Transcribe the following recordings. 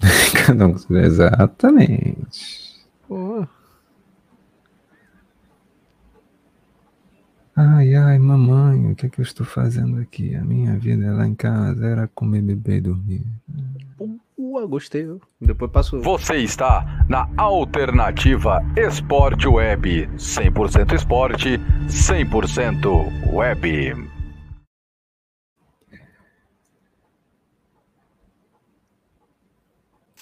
Cada um com seu... Exatamente. Pô. Ai, ai, mamãe, o que é que eu estou fazendo aqui? A minha vida lá em casa era comer, beber e dormir. Ua, gostei. Depois passo. Você está na Alternativa Esporte Web. 100% esporte, 100% web.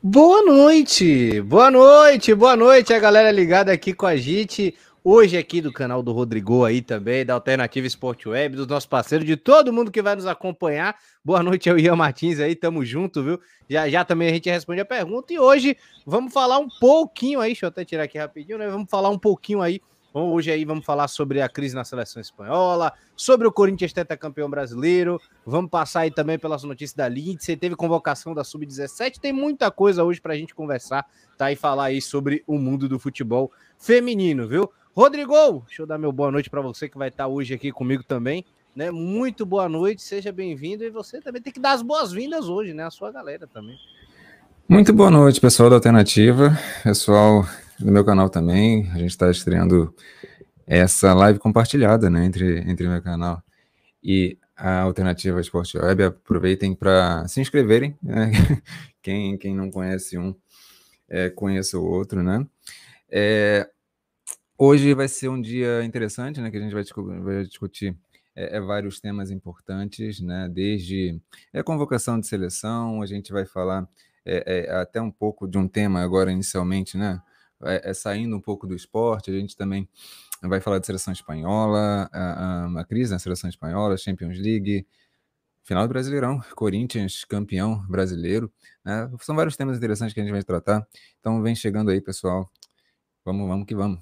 Boa noite, boa noite, boa noite a galera ligada aqui com a gente. Hoje aqui do canal do Rodrigo aí também, da Alternativa Esporte Web, dos nossos parceiros, de todo mundo que vai nos acompanhar. Boa noite ao Ian Martins aí, tamo junto, viu? Já já também a gente responde a pergunta e hoje vamos falar um pouquinho aí, deixa eu até tirar aqui rapidinho, né? Vamos falar um pouquinho aí Hoje aí vamos falar sobre a crise na seleção espanhola, sobre o Corinthians campeão brasileiro. Vamos passar aí também pelas notícias da Lindsay. Teve convocação da Sub-17. Tem muita coisa hoje para a gente conversar, tá? E falar aí sobre o mundo do futebol feminino, viu? Rodrigo, deixa eu dar meu boa noite para você que vai estar hoje aqui comigo também. Né? Muito boa noite, seja bem-vindo. E você também tem que dar as boas-vindas hoje, né? A sua galera também. Muito boa noite, pessoal da Alternativa. Pessoal no meu canal também. A gente está estreando essa live compartilhada, né, entre, entre meu canal e a Alternativa Esporte Web. Aproveitem para se inscreverem, né? quem, quem não conhece um, é, conheça o outro, né? É, hoje vai ser um dia interessante, né, que a gente vai, vai discutir é, é, vários temas importantes, né? Desde a convocação de seleção, a gente vai falar é, é, até um pouco de um tema agora inicialmente, né? É, é, saindo um pouco do esporte, a gente também vai falar de seleção espanhola, a, a, a crise na seleção espanhola, Champions League, final do Brasileirão, Corinthians campeão brasileiro, né? São vários temas interessantes que a gente vai tratar. Então vem chegando aí, pessoal. Vamos, vamos que vamos.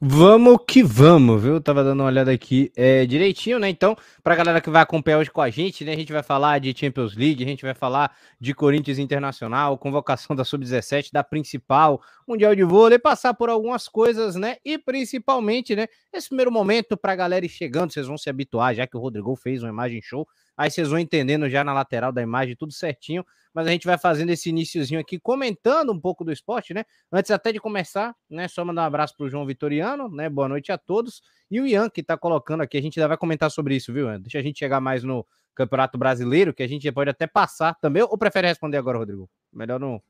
Vamos que vamos, viu? Tava dando uma olhada aqui é, direitinho, né? Então, pra galera que vai acompanhar hoje com a gente, né? A gente vai falar de Champions League, a gente vai falar de Corinthians Internacional, convocação da Sub-17, da principal, Mundial de Vôlei, passar por algumas coisas, né? E principalmente, né? Esse primeiro momento pra galera ir chegando, vocês vão se habituar, já que o Rodrigo fez uma imagem show. Aí vocês vão entendendo já na lateral da imagem, tudo certinho mas a gente vai fazendo esse iníciozinho aqui, comentando um pouco do esporte, né? Antes até de começar, né? Só mandar um abraço para o João Vitoriano, né? Boa noite a todos. E o Ian, que está colocando aqui, a gente ainda vai comentar sobre isso, viu, Ian? Deixa a gente chegar mais no Campeonato Brasileiro, que a gente pode até passar também. Ou prefere responder agora, Rodrigo? Melhor não.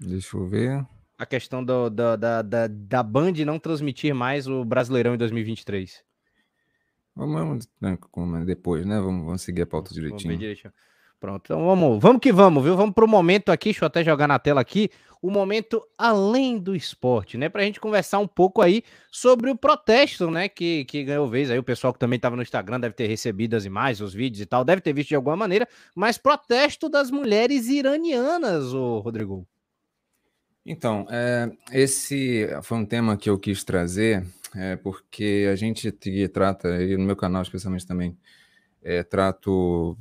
Deixa eu ver. A questão do, do, da, da, da Band não transmitir mais o Brasileirão em 2023. Vamos, vamos depois, né? Vamos, vamos seguir a pauta direitinho. Direitinho. Pronto, então vamos, vamos que vamos, viu? Vamos para o momento aqui, deixa eu até jogar na tela aqui, o momento além do esporte, né? Para a gente conversar um pouco aí sobre o protesto, né? Que, que ganhou vez aí, o pessoal que também estava no Instagram deve ter recebido as imagens, os vídeos e tal, deve ter visto de alguma maneira, mas protesto das mulheres iranianas, o Rodrigo. Então, é, esse foi um tema que eu quis trazer, é, porque a gente trata, e no meu canal especialmente também, é, trato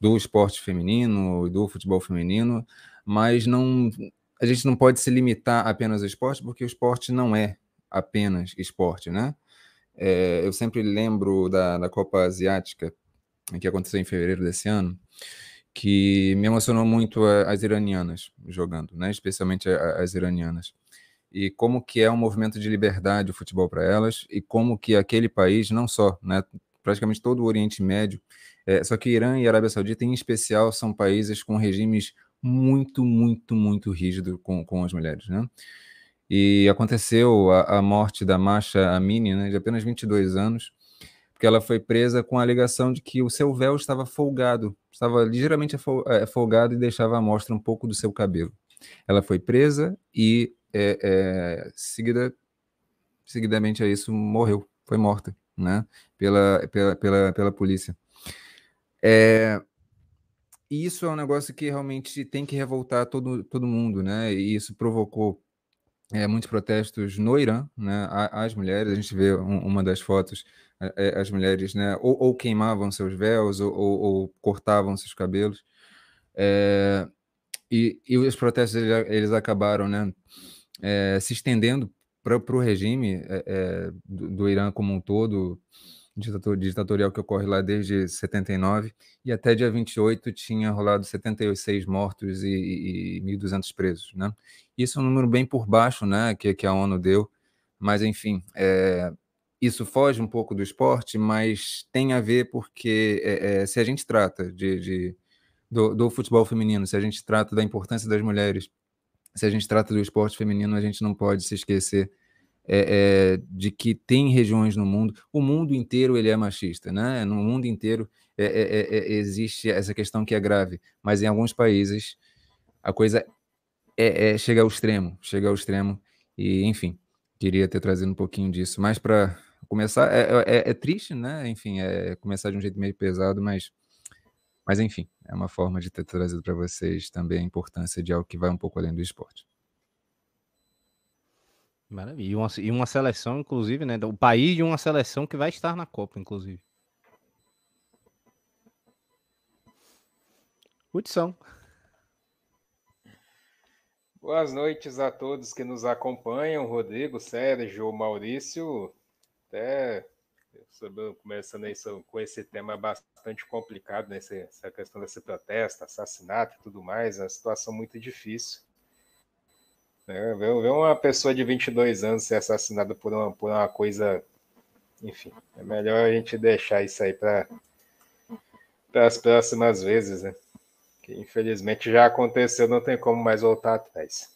do esporte feminino e do futebol feminino, mas não a gente não pode se limitar apenas ao esporte, porque o esporte não é apenas esporte, né? É, eu sempre lembro da, da Copa Asiática, que aconteceu em fevereiro desse ano, que me emocionou muito as iranianas jogando, né? especialmente as iranianas. E como que é um movimento de liberdade o futebol para elas, e como que aquele país, não só, né? praticamente todo o Oriente Médio, é, só que Irã e Arábia Saudita, em especial, são países com regimes muito, muito, muito rígidos com, com as mulheres, né? E aconteceu a, a morte da Masha Amini, né, de apenas 22 anos, porque ela foi presa com a alegação de que o seu véu estava folgado, estava ligeiramente folgado e deixava à mostra um pouco do seu cabelo. Ela foi presa e, é, é, seguida, seguidamente a isso, morreu, foi morta, né, pela, pela, pela, pela polícia. É, e isso é um negócio que realmente tem que revoltar todo, todo mundo, né? E isso provocou é, muitos protestos no Irã, né? As mulheres, a gente vê um, uma das fotos, é, as mulheres, né? Ou, ou queimavam seus véus ou, ou, ou cortavam seus cabelos. É, e, e, os protestos eles acabaram, né? É, se estendendo para o regime é, do, do Irã como um todo, ditatorial que ocorre lá desde 79, e até dia 28 tinha rolado 76 mortos e, e, e 1.200 presos, né? Isso é um número bem por baixo, né, que, que a ONU deu, mas enfim, é, isso foge um pouco do esporte, mas tem a ver porque é, se a gente trata de, de do, do futebol feminino, se a gente trata da importância das mulheres, se a gente trata do esporte feminino, a gente não pode se esquecer é, é, de que tem regiões no mundo, o mundo inteiro ele é machista, né? No mundo inteiro é, existe essa questão que é grave, mas em alguns países a coisa é, chega ao extremo, chega ao extremo e, enfim, queria ter trazido um pouquinho disso, mas para começar é, é, triste, né? Enfim, é começar de um jeito meio pesado, mas mas enfim, é uma forma de ter trazido para vocês também a importância de algo que vai um pouco além do esporte. Maravilha. E uma, e uma seleção, inclusive, né? O país de uma seleção que vai estar na Copa, inclusive. Hudson. Boas noites a todos que nos acompanham, Rodrigo, Sérgio, Maurício. Até começando aí com esse tema bastante complicado, né? essa questão desse protesto, assassinato e tudo mais, é uma situação muito difícil. É, ver, uma pessoa de 22 anos ser assassinada por uma, por uma coisa. Enfim, é melhor a gente deixar isso aí para as próximas vezes, né? Que infelizmente já aconteceu, não tem como mais voltar atrás.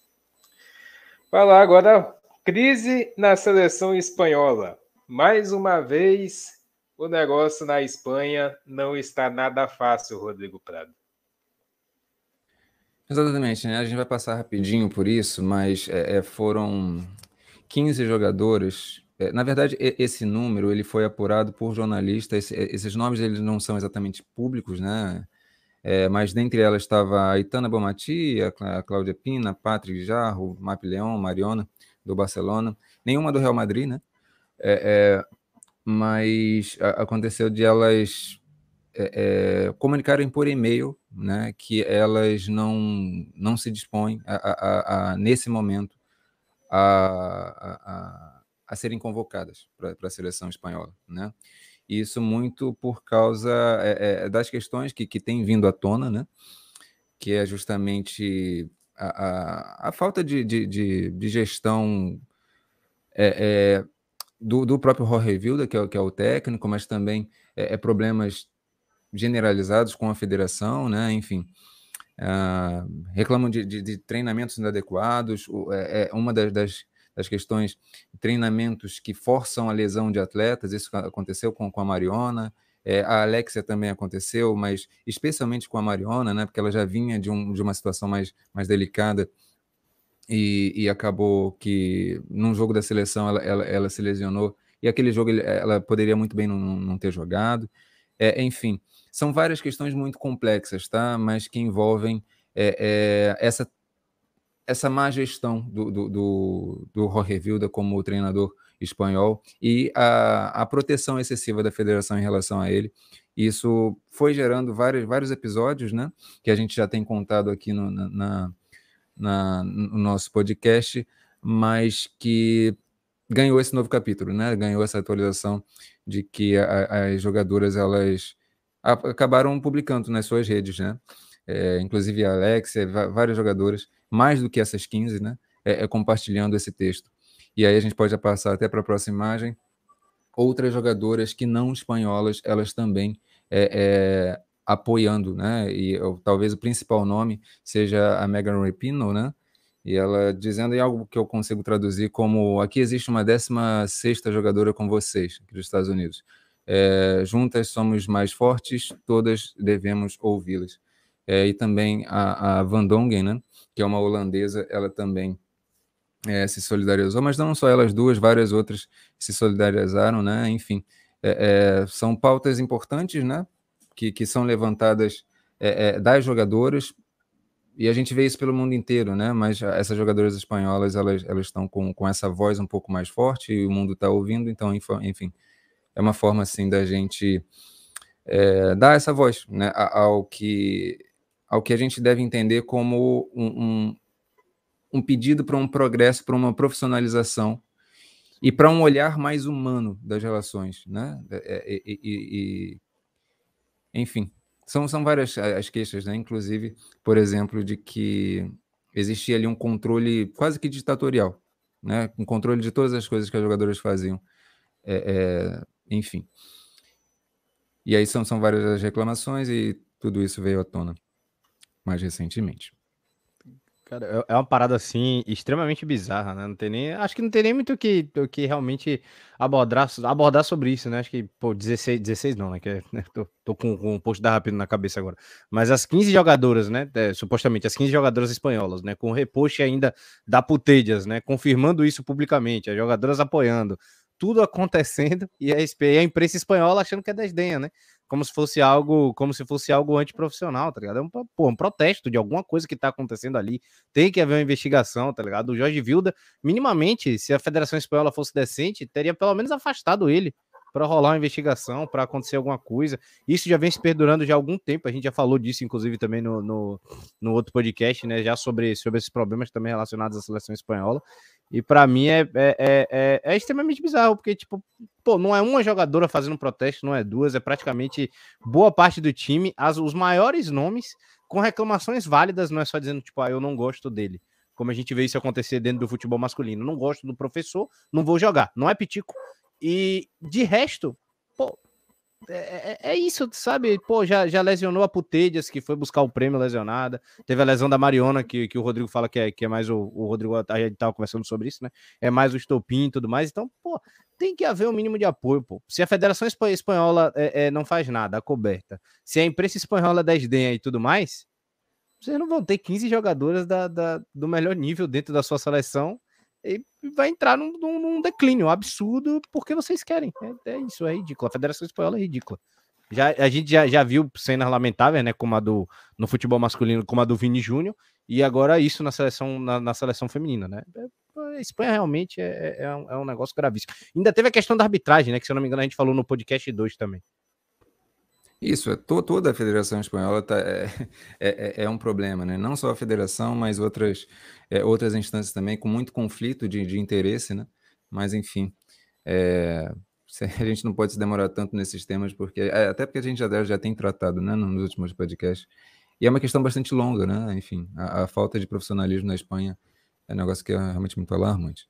Falar agora, crise na seleção espanhola. Mais uma vez, o negócio na Espanha não está nada fácil, Rodrigo Prado. Exatamente, né? A gente vai passar rapidinho por isso, mas é, é foram 15 jogadores. É, na verdade, esse número ele foi apurado por jornalistas. esses nomes eles não são exatamente públicos, né? É, mas dentre elas estava a Itana Bomati, a Cláudia Pina, Patrick Jarro, Map Leão, Mariona, do Barcelona. Nenhuma do Real Madrid, né? É, é, mas aconteceu de elas é, comunicarem por e-mail né, que elas não, não se dispõem, a, a, a nesse momento, a, a, serem convocadas para a seleção espanhola. Né? Isso muito por causa é, é, das questões que, que têm vindo à tona, né? que é justamente a, a, falta de, de, de, de gestão é, é, do, do próprio Jorge Vilda, que é, que é o técnico, mas também é, é problemas generalizados com a federação, né? Enfim, uh, reclamam de, de, de, treinamentos inadequados. É, é uma das, das, das, questões, treinamentos que forçam a lesão de atletas. Isso aconteceu com, com a Mariona. É, a Alexia também aconteceu, mas especialmente com a Mariona, né? Porque ela já vinha de, um, de uma situação mais, mais delicada. E, e, acabou que num jogo da seleção ela, ela, ela, se lesionou e aquele jogo ela poderia muito bem não, não ter jogado. É, enfim, são várias questões muito complexas, tá? Mas que envolvem é, é, essa, essa má gestão do, do, do, do Jorge Vilda como treinador espanhol e a, a proteção excessiva da federação em relação a ele. Isso foi gerando vários, vários episódios, né? Que a gente já tem contado aqui no, na, na, no nosso podcast, mas que ganhou esse novo capítulo, né? Ganhou essa atualização de que a, as jogadoras elas acabaram publicando nas suas redes, né? É, inclusive a Alexia, vários jogadores, mais do que essas 15, né? É, é, compartilhando esse texto. E aí a gente pode passar até para a próxima imagem. Outras jogadoras que não espanholas, elas também é, é apoiando, né? E talvez o principal nome seja a Megan Rapinoe, né? E ela dizendo em algo que eu consigo traduzir como aqui existe uma 16 sexta jogadora com vocês, aqui dos Estados Unidos É, juntas somos mais fortes, todas devemos ouvi-las. É, e também a, a Van Dongen, né, que é uma holandesa, ela também é, se solidarizou, mas não só elas duas, várias outras se solidarizaram, né? Enfim, é, é, são pautas importantes, né? Que, que são levantadas é, é, das jogadoras e a gente vê isso pelo mundo inteiro, né? Mas essas jogadoras espanholas elas, elas estão com, com essa voz um pouco mais forte e o mundo está ouvindo, então, enfim, é uma forma assim da gente é, dar essa voz, né? Ao que ao que a gente deve entender como um, um, um pedido para um progresso, para uma profissionalização e para um olhar mais humano das relações, né? E, e, e, enfim, são, são várias as queixas, né? Inclusive, por exemplo, de que existia ali um controle quase que ditatorial, né? Um controle de todas as coisas que as jogadoras faziam. É, é, enfim. E aí são, são várias as reclamações e tudo isso veio à tona mais recentemente. Cara, é, é uma parada assim extremamente bizarra, né? Não tem nem, acho que não tem nem muito o que, o que realmente abordar, abordar sobre isso, né? Acho que, pô, 16, 16 não, né? Que é, né? Tô, tô, com, com um post da Rápido na cabeça agora. Mas as 15 jogadoras, né? É, supostamente, as 15 jogadoras espanholas, né? Com repost ainda da Putedias, né? Confirmando isso publicamente, as jogadoras apoiando, tudo acontecendo e a, a imprensa espanhola achando que é desdenha, né? como se fosse algo, como se fosse algo antiprofissional, tá ligado? É um, pô, um protesto de alguma coisa que tá acontecendo ali. Tem que haver uma investigação, tá ligado? O Jorge Vilda, minimamente, se a Federação Espanhola fosse decente, teria pelo menos afastado ele para rolar uma investigação, para acontecer alguma coisa. Isso já vem se perdurando já há algum tempo. A gente já falou disso, inclusive, também no, no, no outro podcast, né? Já sobre, sobre esses problemas também relacionados à seleção espanhola. E para mim é, é, é, é, extremamente bizarro, porque, tipo, pô, não é uma jogadora fazendo protesto, não é duas, é praticamente boa parte do time, as, os maiores nomes, com reclamações válidas, não é só dizendo, tipo, ah, eu não gosto dele. Como a gente vê isso acontecer dentro do futebol masculino. Não gosto do professor, não vou jogar. Não é pitico. E de resto, é, é, é, isso, sabe? Pô, já, já lesionou a Putedias, que foi buscar o prêmio lesionada. Teve a lesão da Mariona, que, que o Rodrigo fala que é, que é mais o, o Rodrigo, a gente tava conversando sobre isso, né? É mais o estopim e tudo mais. Então, pô, tem que haver um mínimo de apoio, pô. Se a Federação Espanhola é, é, não faz nada, a coberta, se a imprensa espanhola desdenha e tudo mais, vocês não vão ter 15 jogadoras da, da, do melhor nível dentro da sua seleção e vai entrar num, num, num declínio absurdo porque vocês querem. É, é, isso, é ridículo. A Federação Espanhola é ridícula. Já, a gente já, já viu cenas lamentáveis, né? Como a do no futebol masculino, como a do Vini Júnior, e agora isso na seleção, na, na seleção feminina, né? É, a Espanha realmente é, é, um, é um negócio gravíssimo. Ainda teve a questão da arbitragem, né? Que se eu não me engano, a gente falou no podcast 2 também. Isso, é, to, toda a Federação Espanhola tá, é, é, é, um problema, né? Não só a Federação, mas outras, é, outras instâncias também, com muito conflito de, de interesse, né? Mas, enfim, é, a gente não pode se demorar tanto nesses temas, porque é, até porque a gente já, já tem tratado né, nos últimos podcasts. E é uma questão bastante longa, né? Enfim, a, a falta de profissionalismo na Espanha é um negócio que é realmente muito alarmante.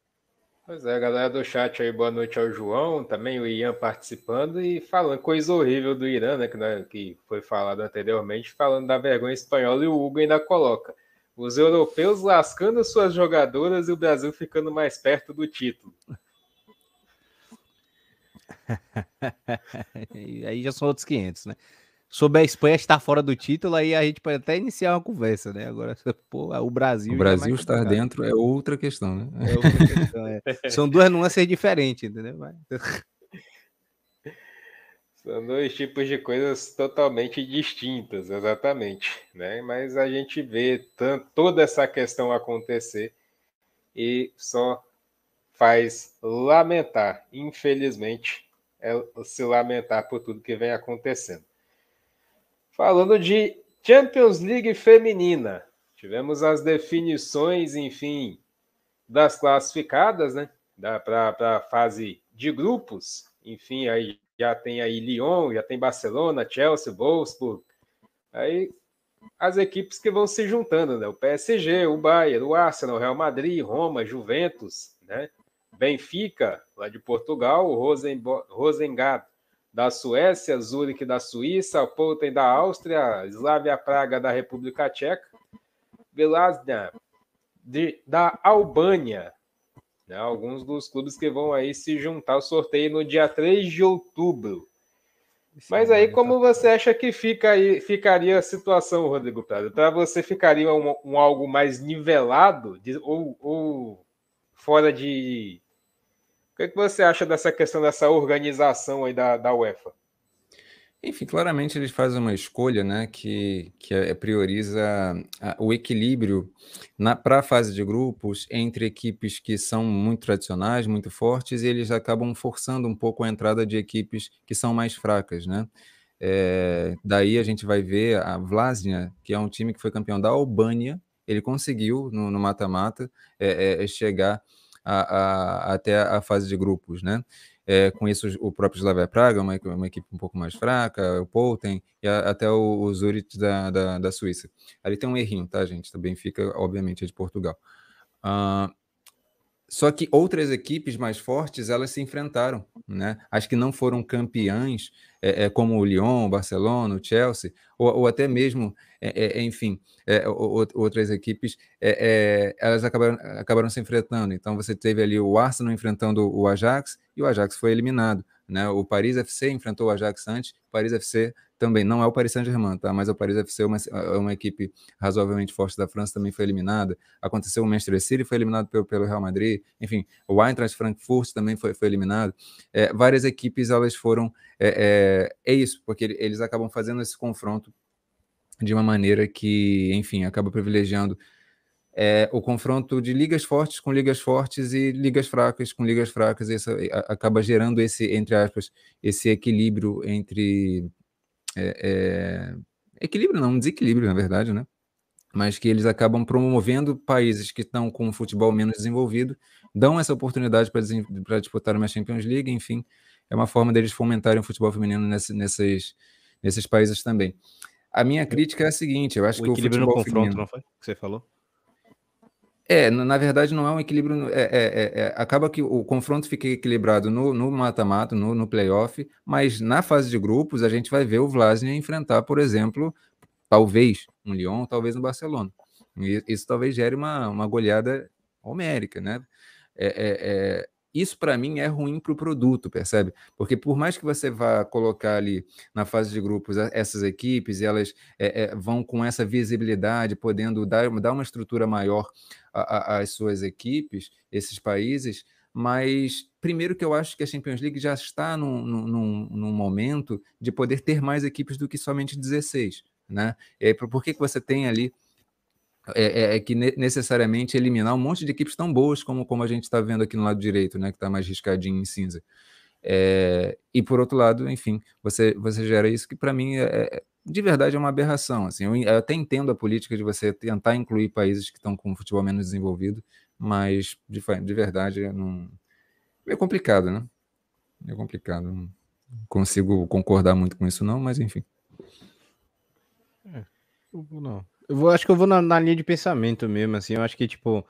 Pois é, galera do chat aí, boa noite ao João, também o Ian participando e falando coisa horrível do Irã, né, que, né, que foi falado anteriormente, falando da vergonha espanhola e o Hugo ainda coloca. Os europeus lascando suas jogadoras e o Brasil ficando mais perto do título. aí já são outros 500, né? Sobre a Espanha estar fora do título, aí a gente pode até iniciar uma conversa, né? Agora, pô, o Brasil. O é Brasil é estar dentro é outra questão, né? É outra questão, é. São duas nuances diferentes, entendeu? Mas... São dois tipos de coisas totalmente distintas, exatamente, né? Mas a gente vê tanto, toda essa questão acontecer e só faz lamentar, infelizmente, é se lamentar por tudo que vem acontecendo. Falando de Champions League feminina, tivemos as definições, enfim, das classificadas, né? Para a fase de grupos. Enfim, aí já tem aí Lyon, já tem Barcelona, Chelsea, Wolfsburg. Aí as equipes que vão se juntando, né? O PSG, o Bayern, o Arsenal, o Real Madrid, Roma, Juventus, né? Benfica, lá de Portugal, o Rosengard da Suécia, Zurich da Suíça, Poten da Áustria, Slavia Praga da República Tcheca, Belaznia de, da Albânia. Né? Alguns dos clubes que vão aí se juntar ao sorteio no dia 3 de outubro. Mas aí, como você acha que fica aí, ficaria a situação, Rodrigo Prado? Para você ficaria um, um, algo mais nivelado de, ou, ou fora de. O que, é que você acha dessa questão dessa organização aí da, da UEFA? Enfim, claramente eles fazem uma escolha né, que, que é, prioriza o equilíbrio para a fase de grupos entre equipes que são muito tradicionais, muito fortes, e eles acabam forçando um pouco a entrada de equipes que são mais fracas. Né? É, daí a gente vai ver a Vlasnia, que é um time que foi campeão da Albânia, ele conseguiu no mata-mata é, é, chegar a, a, até a fase de grupos, né? É, com isso, o próprio Slavia Praga, uma, uma equipe um pouco mais fraca, o Polten e a, até o, o Zurich da, da, da, Suíça. Ali tem um errinho, tá, gente? Também fica, obviamente, é de Portugal. Uh, só que outras equipes mais fortes, elas se enfrentaram, né? As que não foram campeãs, é, é, como o Lyon, o Barcelona, o Chelsea, ou, ou até mesmo, é, é enfim, é, outras equipes, é, elas acabaram, acabaram se enfrentando. Então você teve ali o Arsenal enfrentando o Ajax, e o Ajax foi eliminado. Né? O Paris FC enfrentou o Ajax antes, o Paris FC também não é o Paris Saint-Germain, tá? Mas o Paris FC é uma, é uma equipe razoavelmente forte da França, também foi eliminada. Aconteceu o Manchester City, foi eliminado pelo, pelo Real Madrid. Enfim, o Eintracht Frankfurt também foi, foi eliminado. É, várias equipes elas foram é, é, é isso, porque eles acabam fazendo esse confronto de uma maneira que, enfim, acaba privilegiando é, o confronto de ligas fortes com ligas fortes e ligas fracas com ligas fracas, isso acaba gerando esse, entre aspas, esse equilíbrio entre. É, é, equilíbrio não, um desequilíbrio, na verdade, né? Mas que eles acabam promovendo países que estão com um futebol menos desenvolvido, dão essa oportunidade para disputar uma Champions League, enfim, é uma forma deles fomentarem o futebol feminino nesse, nesses, nesses países também. A minha crítica é a seguinte: eu acho o que o equilíbrio no confronto, feminino... não foi? Que você falou? É, na verdade não é um equilíbrio. É, é, é, acaba que o confronto fica equilibrado no mata-mata, no, no, no playoff, mas na fase de grupos a gente vai ver o Vlasnia enfrentar, por exemplo, talvez um Lyon, talvez um Barcelona. E isso talvez gere uma, uma goleada homérica, né? É, é, é isso para mim é ruim para o produto, percebe? Porque por mais que você vá colocar ali na fase de grupos essas equipes elas é, é, vão com essa visibilidade, podendo dar, dar uma estrutura maior às suas equipes, esses países, mas primeiro que eu acho que a Champions League já está num, num, num momento de poder ter mais equipes do que somente 16. Né? E aí, por que, que você tem ali é, é, é, que necessariamente eliminar um monte de equipes tão boas como, como a gente está vendo aqui no lado direito, né, que está mais riscadinho em cinza. É, e por outro lado, enfim, você, você gera isso que para mim é, é, de verdade é uma aberração. Assim, eu, eu, até entendo a política de você tentar incluir países que estão com futebol menos desenvolvido, mas de, de verdade não, é complicado, né? É complicado. Não consigo concordar muito com isso, não, mas enfim. É, não. Eu vou, acho que eu vou na, na, linha de pensamento mesmo, assim. Eu acho que, tipo,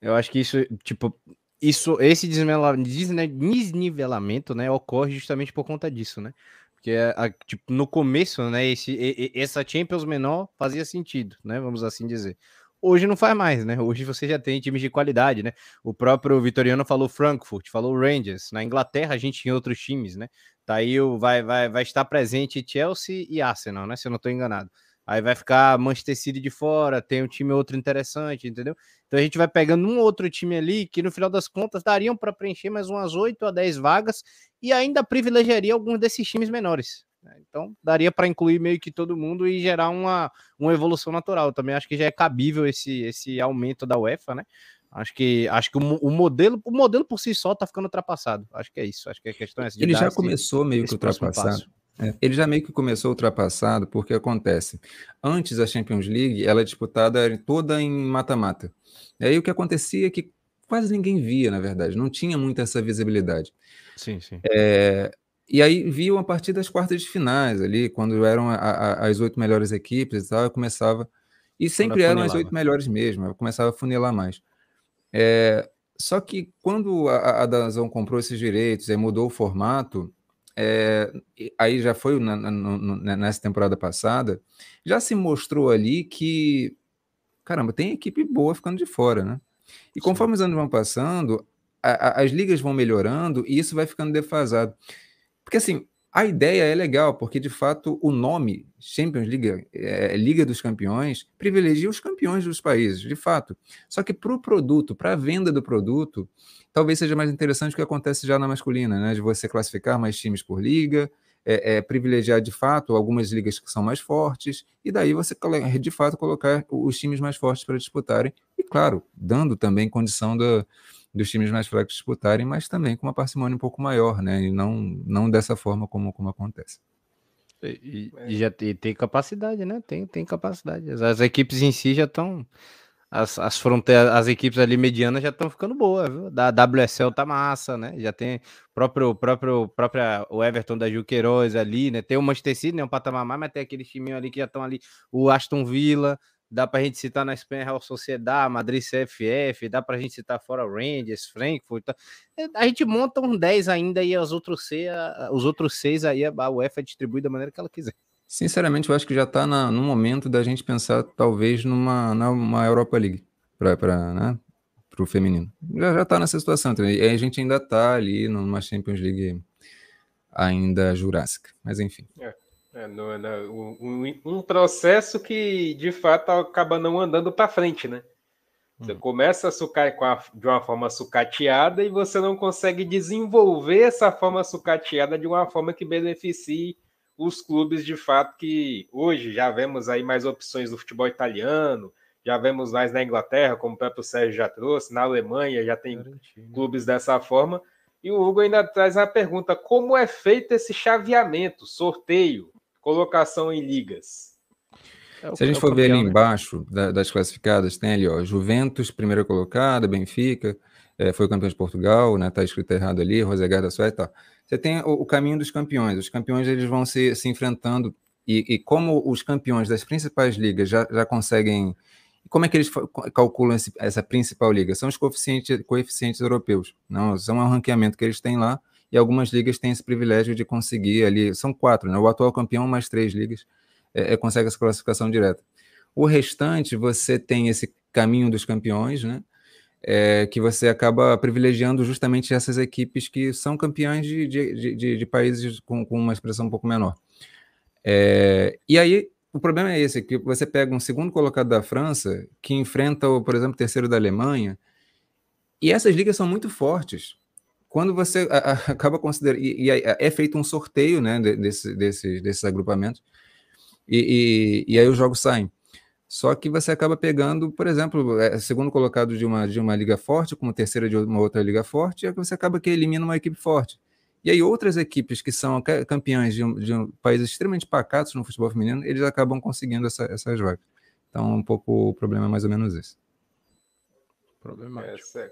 eu acho que isso, tipo, isso, esse desnivelamento, né, ocorre justamente por conta disso, né? Porque, a, tipo, no começo, né, esse, essa Champions menor fazia sentido, né? Vamos assim dizer. Hoje não faz mais, né? Hoje você já tem times de qualidade, né? O próprio Vitoriano falou Frankfurt, falou Rangers. Na Inglaterra a gente tinha outros times, né? Tá aí o, vai, vai, vai estar presente Chelsea e Arsenal, né? Se eu não estou enganado. Aí vai ficar Manchester City de fora, tem um time outro interessante, entendeu? Então a gente vai pegando um outro time ali que no final das contas dariam para preencher mais umas 8 a 10 vagas e ainda privilegiaria alguns desses times menores. Né? Então daria para incluir meio que todo mundo e gerar uma, uma evolução natural. Também acho que já é cabível esse, esse aumento da UEFA, né? Acho que acho que o, o, modelo o modelo por si só tá ficando ultrapassado. Acho que é isso. Acho que a questão é essa. Ele já começou meio que ultrapassado. É, ele já meio que começou ultrapassado, porque acontece. Antes a Champions League, ela é disputada toda em mata-mata. E aí o que acontecia é que quase ninguém via, na verdade, não tinha muita essa visibilidade. Sim, sim. É, e aí viam a partir das quartas de finais ali, quando eram a, a, as oito melhores equipes e tal, eu começava. E sempre eram as oito melhores mesmo, eu começava a funilar mais. É, só que quando a, a Dazão comprou esses direitos e mudou o formato, é, aí já foi na, na, né, nessa temporada passada, já se mostrou ali que, caramba, tem equipe boa ficando de fora, né? E conforme Sim. os anos vão passando, a, a, as ligas vão melhorando e isso vai ficando defasado. Porque assim, A ideia é legal, porque de fato o nome Champions League, é, Liga dos Campeões, privilegia os campeões dos países, de fato. Só que para o produto, para a venda do produto, talvez seja mais interessante o que acontece já na masculina, né? De você classificar mais times por liga, é, é, privilegiar de fato algumas ligas que são mais fortes, e daí você de fato colocar os times mais fortes para disputarem, e claro, dando também condição do, dos times mais fracos disputarem, mas também com uma parcimônia um pouco maior, né? E não, não dessa forma como, como acontece. E, e já tem, tem, capacidade, né? Tem, tem capacidade. As, as equipes em si já estão. As, as fronteiras, as equipes ali medianas já estão ficando boas, viu? Da WSL tá massa, né? Já tem próprio, próprio, própria, o Everton da Juqueiroz ali, né? Tem o Manchester City, né? Um patamar mais, mas tem aqueles timinhos ali que já estão ali, o Aston Villa, dá para a gente citar na Espanha Real Sociedade, Madrid CFF, dá para a gente citar fora Rangers, Frankfurt. Tá? É, a gente monta um 10 ainda e os outros, seis, os outros seis aí a UEFA distribui da maneira que ela quiser. Sinceramente, eu acho que já está no momento da gente pensar talvez numa, numa Europa League para né, o feminino. Já está nessa situação. E a gente ainda está ali numa Champions League ainda jurássica. Mas enfim. É. É, no, no, um, um, processo que de fato acaba não andando para frente, né? Você hum. começa a sucar de uma forma sucateada e você não consegue desenvolver essa forma sucateada de uma forma que beneficie os clubes de fato que hoje já vemos aí mais opções do futebol italiano, já vemos mais na Inglaterra, como o próprio Sérgio já trouxe, na Alemanha já tem clubes dessa forma. E o Hugo ainda traz a pergunta: como é feito esse chaveamento, sorteio? Colocação em ligas. É Se a gente é for ver ali né? embaixo da, das classificadas, tem ali, ó, Juventus, primeira colocada, Benfica, é, foi campeão de Portugal, né? Tá escrito errado ali, Rosegar da Suécia e tal. Você tem o, o, caminho dos campeões. Os campeões eles vão se, se enfrentando e, e como os campeões das principais ligas já, já conseguem como é que eles calculam esse, essa principal liga? São os coeficientes, coeficientes europeus. Não, são um ranqueamento que eles têm lá e algumas ligas têm esse privilégio de conseguir ali, são quatro, né? O atual campeão mais três ligas é, é, consegue essa classificação direta. O restante, você tem esse caminho dos campeões, né? É, que você acaba privilegiando justamente essas equipes que são campeãs de, de, de, de países com, com, uma expressão um pouco menor. É, e aí, o problema é esse, que você pega um segundo colocado da França, que enfrenta, por exemplo, o terceiro da Alemanha, e essas ligas são muito fortes quando você a, a, acaba considerando. E, e, é feito um sorteio né, desse, desse, desses agrupamentos, e, e, e, aí os jogos saem. Só que você acaba pegando, por exemplo, é, segundo colocado de uma, de uma liga forte, como terceira de uma outra liga forte, é que você acaba que elimina uma equipe forte. E aí outras equipes que são campeãs de, um, de um países extremamente pacatos no futebol feminino, eles acabam conseguindo essa, essas vagas. Então, um pouco o problema é mais ou menos esse. Problemático. Essa,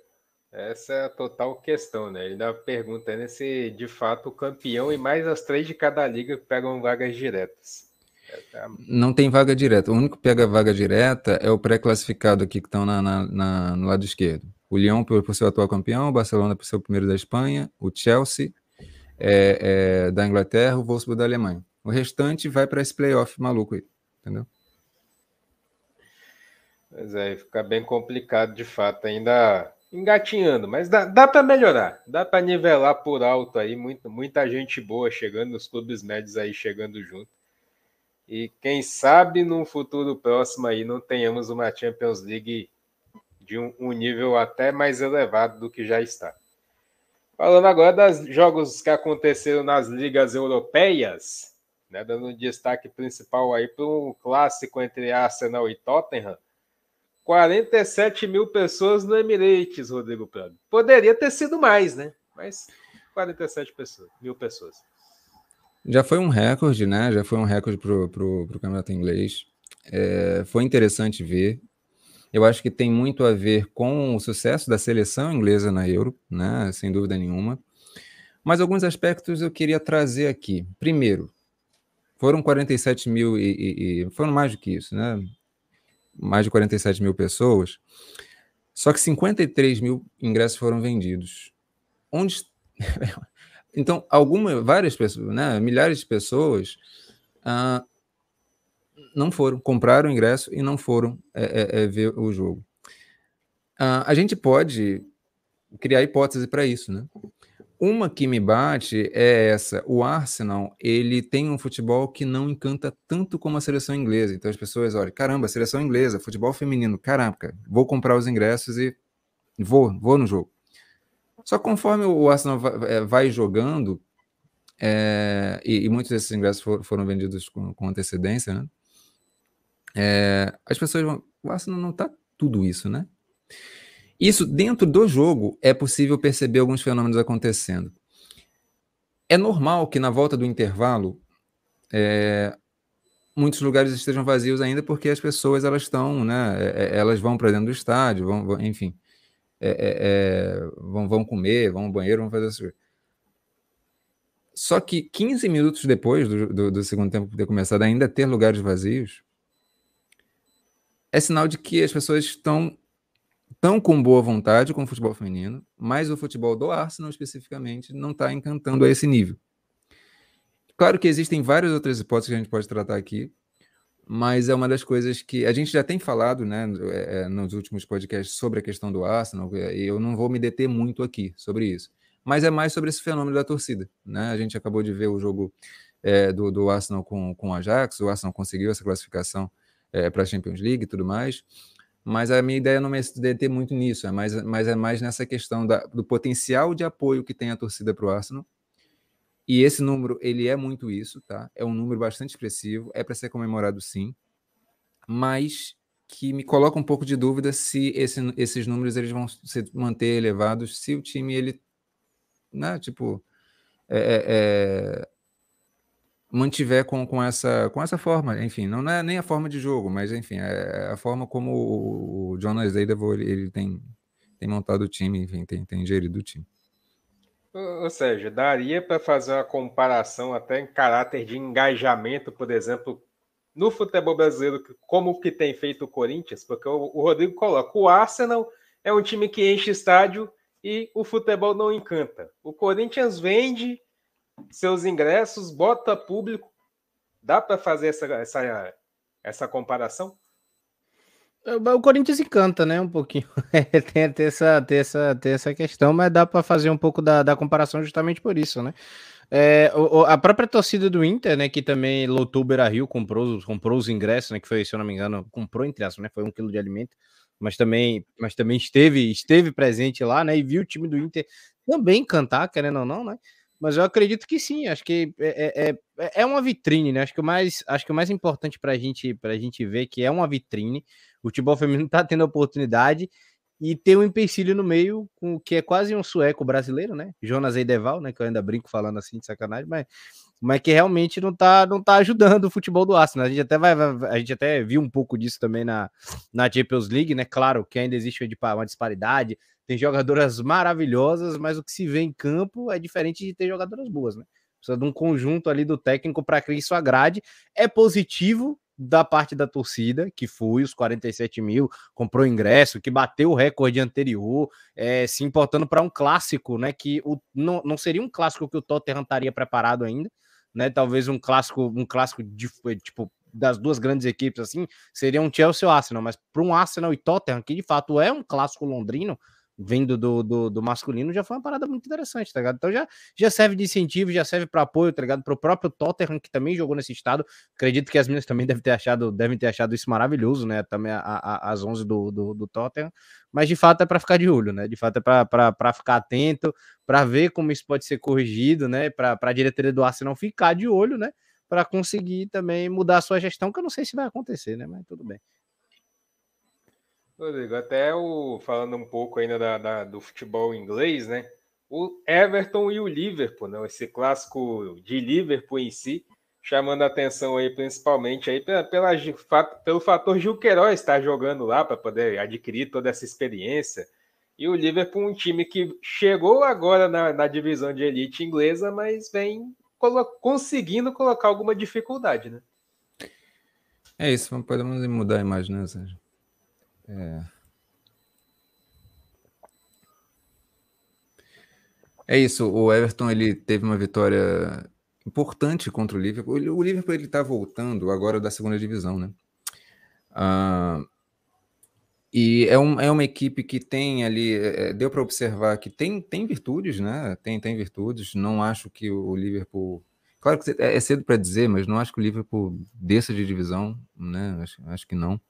essa é a total questão, né? Ele pergunta né, se de fato o campeão e mais as três de cada liga pegam vagas diretas. É Não tem vaga direta. O único que pega vaga direta é o pré-classificado aqui que estão na, na, na, no lado esquerdo. O Lyon por, por ser o atual campeão, o Barcelona por ser o primeiro da Espanha, o Chelsea é, é, da Inglaterra, o Wolfsburg da Alemanha. O restante vai para esse playoff maluco aí, entendeu? Pois é, fica bem complicado de fato. Ainda engatinhando, mas dá, dá para melhorar, dá para nivelar por alto aí, muita, muita gente boa chegando, os clubes médios aí chegando junto. E quem sabe num futuro próximo aí não tenhamos uma Champions League de um, um nível até mais elevado do que já está. Falando agora dos jogos que aconteceram nas ligas europeias, né, dando um destaque principal aí para um clássico entre Arsenal e Tottenham. 47 mil pessoas no Emirates, Rodrigo Prado. Poderia ter sido mais, né? Mas 47 pessoas, mil pessoas. Já foi um recorde, né? Já foi um recorde para o campeonato inglês. É, foi interessante ver. Eu acho que tem muito a ver com o sucesso da seleção inglesa na Euro, né? Sem dúvida nenhuma. Mas alguns aspectos eu queria trazer aqui. Primeiro, foram 47 mil e, e, e foram mais do que isso, né? Mais de 47 mil pessoas, só que 53 mil ingressos foram vendidos. Onde. então, algumas, várias pessoas, né, milhares de pessoas ah, não foram, compraram o ingresso e não foram é, é, é ver o jogo. Ah, a gente pode criar hipótese para isso, né? Uma que me bate é essa. O Arsenal, ele tem um futebol que não encanta tanto como a seleção inglesa. Então as pessoas olham, caramba, seleção inglesa, futebol feminino, caramba, vou comprar os ingressos e vou, vou no jogo. Só conforme o Arsenal vai, é, vai jogando, é, e, e, muitos desses ingressos for, foram vendidos com, com antecedência, né? É, as pessoas vão, o Arsenal não tá tudo isso, né? Isso dentro do jogo é possível perceber alguns fenômenos acontecendo. É normal que na volta do intervalo é, muitos lugares estejam vazios ainda porque as pessoas elas estão, né? É, é, elas vão para dentro do estádio, vão, vão enfim, é, é, é, vão, vão comer, vão ao banheiro, vão fazer isso. Só que 15 minutos depois do, do, do segundo tempo ter começado, ainda ter lugares vazios, é sinal de que as pessoas estão tão com boa vontade com o futebol feminino, mas o futebol do Arsenal especificamente não está encantando a esse nível. Claro que existem várias outras hipóteses que a gente pode tratar aqui, mas é uma das coisas que a gente já tem falado né, é, é, nos últimos podcasts sobre a questão do Arsenal, e eu não vou me deter muito aqui sobre isso, mas é mais sobre esse fenômeno da torcida. Né? A gente acabou de ver o jogo é, do, do Arsenal com, com o Ajax, o Arsenal conseguiu essa classificação é, para a Champions League e tudo mais. Mas a minha ideia não é se deter muito nisso, é mais, mas é mais nessa questão da, do potencial de apoio que tem a torcida para o Arsenal. E esse número, ele é muito isso, tá? É um número bastante expressivo, é para ser comemorado sim, mas que me coloca um pouco de dúvida se esse, esses números eles vão se manter elevados se o time ele, né, tipo, é, é, mantiver com, com, essa, com essa forma, enfim, não é nem a forma de jogo, mas enfim, é a forma como o, Jonas Daredevil ele, ele tem, tem montado o time, enfim, tem, tem gerido o time. Ou seja, daria para fazer uma comparação até em caráter de engajamento, por exemplo, no futebol brasileiro, como que tem feito o Corinthians, porque o, o Rodrigo coloca, o Arsenal é um time que enche estádio e o futebol não encanta. O Corinthians vende seus ingressos, bota público. Dá para fazer essa, essa, essa comparação? O Corinthians encanta, né? Um pouquinho. É, tem, tem, essa, tem, essa, tem essa questão, mas dá para fazer um pouco da, da comparação justamente por isso, né? É, o, a própria torcida do Inter, né, que também lotou o Beira Rio, comprou, comprou os ingressos, né, que foi, se eu não me engano, comprou entre aspas, né, foi um quilo de alimento, mas também, mas também esteve, esteve presente lá, né, e viu o time do Inter também cantar, querendo ou não, né? Mas eu acredito que sim, acho que é, é, é, é uma vitrine, né? Acho que o mais, acho que o mais importante para gente, a gente ver que é uma vitrine. O futebol feminino está tendo oportunidade e tem um empecilho no meio, com que é quase um sueco brasileiro, né? Jonas Eideval, né? Que eu ainda brinco falando assim de sacanagem, mas, mas que realmente não tá, não tá ajudando o futebol do Arsenal. A gente até vai, a gente até viu um pouco disso também na, na Champions League, né? Claro que ainda existe uma disparidade, tem jogadoras maravilhosas, mas o que se vê em campo é diferente de ter jogadoras boas, né? Precisa de um conjunto ali do técnico para que isso agrade. É positivo da parte da torcida, que foi os 47 mil, comprou ingresso, que bateu o recorde anterior, é, se importando para um clássico, né? Que o, não, não seria um clássico que o Tottenham estaria preparado ainda, né? Talvez um clássico, um clássico de tipo das duas grandes equipes assim, seria um Chelsea ou Arsenal, mas para um Arsenal e Tottenham, que de fato é um clássico londrino, vindo do, do, do, masculino já foi uma parada muito interessante, tá ligado? Então já, já serve de incentivo, já serve para apoio, tá ligado? Para o próprio Tottenham, que também jogou nesse estado. Acredito que as meninas também devem ter achado, devem ter achado isso maravilhoso, né? Também a, a, as 11 do, do, do Tottenham. Mas de fato é para ficar de olho, né? De fato é para ficar atento, para ver como isso pode ser corrigido, né? Para a diretoria do Arsenal ficar de olho, né? Para conseguir também mudar a sua gestão, que eu não sei se vai acontecer, né? Mas tudo bem. Rodrigo, até o, falando um pouco ainda da, da, do futebol inglês, né? O Everton e o Liverpool, né? Esse clássico de Liverpool em si, chamando a atenção aí principalmente aí pela, pela, pelo fator Gil Queiroz estar jogando lá para poder adquirir toda essa experiência. E o Liverpool, um time que chegou agora na, na divisão de elite inglesa, mas vem colo conseguindo colocar alguma dificuldade, né? É isso, podemos mudar a imagem, né, Sérgio? É. É isso, o Everton ele teve uma vitória importante contra o Liverpool. O Liverpool ele está voltando agora da segunda divisão, né? Ah, e é, um, é uma equipe que tem ali, é, deu para observar que tem, tem virtudes, né? Tem, tem virtudes. Não acho que o Liverpool. Claro que é, é cedo para dizer, mas não acho que o Liverpool desça de divisão, né? Acho, acho que não.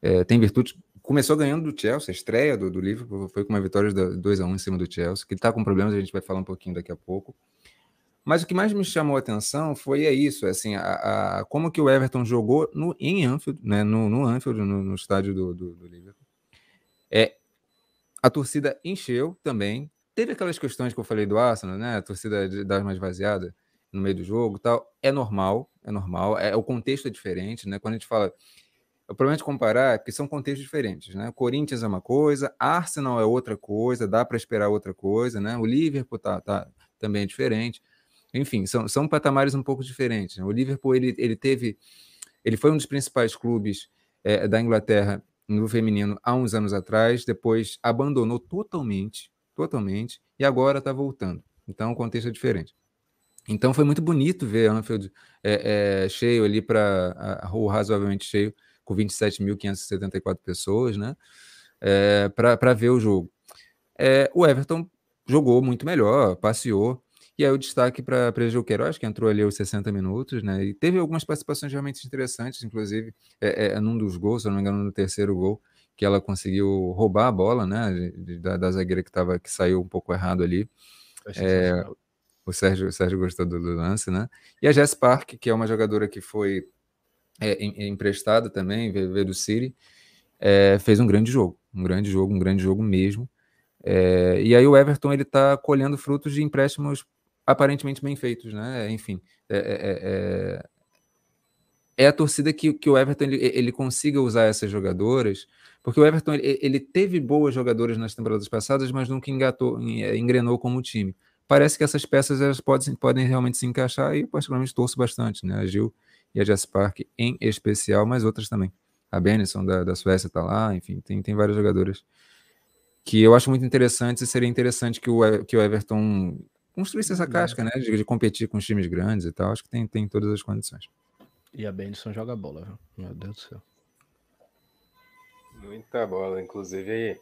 É, tem virtudes. Começou ganhando do Chelsea, a estreia do, do Liverpool foi com uma vitória de 2 a 1 em cima do Chelsea, que está com problemas, a gente vai falar um pouquinho daqui a pouco. Mas o que mais me chamou a atenção foi é isso, é assim, a, a, como que o Everton jogou no, em Anfield, né, no, no Anfield, no, no estádio do, do, do, Liverpool. É, a torcida encheu também. Teve aquelas questões que eu falei do Arsenal, né? A torcida dar mais vaziada no meio do jogo tal. É normal, é normal. É, o contexto é diferente, né? Quando a gente fala. O problema de comparar é que são contextos diferentes, né? Corinthians é uma coisa, Arsenal é outra coisa, dá para esperar outra coisa, né? O Liverpool tá, tá também é diferente. Enfim, são, são patamares um pouco diferentes. Né? O Liverpool ele, ele teve, ele foi um dos principais clubes é, da Inglaterra no feminino há uns anos atrás, depois abandonou totalmente, totalmente, e agora está voltando. Então o contexto é diferente. Então foi muito bonito ver Anfield é, é, cheio ali para razoavelmente cheio, com 27.574 pessoas, né? É, para ver o jogo. É, o Everton jogou muito melhor, passeou, e aí o destaque para a Queiroz, que entrou ali aos 60 minutos, né? E teve algumas participações realmente interessantes, inclusive é, é, num dos gols, se eu não me engano, no terceiro gol, que ela conseguiu roubar a bola, né? Da, da zagueira que, tava, que saiu um pouco errado ali. É, o Sérgio, o Sérgio gostou do, do, lance, né? E a Jess Park, que é uma jogadora que foi é, emprestada também, veio, do City, é, fez um grande jogo, um grande jogo, um grande jogo mesmo. É, e aí o Everton ele está colhendo frutos de empréstimos aparentemente bem feitos, né? Enfim, é, é, é, é, é a torcida que, que o Everton ele, ele consiga usar essas jogadoras, porque o Everton ele, ele teve boas jogadoras nas temporadas passadas, mas nunca engatou, é, engrenou como time. Parece que essas peças elas podem, podem realmente se encaixar e particularmente torço bastante, né? A Gil e a Jess Park em especial, mas outras também. A Benison da, da Suécia está lá, enfim, tem, tem várias jogadoras que eu acho muito interessantes e seria interessante que o, que o Everton construísse essa casca, né? De, de, competir com os times grandes e tal. Acho que tem, tem todas as condições. E a Benson joga bola, viu? Meu Deus do céu. Muita bola, inclusive.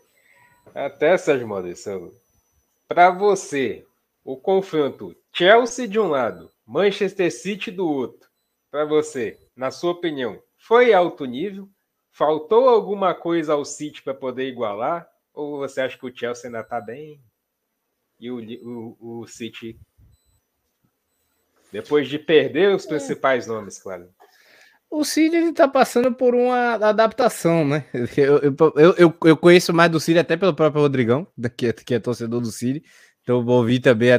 Até, Sérgio Maurício, para você, o confronto Chelsea de um lado, Manchester City do outro, para você, na sua opinião, foi alto nível? Faltou alguma coisa ao City para poder igualar? Ou você acha que o Chelsea ainda está bem e o, o, o City, depois de perder os é. principais nomes, claro. O City está passando por uma adaptação, né? Eu, eu, eu, eu, conheço mais do City até pelo próprio Rodrigão, que é, que é torcedor do City. Então ouvi também,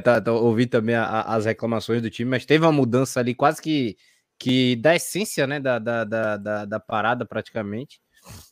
ouvi também as reclamações do time, mas teve uma mudança ali quase que, que da essência, né? Da, da, da, da, da parada praticamente.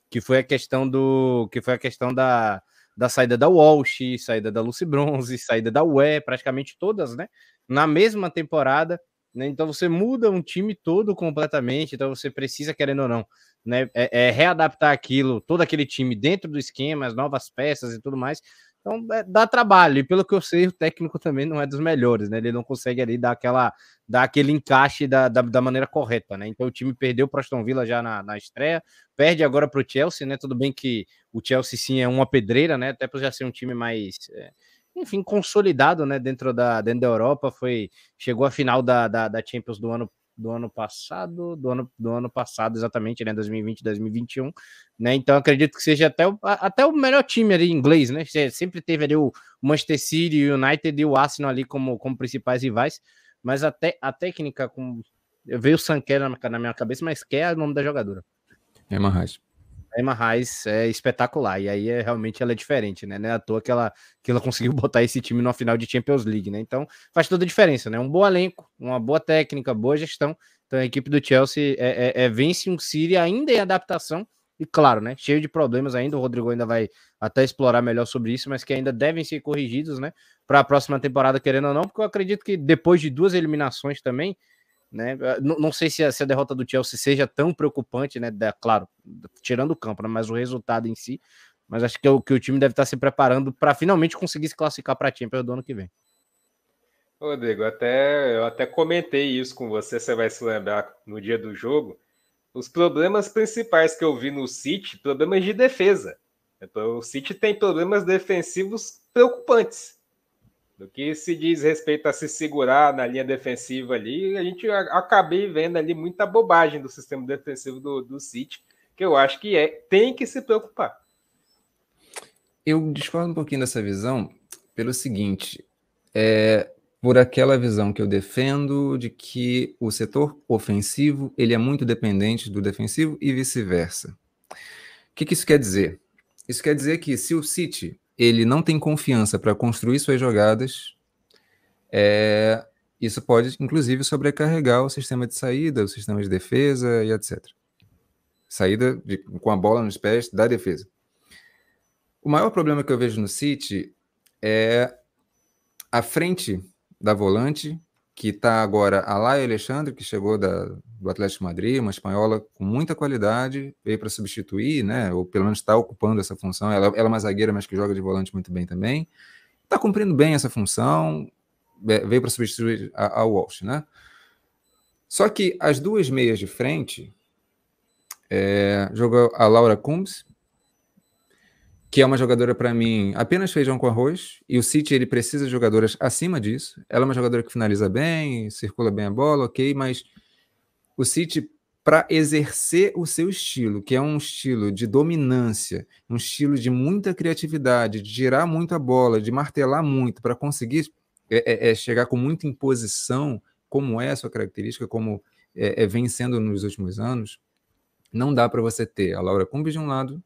Que foi a questão do. Que foi a questão da, da saída da Walsh, saída da Lucy Bronze, saída da UE, praticamente todas, né? Na mesma temporada, né? Então você muda um time todo completamente, então você precisa, querendo ou não, né? É, é readaptar aquilo, todo aquele time dentro do esquema, as novas peças e tudo mais. Então é, dá trabalho, e pelo que eu sei, o técnico também não é dos melhores, né? Ele não consegue ali dar aquela dar aquele encaixe da, da, da maneira correta, né? Então o time perdeu para Aston Villa já na, na estreia, perde agora para o Chelsea, né? Tudo bem que o Chelsea sim é uma pedreira, né? Até por já ser um time mais. É, enfim, consolidado, né, dentro da, dentro da Europa, foi chegou à final da, da, da Champions do ano do ano passado, do ano, do ano passado, exatamente, né? 2020, 2021, né? Então acredito que seja até o, até o melhor time ali inglês, né? Sempre teve ali o Manchester City, o United e o Arsenal ali como, como principais rivais, mas até a técnica com. Veio o Sanquer na, na minha cabeça, mas quer é o nome da jogadora. Emma Reis. Emma Reis é espetacular, e aí é, realmente ela é diferente, né? Não é à toa que ela, que ela conseguiu botar esse time na final de Champions League, né? Então faz toda a diferença, né? Um bom elenco, uma boa técnica, boa gestão. Então a equipe do Chelsea é, é, é vence um City ainda em adaptação, e claro, né? Cheio de problemas ainda. O Rodrigo ainda vai até explorar melhor sobre isso, mas que ainda devem ser corrigidos, né? Para a próxima temporada, querendo ou não, porque eu acredito que depois de duas eliminações também, né? Não, não sei se a, se a, derrota do Chelsea seja tão preocupante, né? Da, claro, tirando o campo, né? mas o resultado em si. Mas acho que, é o, que o time deve estar se preparando para finalmente conseguir se classificar para a Champions do ano que vem. Rodrigo, até, eu até comentei isso com você, você vai se lembrar no dia do jogo, os problemas principais que eu vi no City, problemas de defesa. Então, o City tem problemas defensivos preocupantes. Do que se diz respeito a se segurar na linha defensiva ali, a gente acabei vendo ali muita bobagem do sistema defensivo do, do City, que eu acho que é tem que se preocupar. Eu discordo um pouquinho dessa visão pelo seguinte: é, por aquela visão que eu defendo de que o setor ofensivo ele é muito dependente do defensivo e vice-versa. O que, que, isso quer dizer? Isso quer dizer que se o City ele não tem confiança para construir suas jogadas, é, isso pode inclusive sobrecarregar o sistema de saída, o sistema de defesa e etc. Saída de, com a bola nos pés da defesa. O maior problema que eu vejo no City é a frente da volante, que está agora a Laia Alexandre, que chegou da, do Atlético Madrid, uma espanhola com muita qualidade, veio para substituir, né? Ou pelo menos está ocupando essa função. Ela, ela é uma zagueira, mas que joga de volante muito bem também. Está cumprindo bem essa função, é, veio para substituir a, a, Walsh, né? Só que as duas meias de frente, é, jogou a Laura Combs, que é uma jogadora para mim apenas feijão com arroz, e o City ele precisa de jogadoras acima disso. Ela é uma jogadora que finaliza bem, circula bem a bola, ok, mas o City para exercer o seu estilo, que é um estilo de dominância, um estilo de muita criatividade, de girar muito a bola, de martelar muito, para conseguir é, é, é, chegar com muita imposição, como é a sua característica, como é, é vem sendo nos últimos anos, não dá para você ter a Laura Cumbis de um lado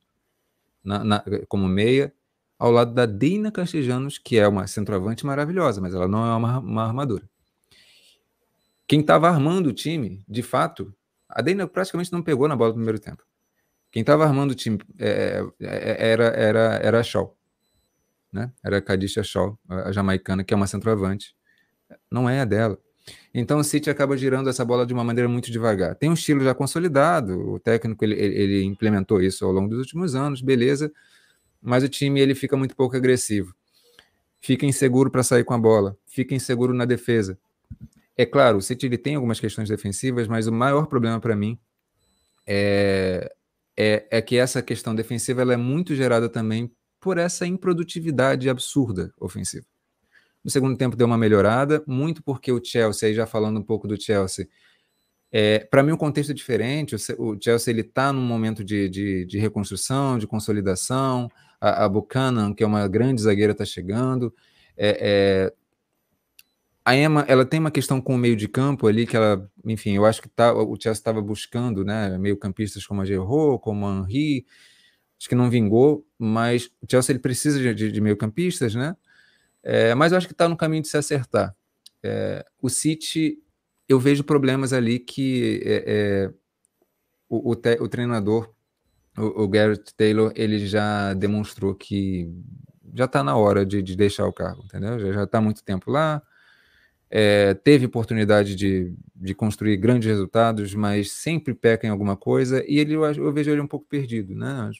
na, na, como meia, ao lado da Deina Castejanos, que é uma centroavante maravilhosa, mas ela não é uma, uma armadura. Quem estava armando o time, de fato, a Deina praticamente não pegou na bola no primeiro tempo. Quem estava armando o time é, é, é, era, era, era a Shaw. Né? Era a Kadisha Shaw, a jamaicana, que é uma centroavante. Não é a dela. Então o City acaba girando essa bola de uma maneira muito devagar. Tem um estilo já consolidado, o técnico ele, ele implementou isso ao longo dos últimos anos, beleza, mas o time ele fica muito pouco agressivo. Fica inseguro para sair com a bola, fica inseguro na defesa. É claro, o City ele tem algumas questões defensivas, mas o maior problema para mim é, é, é, que essa questão defensiva ela é muito gerada também por essa improdutividade absurda ofensiva. No segundo tempo deu uma melhorada, muito porque o Chelsea, aí já falando um pouco do Chelsea, é, para mim o contexto é diferente. O, Chelsea ele está num momento de, de, de, reconstrução, de consolidação. A, a Buchanan, que é uma grande zagueira, está chegando. É, é, a Emma, ela tem uma questão com o meio de campo ali que ela, enfim, eu acho que tá, o Chelsea estava buscando, né, meio campistas como a Gerro, como a Henri, acho que não vingou, mas o Chelsea ele precisa de, de meio campistas, né? É, mas eu acho que está no caminho de se acertar. É, o City, eu vejo problemas ali que é, é o, o, te, o, treinador, o, o, Garrett Taylor, ele já demonstrou que já está na hora de, de, deixar o cargo, entendeu? Já está muito tempo lá, é, teve oportunidade de, de, construir grandes resultados, mas sempre peca em alguma coisa, e ele, eu, eu vejo ele um pouco perdido, né?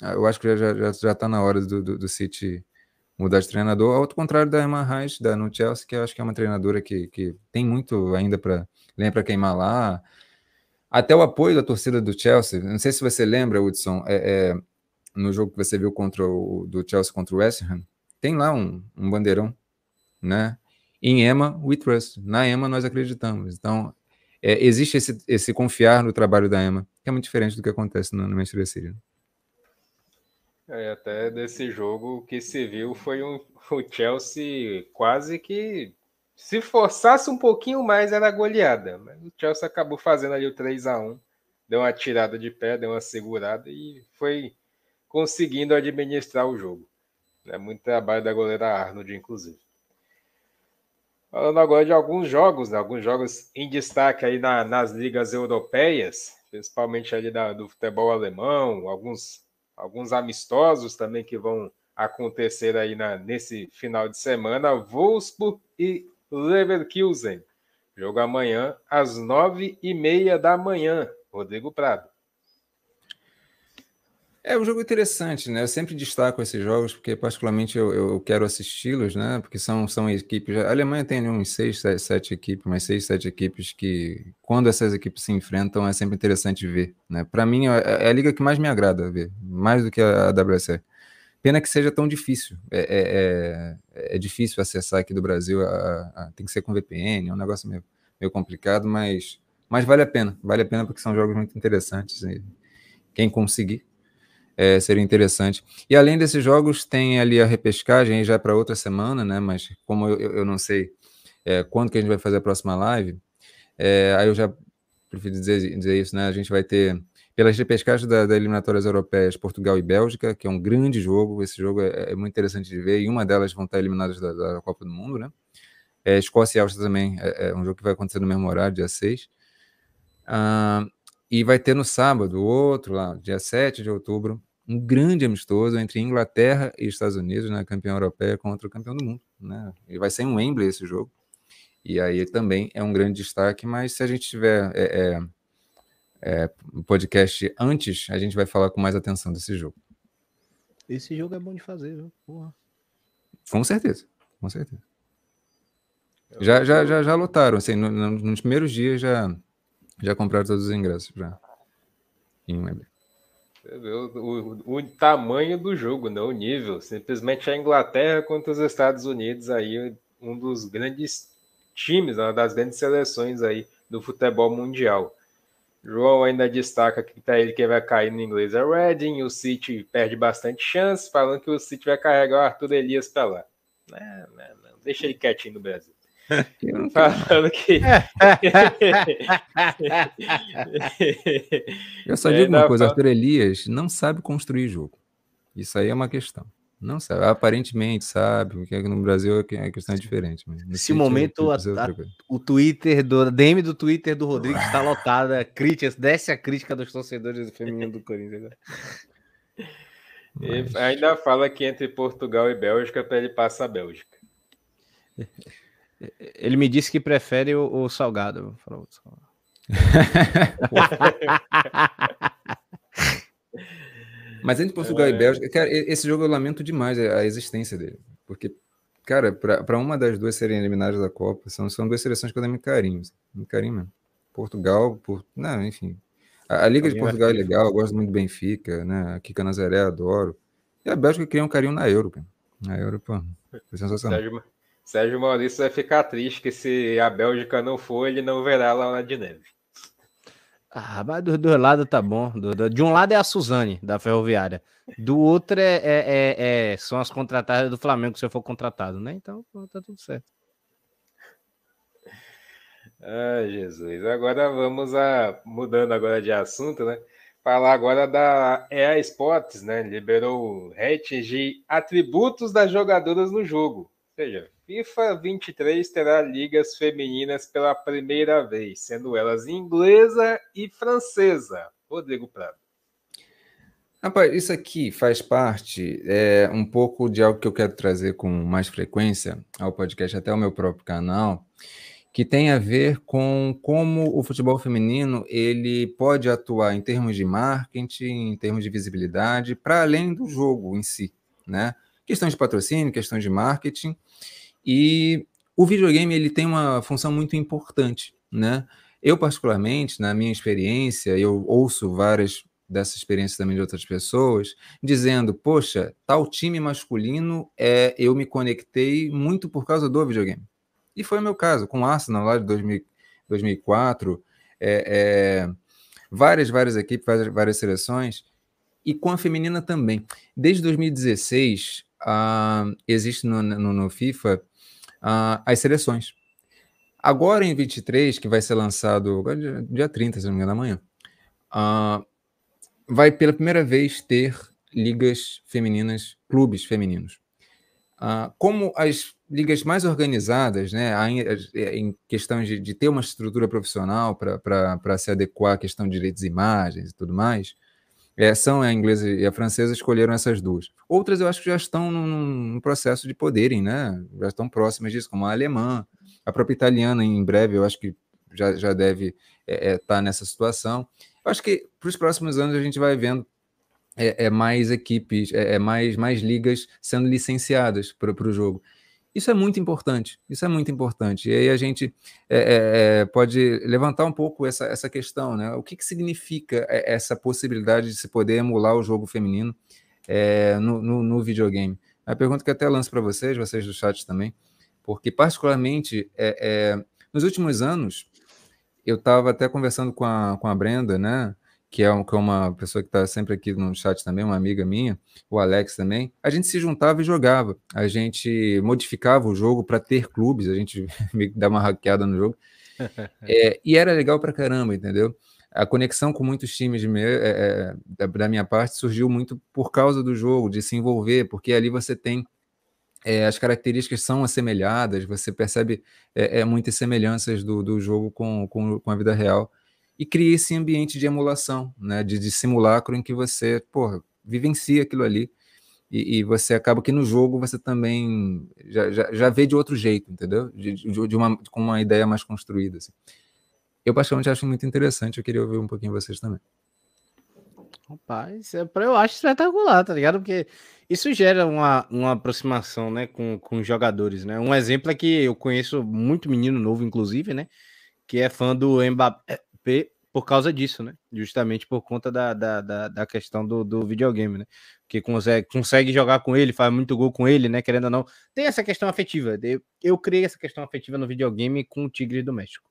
Eu acho que já está na hora do, do, do City mudar de treinador, ao contrário da Emma Reis, da, no Chelsea, que eu acho que é uma treinadora que, que tem muito ainda para para queimar lá. Até o apoio da torcida do Chelsea, não sei se você lembra, Hudson, é, é, no jogo que você viu contra o, do Chelsea contra o West Ham, tem lá um, um bandeirão, né? Em Emma, we trust. Na Emma, nós acreditamos. Então, é, existe esse, esse confiar no trabalho da Emma, que é muito diferente do que acontece no, no Manchester City. É, até desse jogo o que se viu foi um, o Chelsea quase que se forçasse um pouquinho mais era goleada, mas o Chelsea acabou fazendo ali o 3 a 1 deu uma tirada de pé, deu uma segurada e foi conseguindo administrar o jogo. É muito trabalho da goleira Arnold, inclusive. Falando agora de alguns jogos, né? alguns jogos em destaque aí na, nas ligas europeias, principalmente ali da, do futebol alemão, alguns alguns amistosos também que vão acontecer aí na, nesse final de semana. Wolfsburg e Leverkusen. Jogo amanhã às nove e meia da manhã. Rodrigo Prado. É um jogo interessante, né? Eu sempre destaco esses jogos porque, particularmente, eu, eu quero assisti-los, né? Porque são, são equipes. A Alemanha tem uns seis, sete, sete equipes, mas seis, sete equipes que, quando essas equipes se enfrentam, é sempre interessante ver, né? Para mim, é, é a liga que mais me agrada ver, mais do que a, a WSL. Pena que seja tão difícil. É, é, é, é difícil acessar aqui do Brasil. A, a, tem que ser com VPN, é um negócio meio, meio complicado, mas, mas vale a pena. Vale a pena porque são jogos muito interessantes. E quem conseguir é, seria interessante. E além desses jogos, tem ali a repescagem já para outra semana, né? Mas como eu, eu não sei é, quando que a gente vai fazer a próxima live, é, aí eu já prefiro dizer, dizer isso, né? A gente vai ter pelas repescagens da, da eliminatórias europeias Portugal e Bélgica, que é um grande jogo. Esse jogo é, é muito interessante de ver, e uma delas vão estar eliminadas da, da Copa do Mundo, né? É, Escócia e Áustria também é, é, um jogo que vai acontecer no mesmo horário, dia 6. Ah, e vai ter no sábado, outro lá, dia 7 de outubro, um grande amistoso entre Inglaterra e Estados Unidos, né, campeão europeia contra o campeão do mundo, né? E vai ser em Wembley esse jogo. E aí também é um grande destaque, mas se a gente tiver é, é, é, podcast antes, a gente vai falar com mais atenção desse jogo. Esse jogo é bom de fazer, viu? Porra. Com certeza, com certeza. Já, já, já, já lotaram, assim, no, no, nos primeiros dias já, já compraram todos os ingressos já em Wembley. O, o, o, tamanho do jogo, não o nível. Simplesmente a Inglaterra contra os Estados Unidos aí, um dos grandes times, uma das grandes seleções aí do futebol mundial. João ainda destaca que tá ele que vai cair no inglês é Reading, o City perde bastante chance, falando que o City vai carregar o Arthur Elias para lá. Não, não, não, deixa ele quietinho no Brasil. Falando que. Eu só digo uma coisa: Arthur Elias não sabe construir jogo. Isso aí é uma questão. Não sabe. Aparentemente sabe, porque no Brasil é a questão é diferente. Nesse momento, a, a, o Twitter do a DM do Twitter do Rodrigo está lotada. Críticas, desce a crítica dos torcedores do feminino do Corinthians. Mas... ainda fala que entre Portugal e Bélgica para ele passar a Bélgica. Ele me disse que prefere o, o salgado. Falou, Mas entre Portugal é... e Bélgica, cara, esse jogo eu lamento demais a existência dele. Porque, cara, para uma das duas serem eliminadas da Copa, são, são duas seleções que eu muito carinho. Muito carinho mesmo. Portugal, por, não, enfim. A, a Liga de Portugal é legal, eu gosto muito do Benfica, né? A Kika Nazaré, adoro. E a Bélgica cria um carinho na Euro, cara. Na Euro, pô, foi sensacional. Sérgio, Maurício vai ficar triste que se a Bélgica não for, ele não verá lá na de neve. Ah, mas dos dois lados tá bom. Do, do, de um lado é a Suzane, da Ferroviária. Do outro é, é, é, é, são as contratadas do Flamengo, se eu for contratado, né? Então tá tudo certo. Ah, Jesus. Agora vamos a. Mudando agora de assunto, né? Falar agora da EA Sports, né? Liberou ratings de atributos das jogadoras no jogo. Ou seja, FIFA 23 terá ligas femininas pela primeira vez, sendo elas inglesa e francesa. Rodrigo Prado. Rapaz, isso aqui faz parte é, um pouco de algo que eu quero trazer com mais frequência ao podcast, até ao meu próprio canal, que tem a ver com como o futebol feminino ele pode atuar em termos de marketing, em termos de visibilidade, para além do jogo em si, né? Questões de patrocínio, questões de marketing. E o videogame ele tem uma função muito importante, né? Eu particularmente, na minha experiência, eu ouço várias dessas experiências também de outras pessoas, dizendo, poxa, tal time masculino, é, eu me conectei muito por causa do videogame. E foi o meu caso, com o Arsenal lá de 2000, 2004, é, é, várias, várias equipes, várias, várias seleções, e com a feminina também. Desde 2016, uh, existe no, no, no FIFA uh, as seleções. Agora em 23, que vai ser lançado dia, dia 30, se não me engano, amanhã, uh, vai pela primeira vez ter ligas femininas, clubes femininos. Uh, como as ligas mais organizadas, né, em questão de, de ter uma estrutura profissional para se adequar à questão de direitos de imagens e tudo mais, é, são a inglesa e a francesa escolheram essas duas. Outras eu acho que já estão num, processo de poderem, né? Já estão próximas disso, como a alemã, a própria italiana em breve, eu acho que já, já deve estar é, é, tá nessa situação. Eu acho que para os próximos anos a gente vai vendo é, é mais equipes, é, é, mais, mais ligas sendo licenciadas para o jogo. Isso é muito importante, isso é muito importante. E aí a gente é, é, é pode levantar um pouco essa, essa questão, né? O que, que significa essa possibilidade de se poder emular o jogo feminino é, no, no, no, videogame? A pergunta que até lanço para vocês, vocês do chat também, porque particularmente é, nos últimos anos, eu estava até conversando com a, com a Brenda, né? Que é, um, que é uma pessoa que está sempre aqui no chat também, uma amiga minha, o Alex também, a gente se juntava e jogava. A gente modificava o jogo para ter clubes, a gente dá uma hackeada no jogo. é, e era legal para caramba, entendeu? A conexão com muitos times de, é, é, da minha parte surgiu muito por causa do jogo, de se envolver, porque ali você tem é, as características são assemelhadas, você percebe é, é, muitas semelhanças do, do jogo com, com, com, a vida real e cria esse ambiente de emulação, né, de, de simulacro em que você, porra, vivencia aquilo ali e, e, você acaba que no jogo você também já, já, já vê de outro jeito, entendeu? De, de, de uma, com uma ideia mais construída. Assim. Eu particularmente acho muito interessante, eu queria ouvir um pouquinho vocês também. Rapaz, é, eu acho espetacular, tá ligado? Porque isso gera uma, uma aproximação, né, com, com os jogadores, né? Um exemplo é que eu conheço muito menino novo, inclusive, né? Que é fã do Mbappé por causa disso, né? Justamente por conta da, da, da, da questão do, do videogame, né? Que consegue, consegue jogar com ele, faz muito gol com ele, né? Querendo ou não. Tem essa questão afetiva. Eu, eu criei essa questão afetiva no videogame com o Tigre do México.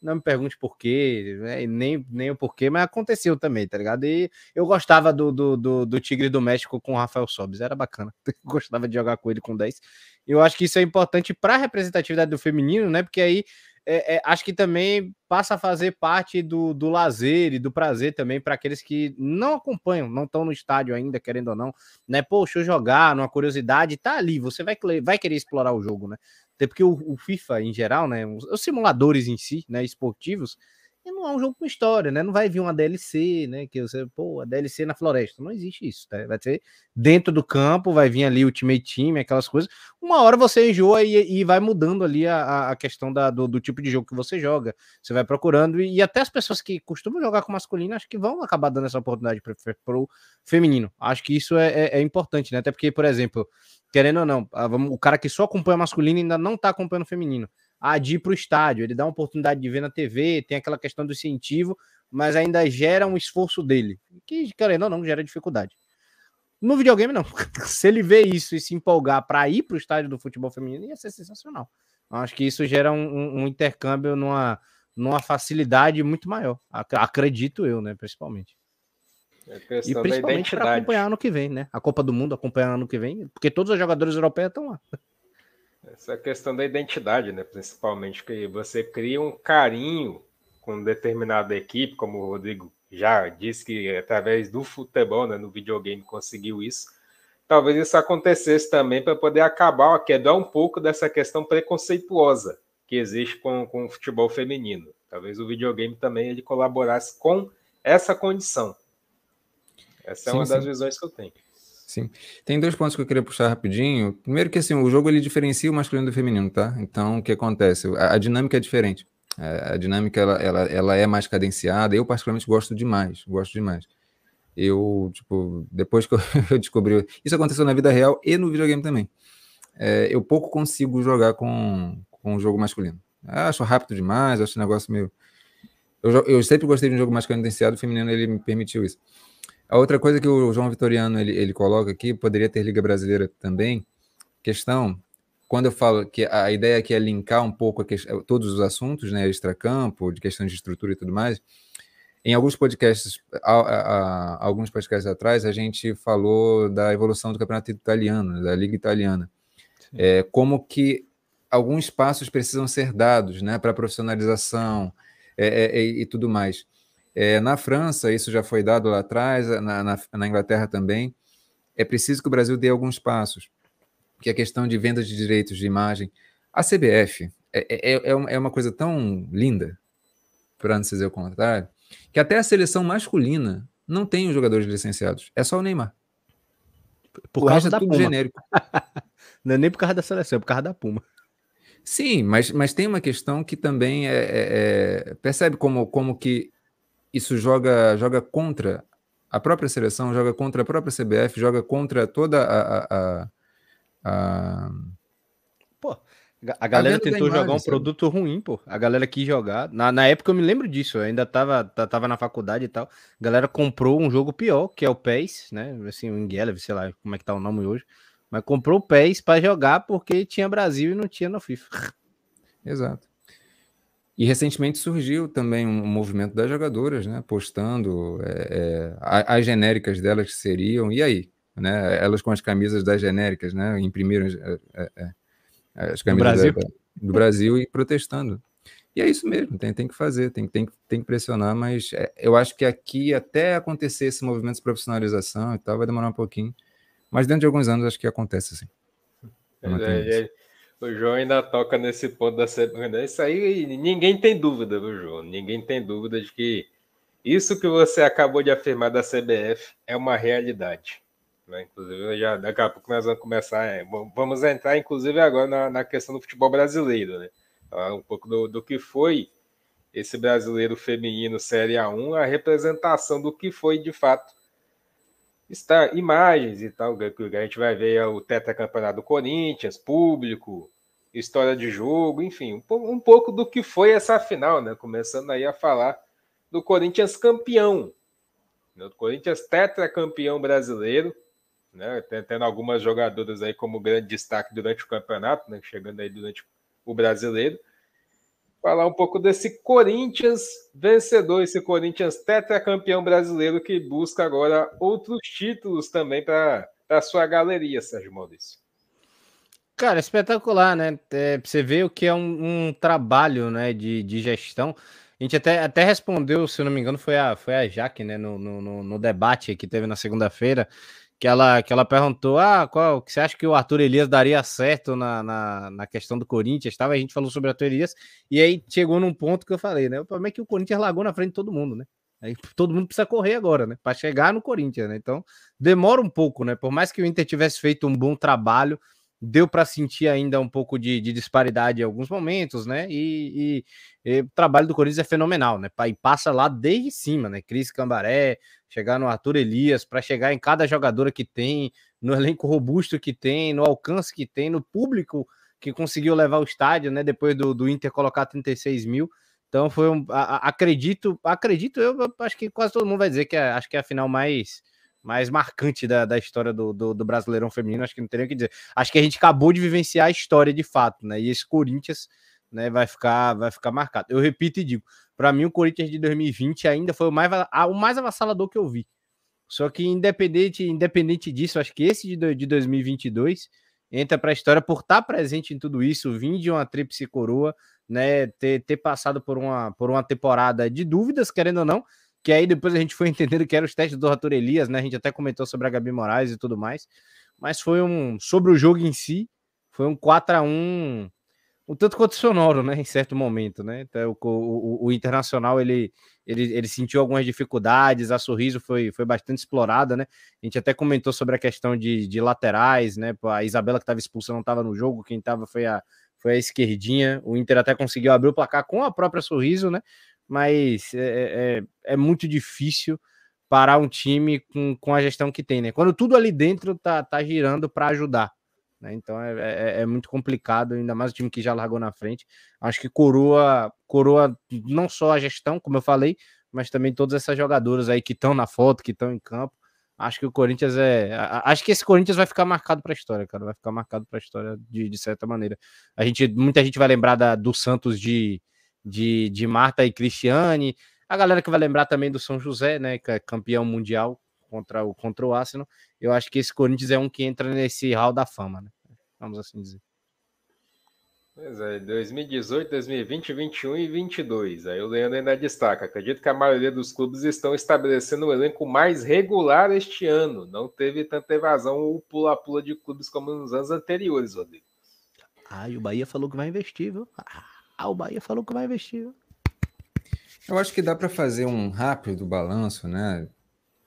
Não me pergunte por quê, né? nem, nem o porquê, mas aconteceu também, tá ligado? E eu gostava do, do, do, do Tigre do México com o Rafael Sobes, era bacana. gostava de jogar com ele com 10. Eu acho que isso é importante para a representatividade do feminino, né? Porque aí é, é, acho que também passa a fazer parte do, do lazer e do prazer também para aqueles que não acompanham, não estão no estádio ainda, querendo ou não, né? Poxa, jogar, numa curiosidade, tá ali, você vai, vai querer explorar o jogo, né? Até porque o, o FIFA, em geral, né? Os, os, simuladores em si, né? Esportivos, não é um jogo com história, né? Não vai vir uma DLC, né? Que você, pô, a DLC na floresta. Não existe isso, tá? Vai ser dentro do campo, vai vir ali o Ultimate Team, aquelas coisas. Uma hora você enjoa e, e vai mudando ali a, a questão da, do, do, tipo de jogo que você joga. Você vai procurando, e, e, até as pessoas que costumam jogar com masculino, acho que vão acabar dando essa oportunidade para o feminino. Acho que isso é, é, é, importante, né? Até porque, por exemplo, querendo ou não, o cara que só acompanha masculino ainda não tá acompanhando feminino a de ir para o estádio. Ele dá uma oportunidade de ver na TV, tem aquela questão do incentivo, mas ainda gera um esforço dele, que, querendo ou não, gera dificuldade. No videogame, não. se ele vê isso e se empolgar para ir para o estádio do futebol feminino, ia ser sensacional. Acho que isso gera um, um intercâmbio numa, numa facilidade muito maior. Acredito eu, né? Principalmente. É e principalmente para acompanhar ano que vem, né? A Copa do Mundo acompanhar ano que vem, porque todos os jogadores europeus estão lá. Essa questão da identidade, né? Principalmente, que você cria um carinho com determinada equipe, como o Rodrigo já disse que através do futebol, né, no videogame conseguiu isso. Talvez isso acontecesse também para poder acabar, quebrar um pouco dessa questão preconceituosa que existe com, com o futebol feminino. Talvez o videogame também ele colaborasse com essa condição. Essa é sim, uma das visões que eu tenho. Sim. Tem dois pontos que eu queria puxar rapidinho. Primeiro que assim, o jogo ele diferencia o masculino do feminino, tá? Então, o que acontece? A, a dinâmica é diferente. A, a dinâmica ela, ela, ela, é mais cadenciada. Eu particularmente gosto demais, gosto demais. Eu, tipo, depois que eu, descobri, isso aconteceu na vida real e no videogame também. É, eu pouco consigo jogar com, com o jogo masculino. Eu acho rápido demais, acho um negócio meio. Eu, eu sempre gostei de um jogo mais cadenciado, o feminino ele me permitiu isso. A outra coisa que o João Vitoriano ele, ele coloca aqui, poderia ter Liga Brasileira também, questão, quando eu falo que a ideia aqui é linkar um pouco questão, todos os assuntos, né, extracampo, de questão de estrutura e tudo mais, em alguns podcasts, a, a, a, alguns podcasts atrás, a gente falou da evolução do campeonato italiano, da Liga Italiana. É, como que alguns passos precisam ser dados né, para profissionalização é, é, e tudo mais. É, na França, isso já foi dado lá atrás, na, na, na, Inglaterra também. É preciso que o Brasil dê alguns passos, que a questão de venda de direitos de imagem. A CBF é, é, é, é uma coisa tão linda, para não dizer o contrário, que até a seleção masculina não tem os jogadores licenciados. É só o Neymar. Por o causa é da tudo Puma. genérico. não é nem por causa da seleção, é por causa da Puma. Sim, mas, mas tem uma questão que também é, é, é percebe como, como que isso joga, joga contra a própria seleção, joga contra a própria CBF, joga contra toda a. a, a, a... Pô, a galera Tá tentou imagem, jogar um sabe? produto ruim, pô. A galera quis jogar. Na, na época eu me lembro disso, eu ainda tava, ta- tava na faculdade e tal. A galera comprou um jogo pior, que é o PES, né? Assim, o Ingeleve, sei lá como é que tá o nome hoje. Mas comprou o PES pra jogar porque tinha Brasil e não tinha no FIFA. Exato. E recentemente surgiu também um movimento das jogadoras, né? Postando é, é, as genéricas delas que seriam, e aí? Né? Elas com as camisas das genéricas, né? Imprimiram é, é, é, as camisas Brasil? da- do Brasil e protestando. E é isso mesmo, tem, tem que fazer, tem, tem, tem que pressionar, mas é, eu acho que aqui, até acontecer esse movimento de profissionalização e tal, vai demorar um pouquinho. Mas dentro de alguns anos, acho que acontece sim. É É, é, o João ainda toca nesse ponto da semana. Isso aí ninguém tem dúvida, viu, João? Ninguém tem dúvida de que isso que você acabou de afirmar da CBF é uma realidade. né? Inclusive, já, daqui a pouco nós vamos começar. é, vamos entrar, inclusive, agora na, na questão do futebol brasileiro, né? Falar um pouco do, do que foi esse brasileiro feminino Série A1, a representação do que foi de fato está imagens e tal, que a gente vai ver o tetracampeonato do Corinthians, público, história de jogo, enfim, um, po- pouco do que foi essa final, né? Começando aí a falar do Corinthians campeão, né? o Corinthians tetracampeão brasileiro, né? Tendo algumas jogadoras aí como grande destaque durante o campeonato, né? Chegando aí durante o brasileiro. Falar um pouco desse Corinthians vencedor, esse Corinthians tetracampeão brasileiro que busca agora outros títulos também para a sua galeria, Sérgio Maurício. Cara, espetacular, né? É, você ver o que é um, um trabalho né, de, de gestão. A gente até, até respondeu, se não me engano, foi a, foi a Jaque, né, no, no- no debate que teve na segunda-feira, que ela, que ela perguntou: ah, qual que você acha que o Arthur Elias daria certo na, na, na questão do Corinthians? Tava, a gente falou sobre o Arthur Elias, e aí chegou num ponto que eu falei, né? O problema é que o Corinthians largou na frente de todo mundo, né? Aí todo mundo precisa correr agora, né? Para chegar no Corinthians, né? Então demora um pouco, né? Por mais que o Inter tivesse feito um bom trabalho, deu para sentir ainda um pouco de, de disparidade em alguns momentos, né? E, e- e o trabalho do Corinthians é fenomenal, né? E passa lá desde cima, né? Cris Cambaré, chegar no Arthur Elias, para chegar em cada jogadora que tem, no elenco robusto que tem, no alcance que tem, no público que conseguiu levar o estádio, né? Depois do, do Inter colocar 36 mil. Então foi um. a- a- acredito, acredito, eu eu acho que quase todo mundo vai dizer que é, acho que é a final mais mais marcante da, da história do, do, do Brasileirão Feminino, acho que não tem nem o que dizer. Acho que a gente acabou de vivenciar a história de fato, né? E esse Corinthians né, vai, ficar, vai ficar marcado. Eu repito e digo, para mim o Corinthians de 2020 ainda foi o mais, o mais avassalador que eu vi. Só que independente, independente disso, acho que esse de, de 2022 entra para a história por estar presente em tudo isso, vir de uma tríplice coroa, né, ter, ter passado por uma, por uma temporada de dúvidas, querendo ou não, que aí depois a gente foi entendendo que eram os testes do Arthur Elias, né? A gente até comentou sobre a Gabi Moraes e tudo mais. Mas foi um. Sobre o jogo em si, foi um 4 a 1 um tanto quanto sonoro, né? Em certo momento, né? Então, o, o, o Internacional ele, ele, ele sentiu algumas dificuldades, a sorriso foi, foi bastante explorada, né? A gente até comentou sobre a questão de, de laterais, né? A Isabela que estava expulsa não estava no jogo, quem estava foi a, foi a esquerdinha. O Inter até conseguiu abrir o placar com a própria sorriso, né? Mas é, é, é muito difícil parar um time com, com a gestão que tem, né? Quando tudo ali dentro tá, tá girando para ajudar. Né? Então é, é, é, muito complicado, ainda mais o time que já largou na frente. Acho que coroa, coroa não só a gestão, como eu falei, mas também todas essas jogadoras aí que estão na foto, que estão em campo. Acho que o Corinthians é. Acho que esse Corinthians vai ficar marcado para a história, cara. Vai ficar marcado para a história de, de certa maneira. A gente, muita gente vai lembrar da, do Santos de, de, de Marta e Cristiane. A galera que vai lembrar também do São José, né? Que é campeão mundial contra o, contra o Arsenal. Eu acho que esse Corinthians é um que entra nesse hall da fama, né? Vamos assim dizer. Pois é, 2018, 2020, 21 e 22. Aí o Leandro ainda destaca. Acredito que a maioria dos clubes estão estabelecendo um elenco mais regular este ano. Não teve tanta evasão ou pula-pula de clubes como nos anos anteriores, Rodrigo. Ah, e o Bahia falou que vai investir, viu? Ah, o Bahia falou que vai investir? Eu acho que dá para fazer um rápido balanço, né?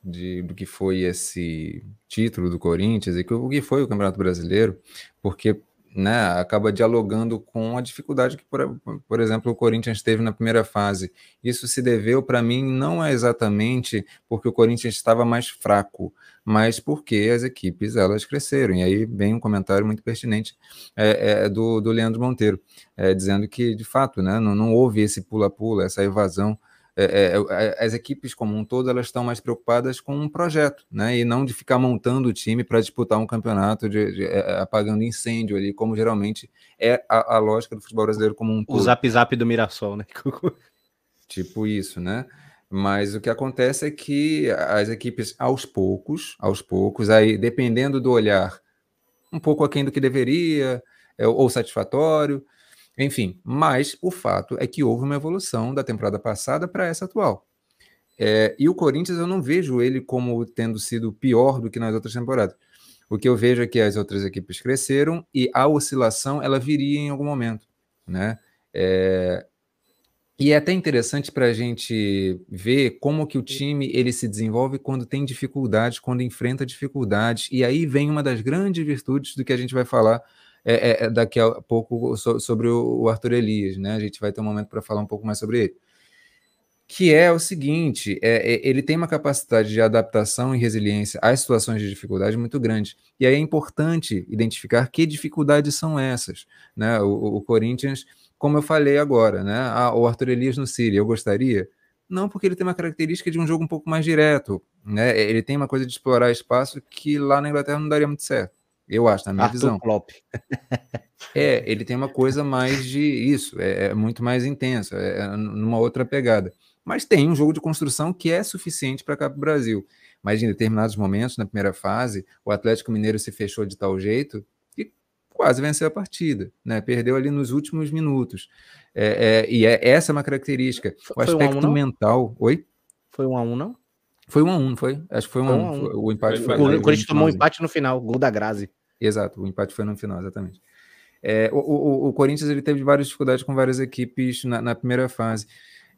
De, do que foi esse título do Corinthians e o que foi o Campeonato Brasileiro, porque né, acaba dialogando com a dificuldade que, por, por exemplo, o Corinthians teve na primeira fase. Isso se deveu, para mim, não é exatamente porque o Corinthians estava mais fraco, mas porque as equipes elas cresceram. E aí vem um comentário muito pertinente é, é, do, do Leandro Monteiro, é, dizendo que, de fato, né, não, não houve esse pula-pula, essa evasão é, é, é, as equipes como um todo elas estão mais preocupadas com um projeto, né? E não de ficar montando o time para disputar um campeonato, de, de, é, apagando incêndio ali, como geralmente é a, a, lógica do futebol brasileiro como um todo. O zap zap do Mirassol, né? tipo isso, né? Mas o que acontece é que as equipes, aos poucos, aos poucos, aí dependendo do olhar, um pouco aquém do que deveria, ou satisfatório, enfim, mas o fato é que houve uma evolução da temporada passada para essa atual. É, e o Corinthians eu não vejo ele como tendo sido pior do que nas outras temporadas. O que eu vejo é que as outras equipes cresceram e a oscilação ela viria em algum momento, né? É, e é até interessante para a gente ver como que o time ele se desenvolve quando tem dificuldades, quando enfrenta dificuldades. E aí vem uma das grandes virtudes do que a gente vai falar é, é, é, daqui a pouco so, sobre o, o, Arthur Elias, né? A gente vai ter um momento para falar um pouco mais sobre ele. Que é o seguinte: é, é, ele tem uma capacidade de adaptação e resiliência às situações de dificuldade muito grande. E aí é importante identificar que dificuldades são essas. Né? O, o Corinthians, como eu falei agora, né? Ah, o Arthur Elias no Síria, eu gostaria? Não, porque ele tem uma característica de um jogo um pouco mais direto. Né? Ele tem uma coisa de explorar espaço que lá na Inglaterra não daria muito certo. Eu acho, na minha Arthur visão. Klopp. é, ele tem uma coisa mais de isso, é, é muito mais intenso, é, é numa outra pegada. Mas tem um jogo de construção que é suficiente para cá para o Brasil. Mas em determinados momentos, na primeira fase, o Atlético Mineiro se fechou de tal jeito que quase venceu a partida, né? Perdeu ali nos últimos minutos. É, é, e é, essa é uma característica. O aspecto um mental. Oi? Foi um a um, não? Foi um a um, não foi? Acho que foi um, foi um, a um. O empate foi. O, o Corinthians tomou um empate no final, gol da Grazi. Exato, o empate foi no final, exatamente. É, o, o, o, Corinthians ele teve várias dificuldades com várias equipes na, na primeira fase.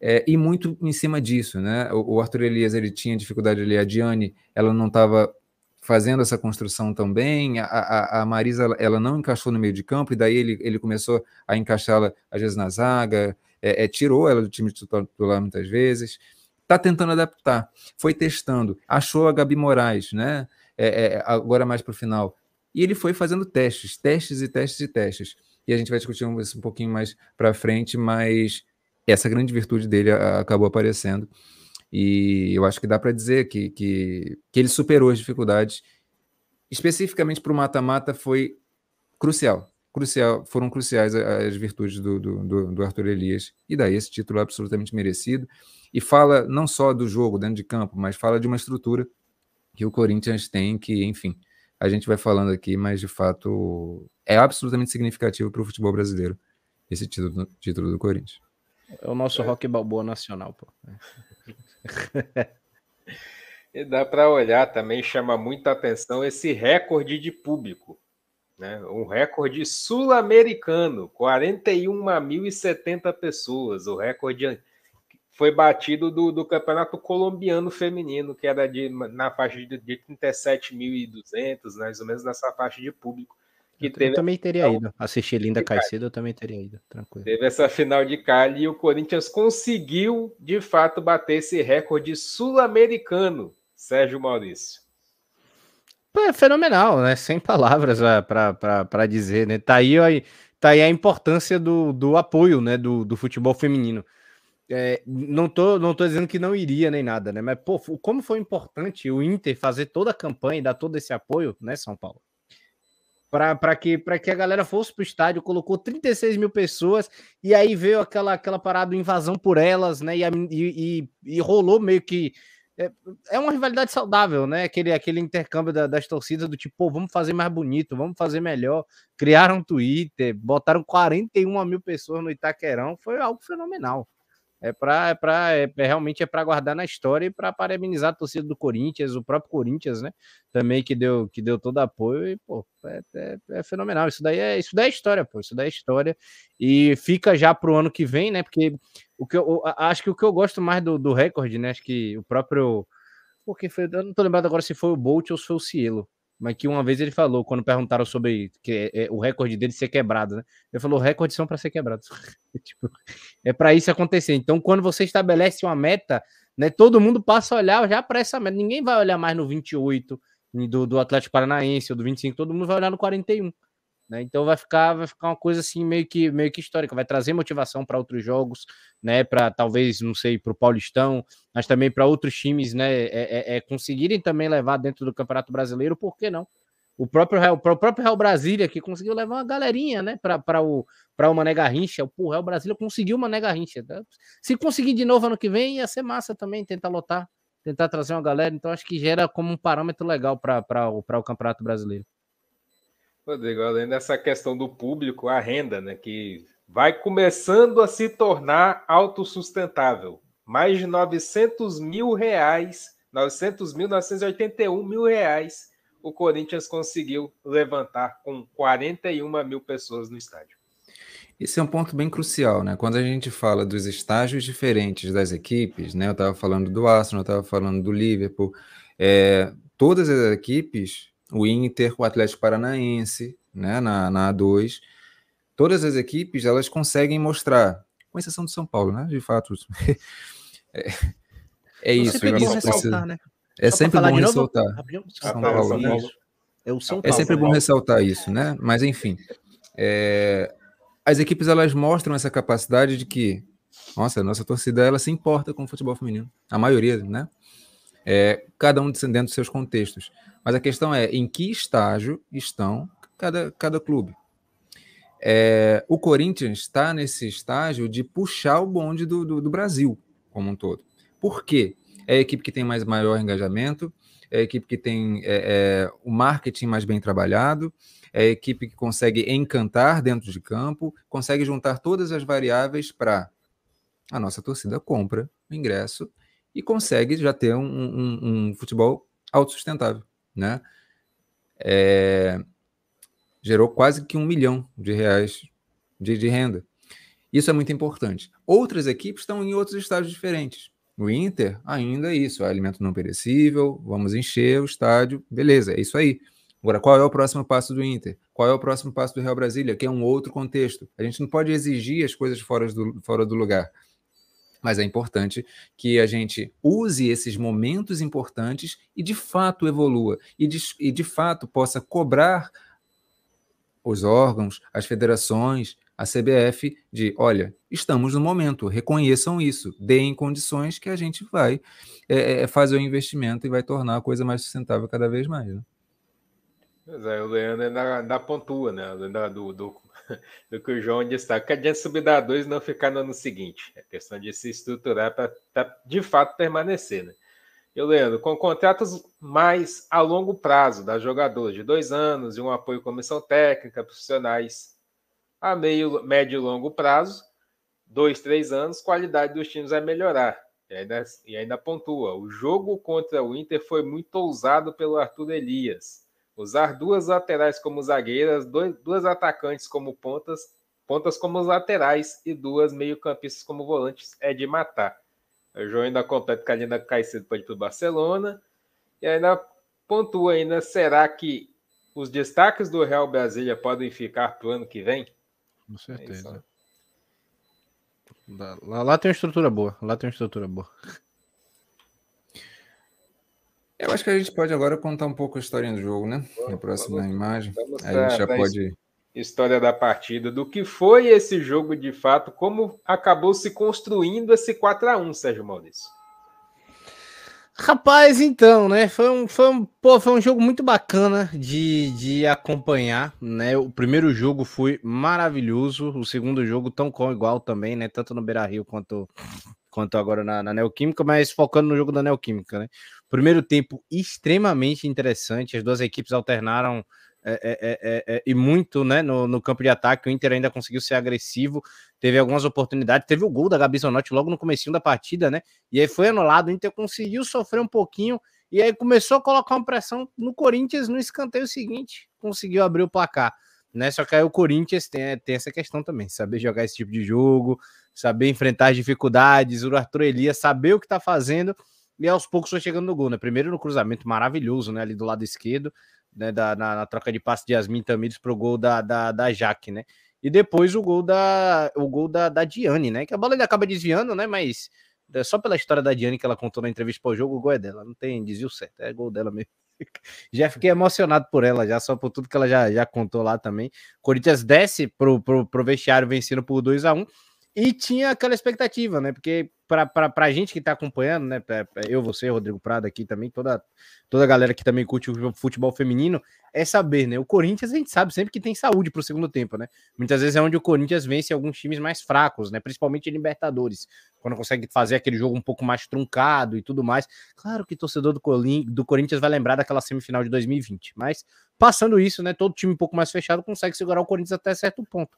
É, e muito em cima disso, né? O, o, Arthur Elias ele tinha dificuldade ali, a Diane ela não estava fazendo essa construção tão bem, a, a, a Marisa ela, ela, não encaixou no meio de campo, e daí ele, ele começou a encaixá-la às vezes na zaga, é, é, tirou ela do time titular muitas vezes, está tentando adaptar, foi testando, achou a Gabi Moraes, né? É, é, agora mais para o final, e ele foi fazendo testes, testes e testes e testes. E a gente vai discutir isso um pouquinho mais para frente, mas essa grande virtude dele acabou aparecendo. E eu acho que dá para dizer que, que, que ele superou as dificuldades. Especificamente para o mata-mata foi crucial. Crucial, foram cruciais as virtudes do, do, do, Arthur Elias. E daí esse título é absolutamente merecido. E fala não só do jogo dentro de campo, mas fala de uma estrutura que o Corinthians tem que, enfim, a gente vai falando aqui, mas de fato é absolutamente significativo para o futebol brasileiro esse título, título do Corinthians. É o nosso é. rock balboa nacional, pô. e dá para olhar também, chama muita atenção esse recorde de público. Né? Um recorde sul-americano, 41.070 pessoas, o recorde foi batido do, do campeonato colombiano feminino, que era de, na faixa de, de 37.200, mais ou menos nessa faixa de público. Que eu, teve também teria ido. Assistir Linda Caicedo, eu também teria ido, tranquilo. Teve essa final de Cali e o Corinthians conseguiu, de fato, bater esse recorde sul-americano, Sérgio Maurício. É fenomenal, né? Sem palavras para dizer, né? Tá aí, tá aí a importância do, do apoio né? do, do futebol feminino. É, não, tô, não tô dizendo que não iria nem nada, né? Mas, pô, como foi importante o Inter fazer toda a campanha e dar todo esse apoio, né, São Paulo? Para que, que a galera fosse para o estádio, colocou 36 mil pessoas e aí veio aquela, aquela parada, invasão por elas, né? E, e, e, rolou meio que. É, é, uma rivalidade saudável, né? Aquele, aquele intercâmbio da, das torcidas do tipo, vamos fazer mais bonito, vamos fazer melhor. Criaram um Twitter, botaram 41 mil pessoas no Itaquerão, foi algo fenomenal é para é para é, é, realmente é para guardar na história e para parabenizar a torcida do Corinthians, o próprio Corinthians, né? Também que deu que deu todo apoio e pô, é, é, é, fenomenal. Isso daí é isso daí é história, pô. Isso daí é história e fica já para o ano que vem, né? Porque o que eu, acho que o que eu gosto mais do, do recorde, né? Acho que o próprio porque foi, eu não tô lembrado agora se foi o Bolt ou se foi o Cielo, mas que uma vez ele falou, quando perguntaram sobre que é, é, o recorde dele ser quebrado, né? Ele falou: recordes são para ser quebrados. tipo, é para isso acontecer. Então, quando você estabelece uma meta, né, todo mundo passa a olhar já para essa meta. Ninguém vai olhar mais no 28 do, do Atlético Paranaense ou do 25, todo mundo vai olhar no 41. Né? Então vai ficar, vai ficar uma coisa assim meio que, meio que histórica, vai trazer motivação para outros jogos, né? Para talvez, não sei, para o Paulistão, mas também para outros times, né? É, é, é, conseguirem também levar dentro do Campeonato Brasileiro, por que não? O próprio Real, o próprio Real Brasília que conseguiu levar uma galerinha, né? Para o para o Mané Garrincha, o Real Brasília conseguiu uma Mané Garrincha. Né? Se conseguir de novo ano que vem, ia ser massa também tentar lotar, tentar trazer uma galera. Então acho que gera como um parâmetro legal para o Campeonato Brasileiro. Rodrigo, além dessa questão do público, a renda, né, que vai começando a se tornar autossustentável. Mais de 900 mil reais, 900 mil, 981 mil reais, o Corinthians conseguiu levantar com 41 mil pessoas no estádio. Esse é um ponto bem crucial, né? Quando a gente fala dos estágios diferentes das equipes, né? Eu estava falando do Arsenal, eu estava falando do Liverpool, é, todas as equipes o Inter, o Atlético Paranaense, né, na, na A2. Todas as equipes elas conseguem mostrar, com exceção do São Paulo, né? De fato. é, é isso. É, isso precisa... né? é sempre bom ressaltar. São Paulo, né? É, o São Paulo, é sempre bom ressaltar isso, né? Mas enfim, é... as equipes elas mostram essa capacidade de que, nossa, a nossa torcida ela se importa com o futebol feminino, a maioria, né? É, cada um dentro dos seus contextos. Mas a questão é em que estágio estão cada, cada clube. É, o Corinthians está nesse estágio de puxar o bonde do, do, do, Brasil como um todo. Por quê? É a equipe que tem mais maior engajamento, é a equipe que tem é, é, o marketing mais bem trabalhado, é a equipe que consegue encantar dentro de campo, consegue juntar todas as variáveis para a nossa torcida compra o ingresso e consegue já ter um, um, um futebol autossustentável né? É, gerou quase que um milhão de reais de, de renda. Isso é muito importante. Outras equipes estão em outros estádios diferentes. O Inter, ainda é isso, é alimento não perecível, vamos encher o estádio, beleza, é isso aí. Agora, qual é o próximo passo do Inter? Qual é o próximo passo do Real Brasília? Que é um outro contexto. A gente não pode exigir as coisas fora do, fora do lugar mas é importante que a gente use esses momentos importantes e de fato evolua e de, e de fato possa cobrar os órgãos, as federações, a CBF de, olha, estamos no momento, reconheçam isso, deem condições que a gente vai é, é, fazer o investimento e vai tornar a coisa mais sustentável cada vez mais. Né? Pois é, o Leandro ainda, ainda pontua, né? Ainda do, do, do que o João destaca, adianta subir da 2 e não ficar no ano seguinte. É questão de se estruturar para de fato permanecer, né? E Leandro, com contratos mais a longo prazo das jogadoras, de dois anos, e um apoio comissão técnica, profissionais a meio, médio e longo prazo, dois, três anos, qualidade dos times vai melhorar. E ainda, e ainda pontua. O jogo contra o Inter foi muito ousado pelo Arthur Elias Usar duas laterais como zagueiras, dois, duas atacantes como pontas, pontas como laterais e duas meio-campistas como volantes é de matar. O João ainda completa que a Lina Caicedo pode ir para o Barcelona. E ainda pontua ainda, será que os destaques do Real Brasília podem ficar para o ano que vem? Com certeza. É lá, lá tem uma estrutura boa. Lá tem uma estrutura boa. Eu acho que a gente pode agora contar um pouco a história do jogo, né? Na próxima vamos, imagem. Vamos a gente já pode. História da partida, do que foi esse jogo de fato, como acabou se construindo esse 4 a 1 Sérgio Maurício. Rapaz, então, né? Foi um, foi um, pô, foi um jogo muito bacana de, de acompanhar, né? O primeiro jogo foi maravilhoso, o segundo jogo tão com igual também, né? Tanto no Beira Rio quanto, quanto agora na, na Neoquímica, mas focando no jogo da Neoquímica, né? Primeiro tempo extremamente interessante, as duas equipes alternaram é, é, é, é, e muito né, no, no, campo de ataque. O Inter ainda conseguiu ser agressivo, teve algumas oportunidades. Teve o gol da Gabi Zanotti logo no começo da partida, né? E aí foi anulado. O Inter conseguiu sofrer um pouquinho e aí começou a colocar uma pressão no Corinthians no escanteio seguinte. Conseguiu abrir o placar. Né? Só que aí o Corinthians tem, tem essa questão também: saber jogar esse tipo de jogo, saber enfrentar as dificuldades. O Arthur Elias saber o que está fazendo e aos poucos foi chegando no gol, né? Primeiro no cruzamento maravilhoso, né? Ali do lado esquerdo, né, da, na, na, troca de passe de Yasmin Tamires pro gol da, da, da Jaque, né? E depois o gol da o gol da, da Diane, né? Que a bola ainda acaba desviando, né? Mas é só pela história da Diane que ela contou na entrevista pós-jogo, o gol é dela. Não tem desvio certo, é gol dela mesmo. já fiquei emocionado por ela, já só por tudo que ela já, já contou lá também. Corinthians desce pro, pro, pro vestiário vencendo por 2 a 1 e tinha aquela expectativa, né? Porque para a gente que está acompanhando, né? Eu, você, Rodrigo Prado aqui também, toda, toda a galera que também curte o futebol feminino, é saber, né? O Corinthians a gente sabe sempre que tem saúde para o segundo tempo, né? Muitas vezes é onde o Corinthians vence alguns times mais fracos, né? Principalmente em Libertadores, quando consegue fazer aquele jogo um pouco mais truncado e tudo mais. Claro que torcedor do, Colim, do Corinthians vai lembrar daquela semifinal de 2020, mas passando isso, né? Todo time um pouco mais fechado consegue segurar o Corinthians até certo ponto.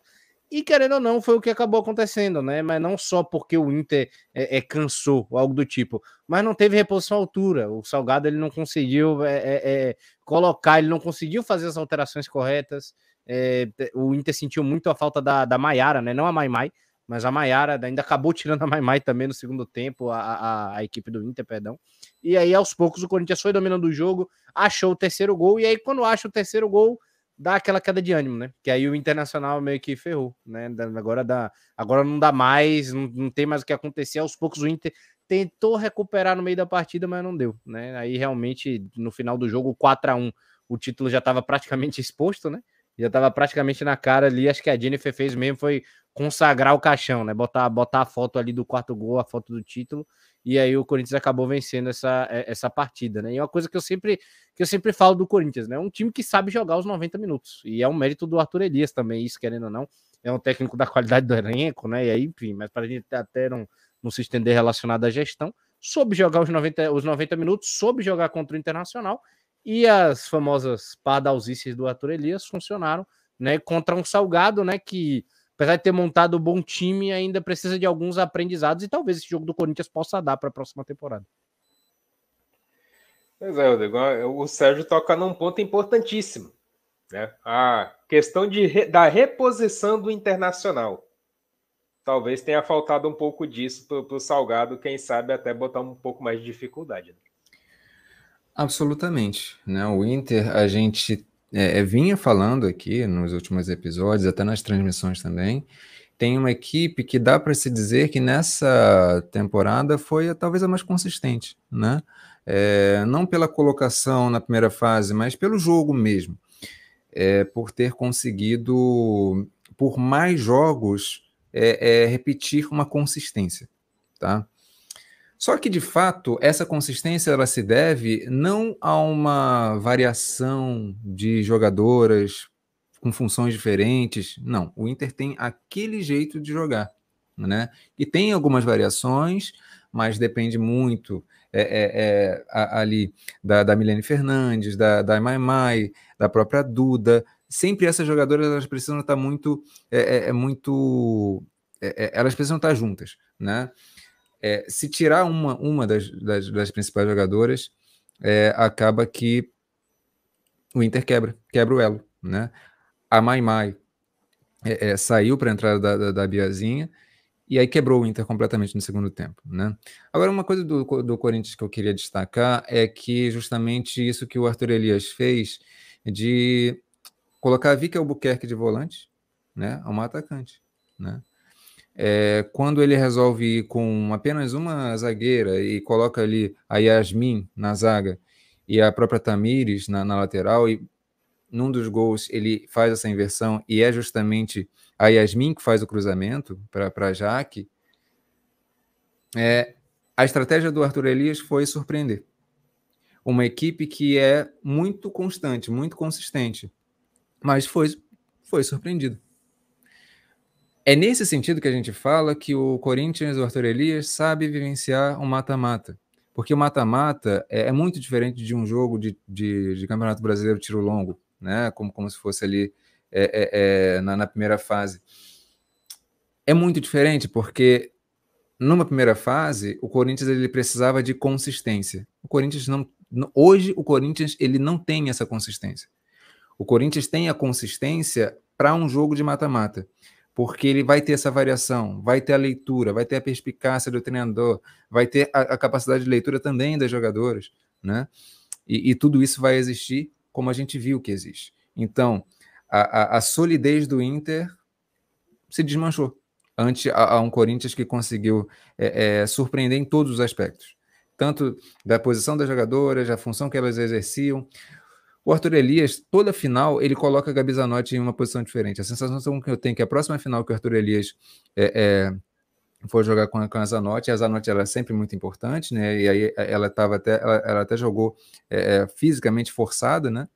E querendo ou não, foi o que acabou acontecendo, né? Mas não só porque o Inter é, é cansou, algo do tipo, mas não teve reposição à altura. O Salgado ele não conseguiu é, é, é colocar, ele não conseguiu fazer as alterações corretas. É, o Inter sentiu muito a falta da, da Maiara, né? Não a Mai Mai, mas a Maiara ainda acabou tirando a Mai Mai também no segundo tempo, a, a, a, equipe do Inter, perdão. E aí, aos poucos, o Corinthians foi dominando o jogo, achou o terceiro gol, e aí, quando acha o terceiro gol, dá aquela queda de ânimo, né? Que aí o Internacional meio que ferrou, né? Agora dá, agora não dá mais, não, não tem mais o que acontecer. Aos poucos o Inter tentou recuperar no meio da partida, mas não deu, né? Aí realmente no final do jogo 4 a 1, o título já estava praticamente exposto, né? Já estava praticamente na cara ali. Acho que a Jennifer fez mesmo foi consagrar o caixão, né? Botar, botar a foto ali do quarto gol, a foto do título e aí o Corinthians acabou vencendo essa, é, essa partida, né? E é uma coisa que eu sempre que eu sempre falo do Corinthians, né? Um time que sabe jogar os 90 minutos. E é um mérito do Arthur Elias também, isso querendo ou não. É um técnico da qualidade do elenco, né? E aí, enfim, mas para a gente até não, não se estender relacionado à gestão, soube jogar os 90, os 90 minutos, soube jogar contra o Internacional e as famosas pardalzices do Arthur Elias funcionaram, né? Contra um Salgado, né? Que apesar de ter montado um bom time, ainda precisa de alguns aprendizados e talvez esse jogo do Corinthians possa dar para a próxima temporada. Pois é, Rodrigo, o Sérgio toca num ponto importantíssimo, né? A questão de, da reposição do internacional. Talvez tenha faltado um pouco disso para o Salgado, quem sabe até botar um pouco mais de dificuldade. Né? Absolutamente. Né? O Inter, a gente é, é, vinha falando aqui nos últimos episódios, até nas transmissões também, tem uma equipe que dá para se dizer que nessa temporada foi talvez a mais consistente, né? É, não pela colocação na primeira fase, mas pelo jogo mesmo, é, por ter conseguido, por mais jogos, é, é repetir uma consistência, tá? Só que, de fato, essa consistência ela se deve não a uma variação de jogadoras com funções diferentes. Não, o Inter tem aquele jeito de jogar, né? E tem algumas variações, mas depende muito é, é, é, ali da, da Milene Fernandes, da, da Mai Mai, da própria Duda. Sempre essas jogadoras elas precisam estar muito, é, é, é muito, é, elas precisam estar juntas, né? É, se tirar uma, uma das, das, das principais jogadoras, é, acaba que o Inter quebra, quebra o elo, né? A Mai Mai é, é saiu para a entrada da, da, da, Biazinha e aí quebrou o Inter completamente no segundo tempo, né? Agora, uma coisa do, do Corinthians que eu queria destacar é que justamente isso que o Arthur Elias fez de colocar a Vicky Albuquerque de volante, né? Uma atacante, né? É, quando ele resolve ir com apenas uma zagueira e coloca ali a Yasmin na zaga e a própria Tamires na, na lateral, e num dos gols ele faz essa inversão e é justamente a Yasmin que faz o cruzamento para Jaque, é, a estratégia do Arthur Elias foi surpreender. Uma equipe que é muito constante, muito consistente, mas foi, foi surpreendido. É nesse sentido que a gente fala que o Corinthians, o Arthur Elias, sabe vivenciar um mata-mata. Porque o mata-mata é, é, muito diferente de um jogo de, de, de, Campeonato Brasileiro tiro longo, né? como, como se fosse ali é, é, é, na, na primeira fase. É muito diferente porque numa primeira fase o Corinthians ele precisava de consistência. O Corinthians não hoje o Corinthians ele não tem essa consistência. O Corinthians tem a consistência para um jogo de mata-mata porque ele vai ter essa variação, vai ter a leitura, vai ter a perspicácia do treinador, vai ter a, a capacidade de leitura também das jogadoras, né? E, e, tudo isso vai existir como a gente viu que existe. Então, a, a, a solidez do Inter se desmanchou ante a, um Corinthians que conseguiu é, é, surpreender em todos os aspectos, tanto da posição das jogadoras, da função que elas exerciam. O Arthur Elias, toda final, ele coloca a Gabi Zanotti em uma posição diferente. A sensação que eu tenho é que a próxima final que o Arthur Elias é, é, for jogar com a, com a Zanotti, a Zanotti era é sempre muito importante, né? E aí ela estava até, ela, ela, até jogou é, é, fisicamente forçada, né?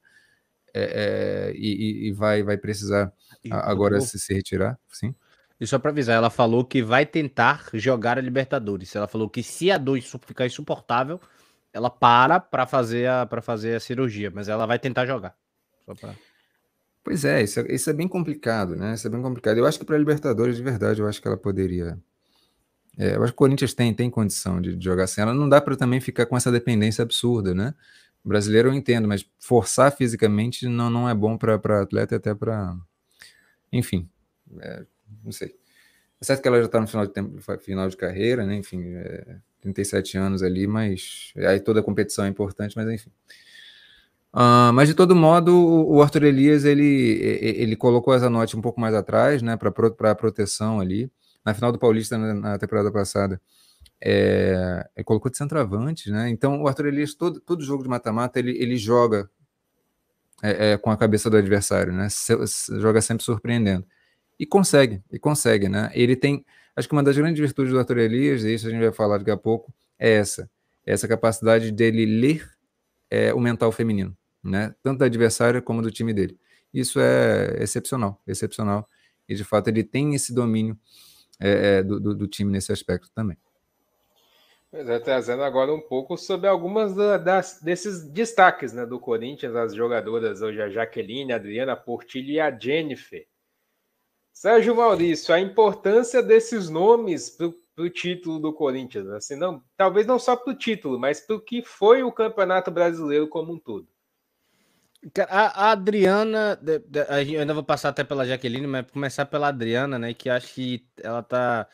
e, e, vai, vai precisar agora se, se retirar, sim. E só para avisar, ela falou que vai tentar jogar a Libertadores. Ela falou que se a dor ficar insuportável, ela para para fazer a para fazer a cirurgia, mas ela vai tentar jogar. Pra... Pois é isso, é, isso é bem complicado, né? Isso é bem complicado. Eu acho que para Libertadores, de verdade, eu acho que ela poderia. É, eu acho que o Corinthians tem, tem condição de, de jogar sem ela. Não dá para também ficar com essa dependência absurda, né? O brasileiro eu entendo, mas forçar fisicamente não, não é bom para atleta e até para. Enfim. É, não sei. É certo que ela já está no final de, tempo, final de carreira, né? Enfim, é, 37 anos ali, mas aí toda competição é importante, mas enfim. Uh, mas de todo modo, o Arthur Elias ele, ele colocou essa nota um pouco mais atrás, né, para proteção ali. Na final do Paulista, na, na temporada passada, é, ele colocou de centroavante, né? Então, o Arthur Elias, todo, todo jogo de mata-mata, ele, ele joga é, é, com a cabeça do adversário, né? Se, se, joga sempre surpreendendo. E consegue, e consegue, né? Ele tem, acho que uma das grandes virtudes do Arthur Elias, e isso a gente vai falar daqui a pouco, é essa, é essa capacidade dele ler é, o mental feminino, né? Tanto da adversária como do time dele. Isso é excepcional, excepcional. E de fato ele tem esse domínio é, é do, do, do, time nesse aspecto também. Pois é, trazendo agora um pouco sobre algumas das, desses destaques né, do Corinthians, as jogadoras hoje, a Jaqueline, a Adriana Portilho e a Jennifer. Sérgio Maurício, a importância desses nomes para o título do Corinthians, assim, não, talvez não só para o título, mas para o que foi o Campeonato Brasileiro como um todo. A, Adriana, eu ainda vou passar até pela Jaqueline, mas começar pela Adriana, né? Que acho que ela tá,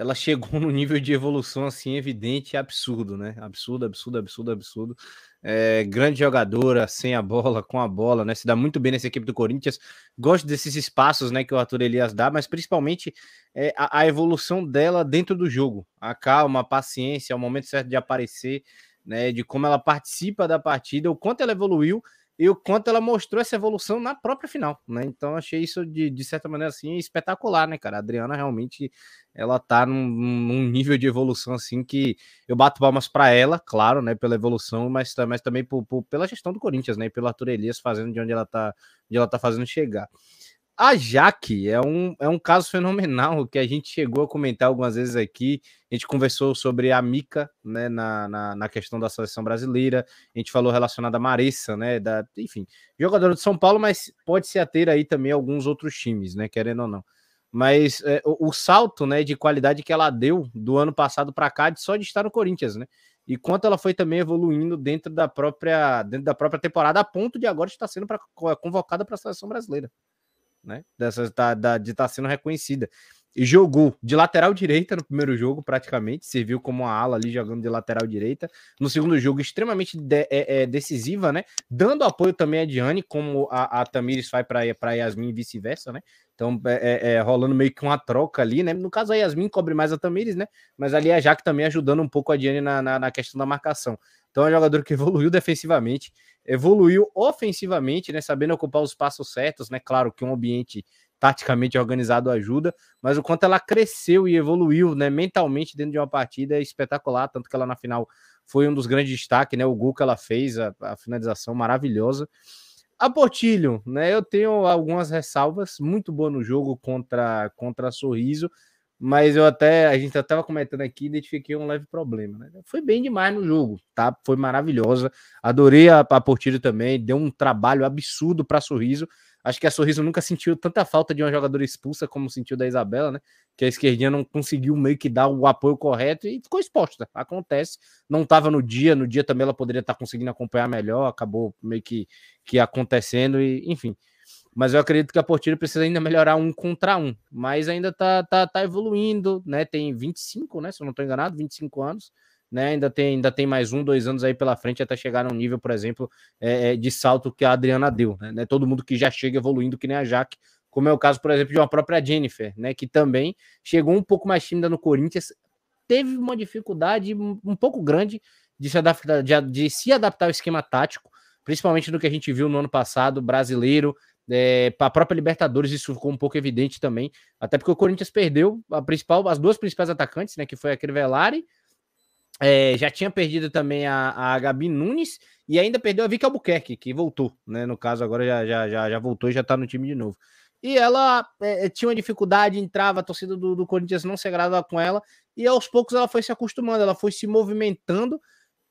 ela chegou no nível de evolução assim evidente e absurdo, né? Absurdo, absurdo, absurdo, absurdo é, grande jogadora, sem a bola, com a bola, né? Se dá muito bem nessa equipe do Corinthians. Gosto desses espaços, né, que o Arthur Elias dá, mas principalmente é, a, a, evolução dela dentro do jogo, a calma, a paciência, o momento certo de aparecer, né? De como ela participa da partida, o quanto ela evoluiu e o quanto ela mostrou essa evolução na própria final, né? Então achei isso de, de certa maneira assim espetacular, né, cara? A Adriana realmente ela tá num, num nível de evolução assim que eu bato palmas para ela, claro, né, pela evolução, mas, mas também por, por, pela gestão do Corinthians, né, e pelo Arthur Elias fazendo de onde ela tá, de ela tá fazendo chegar. A Jaque é um, é um caso fenomenal que a gente chegou a comentar algumas vezes aqui. A gente conversou sobre a Mica, né, na, na, na questão da seleção brasileira. A gente falou relacionada a Marissa, né, da, enfim, jogadora de São Paulo, mas pode se ater aí também alguns outros times, né, querendo ou não. Mas é, o, o, salto, né, de qualidade que ela deu do ano passado para cá, de só de estar no Corinthians, né? E quanto ela foi também evoluindo dentro da própria dentro da própria temporada, a ponto de agora estar sendo pra, convocada para a seleção brasileira né? Dessa, da, da, de estar tá sendo reconhecida. E jogou de lateral direita no primeiro jogo, praticamente, serviu como uma ala ali jogando de lateral direita. No segundo jogo, extremamente de, é, é, decisiva, né? Dando apoio também a Diane, como a, a Tamires faz para Yasmin e vice-versa, né? Então, é, é, é, rolando meio que uma troca ali, né? No caso, a Yasmin cobre mais a Tamires, né? Mas ali a Jaque também ajudando um pouco a Diane na, na, na questão da marcação. Então, é um jogador que evoluiu defensivamente evoluiu ofensivamente, né? Sabendo ocupar os passos certos, né? Claro que um ambiente taticamente organizado ajuda, mas o quanto ela cresceu e evoluiu, né, mentalmente dentro de uma partida é espetacular, tanto que ela na final foi um dos grandes destaques, né, o gol que ela fez, a, a finalização maravilhosa. A Portilho, né, eu tenho algumas ressalvas, muito boa no jogo contra contra Sorriso, mas eu até, a gente estava comentando aqui, identifiquei um leve problema, né? Foi bem demais no jogo, tá? Foi maravilhosa. Adorei a, a Portilho também, deu um trabalho absurdo para Sorriso. Acho que a Sorriso nunca sentiu tanta falta de uma jogadora expulsa como sentiu da Isabela, né? Que a esquerdinha não conseguiu meio que dar o apoio correto e ficou exposta. Acontece. Não estava no dia, no dia também ela poderia estar tá conseguindo acompanhar melhor, acabou meio que, que acontecendo e, enfim. Mas eu acredito que a Portilho precisa ainda melhorar um contra um. Mas ainda tá, tá, tá evoluindo, né? Tem 25, né? Se eu não estou enganado, 25 anos. Né? Ainda tem, ainda tem mais um, dois anos aí pela frente até chegar num nível, por exemplo, é, é de salto que a Adriana deu, né? É todo mundo que já chega evoluindo que nem a Jaque, como é o caso, por exemplo, de uma própria Jennifer, né? Que também chegou um pouco mais tímida no Corinthians, teve uma dificuldade um pouco grande de se adaptar, de, de se adaptar ao esquema tático, principalmente no que a gente viu no ano passado, brasileiro, é, para a própria Libertadores, isso ficou um pouco evidente também, até porque o Corinthians perdeu a principal, as duas principais atacantes, né? Que foi a Crivellari é, já tinha perdido também a, a Gabi Nunes e ainda perdeu a Vicky Albuquerque, que voltou, né? No caso, agora já, já, já, já voltou e já tá no time de novo. E ela é, tinha uma dificuldade, entrava, a torcida do, do Corinthians não se agradava com ela, e aos poucos ela foi se acostumando, ela foi se movimentando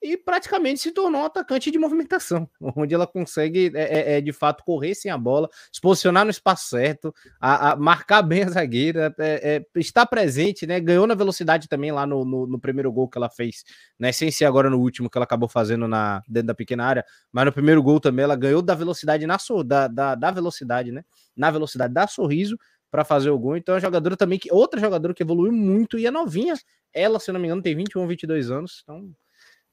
e praticamente se tornou um atacante de movimentação, onde ela consegue é, é, é, de fato correr sem a bola, se posicionar no espaço certo, a, a marcar bem a zagueira, é, é estar presente, né? Ganhou na velocidade também lá no, no, no, primeiro gol que ela fez, né? Sem ser agora no último que ela acabou fazendo na, dentro da pequena área, mas no primeiro gol também ela ganhou da velocidade na da, da, da velocidade, né? Na velocidade da sorriso para fazer o gol. Então, é jogadora também que outra jogadora que evoluiu muito e é novinha. Ela, se não me engano, tem 21, 22 anos. Então,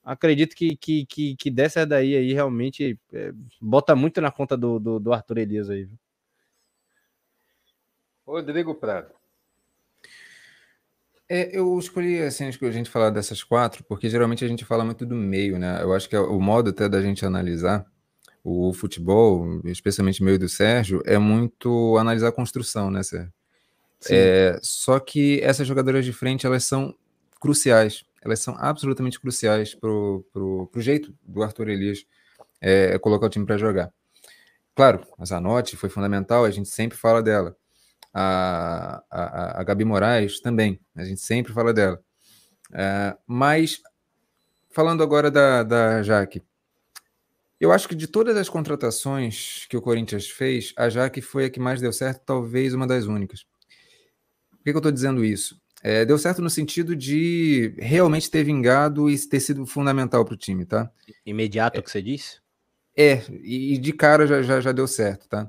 acredito que, que, que, que dessa daí aí realmente é, bota muito na conta do, do, do Arthur Elias aí. Viu? Rodrigo Prado. É, eu escolhi assim, a gente falar dessas quatro, porque geralmente a gente fala muito do meio, né? Eu acho que é o modo até da gente analisar o futebol, especialmente o meio do Sérgio, é muito analisar a construção, né, Sérgio? É, só que essas jogadoras de frente, elas são cruciais elas são absolutamente cruciais para o jeito do Arthur Elias é, colocar o time para jogar. Claro, a Zanotti foi fundamental, a gente sempre fala dela. A, a, a Gabi Moraes também, a gente sempre fala dela. É, mas, falando agora da, da Jaque, eu acho que de todas as contratações que o Corinthians fez, a Jaque foi a que mais deu certo, talvez uma das únicas. Por que, que eu estou dizendo isso? É, deu certo no sentido de realmente ter vingado e ter sido fundamental para o time, tá? Imediato é, que você disse? É, e de cara já, já, já deu certo, tá?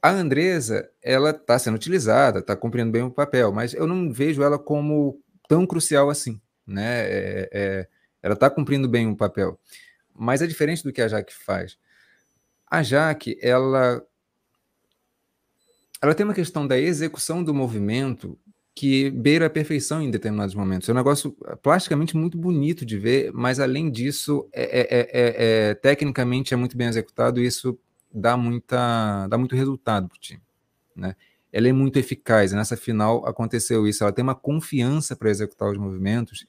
A Andresa, ela está sendo utilizada, está cumprindo bem o papel, mas eu não vejo ela como tão crucial assim, né? É, é, ela está cumprindo bem o papel, mas é diferente do que a Jaque faz. A Jaque, ela ela tem uma questão da execução do movimento que beira a perfeição em determinados momentos. É um negócio eh, plasticamente muito bonito de ver, mas além disso, é, é, é, é tecnicamente é muito bem executado e isso dá, muita, dá muito resultado para o time. Né? Ela é muito eficaz, e nessa final aconteceu isso. Ela tem uma confiança para executar os movimentos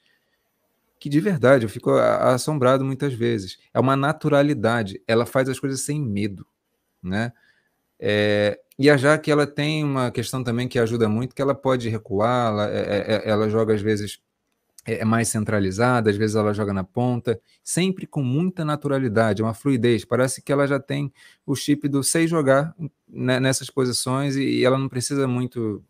que de verdade eu fico assombrado muitas vezes. É uma naturalidade, ela faz as coisas sem medo. Né? É, e a Jaque, ela tem uma questão também que ajuda muito, que ela pode recuar, ela, é, é, é ela joga às vezes é, é mais centralizada, às vezes ela joga na ponta, sempre com muita naturalidade, uma fluidez. Parece que ela já tem o chip do sei jogar nessas posições e, ela não precisa muito.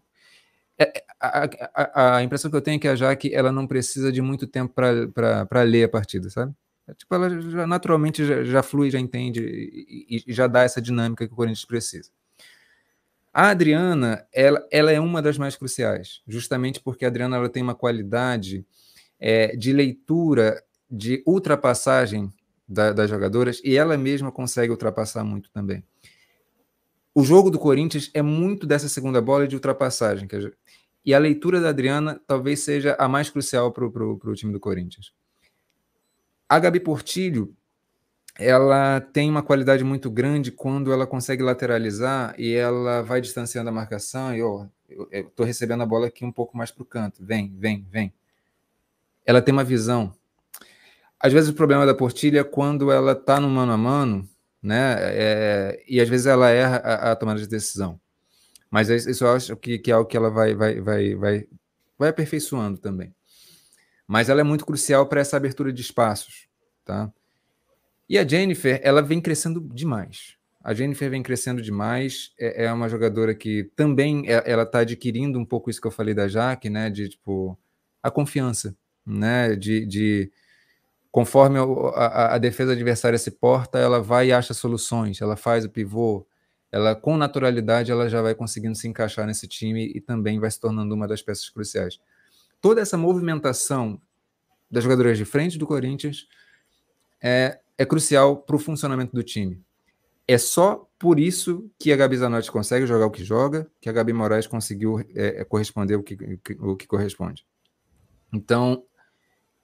É, a, a, a, impressão que eu tenho é que a Jaque ela não precisa de muito tempo para ler a partida, sabe? Tipo, ela já, naturalmente já, já flui, já entende e, e já dá essa dinâmica que o Corinthians precisa. A Adriana, ela, ela é uma das mais cruciais, justamente porque a Adriana ela tem uma qualidade é, de leitura, de ultrapassagem da, das jogadoras, e ela mesma consegue ultrapassar muito também. O jogo do Corinthians é muito dessa segunda bola de ultrapassagem. E a leitura da Adriana talvez seja a mais crucial para o time do Corinthians. A Gabi Portilho, ela tem uma qualidade muito grande quando ela consegue lateralizar e ela vai distanciando a marcação e, ó, eu estou recebendo a bola aqui um pouco mais para o canto, vem, vem, vem. Ela tem uma visão. Às vezes o problema da Portilha é quando ela está no mano a mano, né, é, e às vezes ela erra a, a, tomada de decisão. Mas isso eu acho que, que é algo que ela vai, vai, vai, vai, vai aperfeiçoando também. Mas ela é muito crucial para essa abertura de espaços, tá? E a Jennifer, ela vem crescendo demais. A Jennifer vem crescendo demais. É, é uma jogadora que também é, ela está adquirindo um pouco isso que eu falei da Jaque, né? De tipo a confiança, né? De, de conforme a, a, defesa adversária se porta, ela vai e acha soluções. Ela faz o pivô. Ela com naturalidade ela já vai conseguindo se encaixar nesse time e também vai se tornando uma das peças cruciais. Toda essa movimentação das jogadoras de frente do Corinthians é, é crucial para o funcionamento do time. É só por isso que a Gabi Zanotti consegue jogar o que joga, que a Gabi Moraes conseguiu é, é corresponder o que, o que corresponde. Então,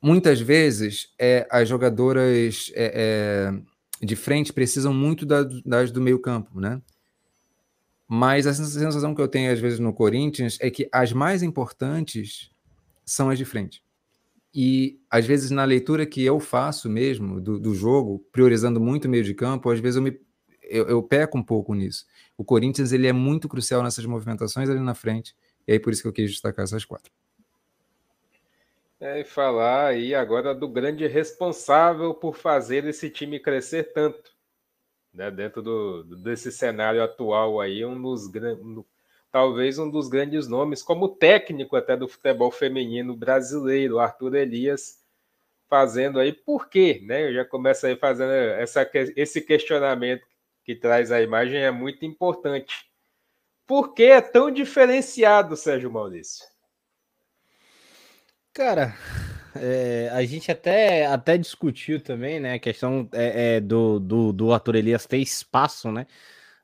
muitas vezes, é, as jogadoras é, é, de frente precisam muito das, das do meio campo, né? Mas a sensação que eu tenho às vezes no Corinthians é que as mais importantes são as de frente. E às vezes na leitura que eu faço mesmo do, do jogo, priorizando muito o meio de campo, às vezes eu me eu, eu, peco um pouco nisso. O Corinthians ele é muito crucial nessas movimentações ali na frente, e aí por isso que eu quis destacar essas quatro. É, e falar aí agora do grande responsável por fazer esse time crescer tanto né, dentro do, desse cenário atual aí, um dos talvez um dos grandes nomes, como técnico até do futebol feminino brasileiro, Arthur Elias, fazendo aí por quê, né? Eu já começo aí fazendo essa, esse questionamento que traz a imagem, é muito importante. Por que é tão diferenciado, Sérgio Maurício? Cara, é, a gente até, até discutiu também, né? A questão é, é, do, do, do Arthur Elias ter espaço, né?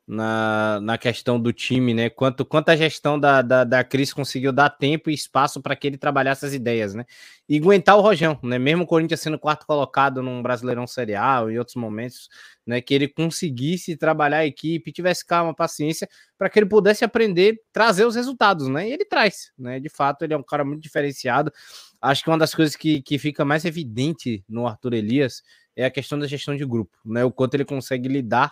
Na, na questão do time, né? Quanto, quanto a gestão da, da, da Cris conseguiu dar tempo e espaço para que ele trabalhasse as ideias, né? E aguentar o Rojão, né? Mesmo o Corinthians sendo quarto colocado num Brasileirão Serial e outros momentos, né? Que ele conseguisse trabalhar a equipe, tivesse calma, paciência, para que ele pudesse aprender, trazer os resultados, né? E ele traz, né? De fato, ele é um cara muito diferenciado. Acho que uma das coisas que, que fica mais evidente no Arthur Elias é a questão da gestão de grupo, né? O quanto ele consegue lidar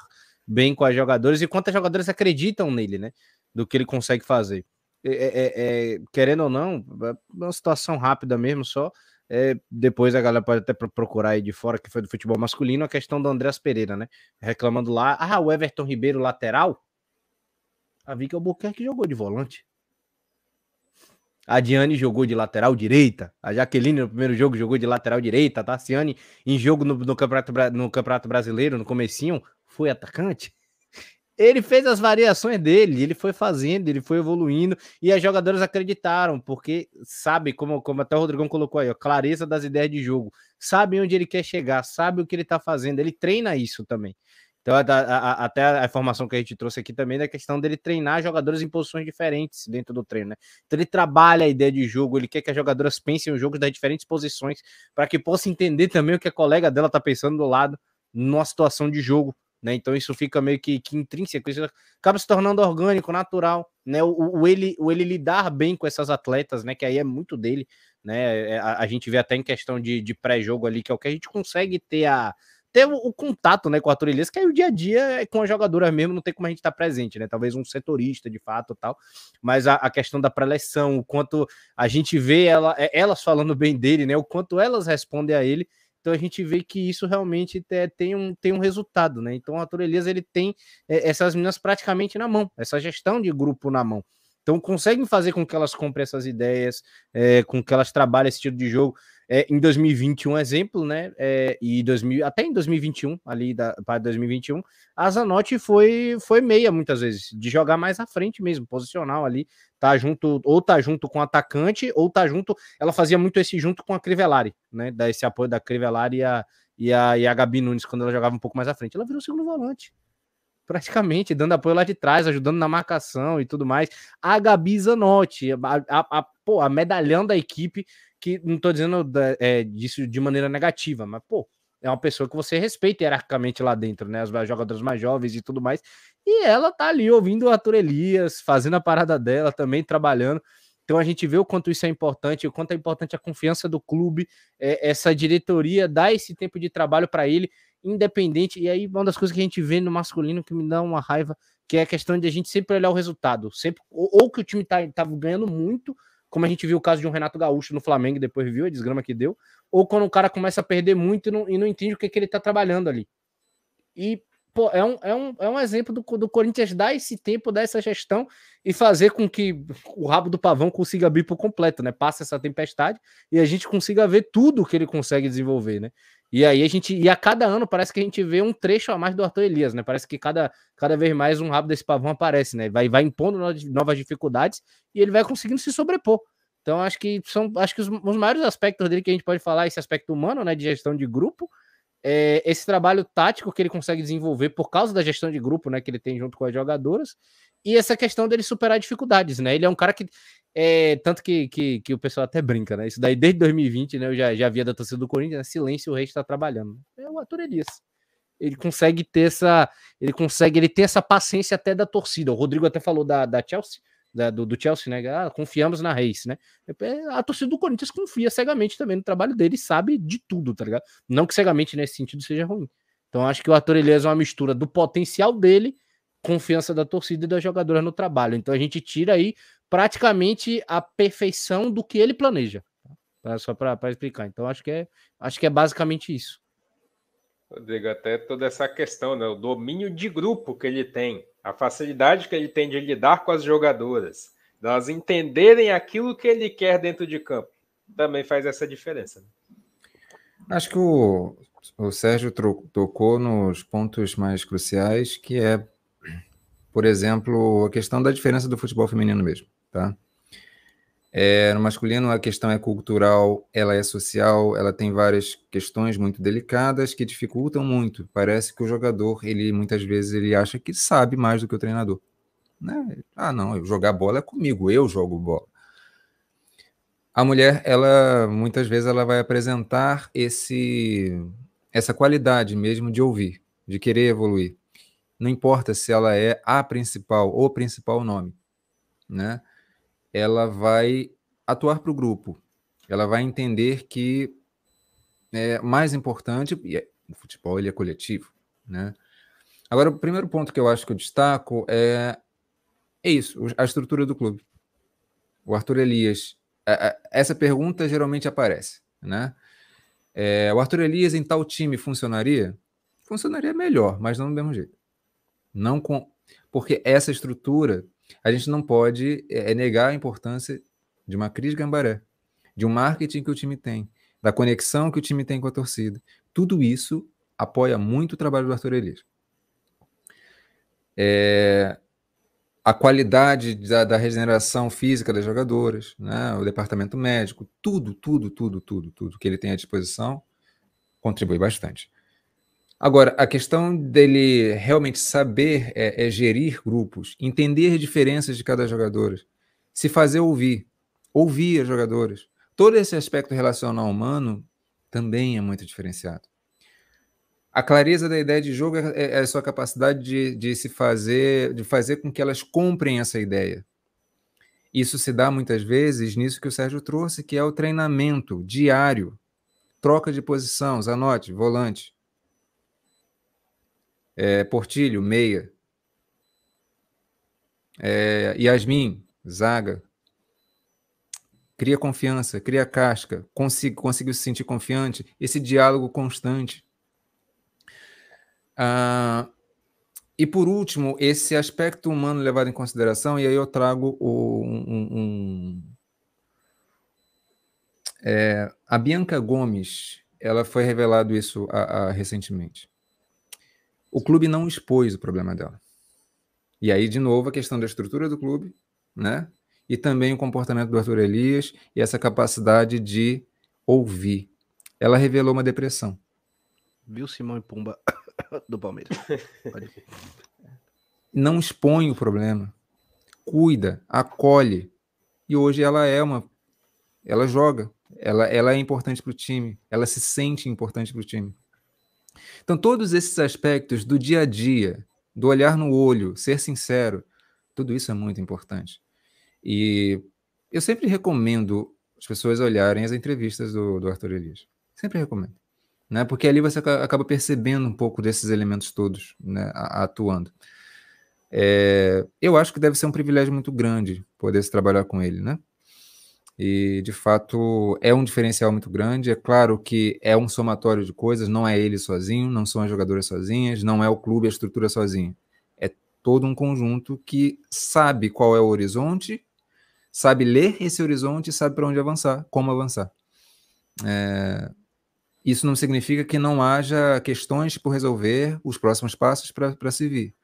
bem com as jogadoras e quantas jogadoras acreditam nele, né? Do que ele consegue fazer. É, é, é, querendo ou não, é uma situação rápida mesmo, só. É, depois a galera pode até procurar aí de fora, que foi do futebol masculino, a questão do Andreas Pereira, né? Reclamando lá, ah, o Everton Ribeiro lateral. A Vika Albuquerque jogou de volante. A Diane jogou de lateral direita. A Jaqueline no primeiro jogo jogou de lateral direita. A Tassiane em jogo no, no, campeonato, no campeonato Brasileiro, no comecinho, foi atacante. Ele fez as variações dele, ele foi fazendo, ele foi evoluindo e as jogadoras acreditaram, porque sabe, como, como até o Rodrigão colocou aí, a clareza das ideias de jogo, sabe onde ele quer chegar, sabe o que ele tá fazendo, ele treina isso também. Então, a, a, até a informação que a gente trouxe aqui também da questão dele treinar jogadores em posições diferentes dentro do treino, né? Então, ele trabalha a ideia de jogo, ele quer que as jogadoras pensem os jogos das diferentes posições, para que possa entender também o que a colega dela tá pensando do lado, numa situação de jogo, né? Então, isso fica meio que, que intrínseco, isso acaba se tornando orgânico, natural, né? O, o, ele, o ele lidar bem com essas atletas, né? Que aí é muito dele, né? É, a, a gente vê até em questão de, de pré-jogo ali, que é o que a gente consegue ter a ter o, o, contato né, com a Arthur Elias, que aí o dia a dia é com a jogadora mesmo, não tem como a gente estar tá presente, né? Talvez um setorista de fato tal, mas a, a questão da preleção, o quanto a gente vê ela, é, elas falando bem dele, né? O quanto elas respondem a ele. Então a gente vê que isso realmente tem um, tem um resultado, né? Então o Arthur Elias ele tem é, essas meninas praticamente na mão, essa gestão de grupo na mão. Então conseguem fazer com que elas comprem essas ideias, é, com que elas trabalhem esse tipo de jogo. É, em 2020, um exemplo, né? É, e 2000, até em 2021, ali para 2021, a Zanotti foi, foi meia muitas vezes, de jogar mais à frente mesmo, posicional ali, tá junto, ou tá junto com o atacante, ou tá junto. Ela fazia muito esse junto com a Crivellari, né? Da esse apoio da Crivellari e a, e a, e a Gabi Nunes, quando ela jogava um pouco mais à frente. Ela virou segundo volante praticamente, dando apoio lá de trás, ajudando na marcação e tudo mais. A Gabi Zanotti, a, a, a, pô, a medalhão da equipe, que não tô dizendo da, é, disso de maneira negativa, mas, pô, é uma pessoa que você respeita hierarquicamente lá dentro, né? As jogadoras mais jovens e tudo mais. E ela tá ali ouvindo o Arthur Elias, fazendo a parada dela, também trabalhando. Então a gente vê o quanto isso é importante, o quanto é importante a confiança do clube, é, essa diretoria dar esse tempo de trabalho para ele independente. E aí, uma das coisas que a gente vê no masculino que me dá uma raiva, que é a questão de a gente sempre olhar o resultado. Sempre, ou, ou que o time tá, tá ganhando muito, como a gente viu o caso de um Renato Gaúcho no Flamengo depois viu a desgrama que deu, ou quando o cara começa a perder muito e não, e não entende o que, que ele tá trabalhando ali. E pô, é, um, é, um, é um exemplo do, do Corinthians dar esse tempo, dar essa gestão e fazer com que o rabo do pavão consiga abrir por completo, né? Passa essa tempestade e a gente consiga ver tudo que ele consegue desenvolver, né? E aí a gente, e a cada ano parece que a gente vê um trecho a mais do Arthur Elias, né? Parece que cada, cada vez mais um rabo desse pavão aparece, né? Vai, vai impondo novas dificuldades e ele vai conseguindo se sobrepor. Então, acho que são acho que os, os maiores aspectos dele que a gente pode falar, esse aspecto humano, né, de gestão de grupo, é esse trabalho tático que ele consegue desenvolver por causa da gestão de grupo, né, que ele tem junto com as jogadoras, e essa questão dele superar dificuldades, né? Ele é um cara que é, tanto que, que, que, o pessoal até brinca, né? Isso daí desde 2020, né? Eu já, já via da torcida do Corinthians, né? silêncio, o rei está trabalhando. É o ator Elias. Ele consegue ter essa. Ele consegue, ele tem essa paciência até da torcida. O Rodrigo até falou da, da Chelsea, da, do, do, Chelsea, né? Ah, confiamos na Reis, né? É, a torcida do Corinthians confia cegamente também no trabalho dele sabe de tudo, tá ligado? Não que cegamente nesse sentido seja ruim. Então acho que o Arthur Elias é uma mistura do potencial dele, confiança da torcida e da jogadora no trabalho. Então a gente tira aí praticamente a perfeição do que ele planeja. Tá? Só para explicar. Então acho que é acho que é basicamente isso. Rodrigo, até toda essa questão, né? O domínio de grupo que ele tem, a facilidade que ele tem de lidar com as jogadoras, elas entenderem aquilo que ele quer dentro de campo, também faz essa diferença. Né? Acho que o, o Sérgio tocou nos pontos mais cruciais, que é, por exemplo, a questão da diferença do futebol feminino mesmo, tá? É, no masculino, a questão é cultural, ela é social, ela tem várias questões muito delicadas que dificultam muito. Parece que o jogador, ele muitas vezes ele acha que sabe mais do que o treinador. Né? Ah, não, jogar bola é comigo, eu jogo bola. A mulher, ela muitas vezes ela vai apresentar esse essa qualidade mesmo de ouvir, de querer evoluir. Não importa se ela é a principal ou principal nome, né? ela vai atuar para o grupo. Ela vai entender que é mais importante, e é, o futebol ele é coletivo, né? Agora, o primeiro ponto que eu acho que eu destaco é, é isso, a estrutura do clube. O Arthur Elias, essa pergunta geralmente aparece, né? É, o Arthur Elias em tal time funcionaria? Funcionaria melhor, mas não do mesmo jeito. Não com, porque essa estrutura a gente não pode é, negar a importância de uma Cris Gambaré, de um marketing que o time tem, da conexão que o time tem com a torcida. Tudo isso apoia muito o trabalho do Arthur Elias. É, a qualidade da, da, regeneração física das jogadoras, né, o departamento médico, tudo, tudo, tudo, tudo, tudo que ele tem à disposição contribui bastante. Agora, a questão dele realmente saber é, é gerir grupos, entender diferenças de cada jogador, se fazer ouvir, ouvir as jogadoras. Todo esse aspecto relacional humano também é muito diferenciado. A clareza da ideia de jogo é, é, é a sua capacidade de, de se fazer, de fazer com que elas comprem essa ideia. Isso se dá muitas vezes nisso que o Sérgio trouxe, que é o treinamento diário, troca de posição, anote, volante é, Portilho, meia. É, Yasmin, zaga. Cria confiança, cria casca, consigo, conseguiu se sentir confiante, esse diálogo constante. Ah, e por último, esse aspecto humano levado em consideração, e aí eu trago o, um, um é, a Bianca Gomes, ela foi revelado isso a, a, recentemente. O clube não expôs o problema dela. E aí, de novo, a questão da estrutura do clube, né? E também o comportamento do Arthur Elias e essa capacidade de ouvir. Ela revelou uma depressão. Viu Simão e Pumba do Palmeiras. Não expõe o problema. Cuida, acolhe. E hoje ela é uma. Ela joga. Ela, ela é importante para o time. Ela se sente importante para o time. Então, todos esses aspectos do dia a dia, do olhar no olho, ser sincero, tudo isso é muito importante. E eu sempre recomendo as pessoas olharem as entrevistas do, do Arthur Elias. Sempre recomendo. Né? Porque ali você acaba percebendo um pouco desses elementos todos né, atuando. É, eu acho que deve ser um privilégio muito grande poder se trabalhar com ele, né? E, de fato, é um diferencial muito grande. É claro que é um somatório de coisas, não é ele sozinho, não são as jogadoras sozinhas, não é o clube, a estrutura sozinha. É todo um conjunto que sabe qual é o horizonte, sabe ler esse horizonte sabe para onde avançar, como avançar. É... Isso não significa que não haja questões por resolver, os próximos passos para se vir.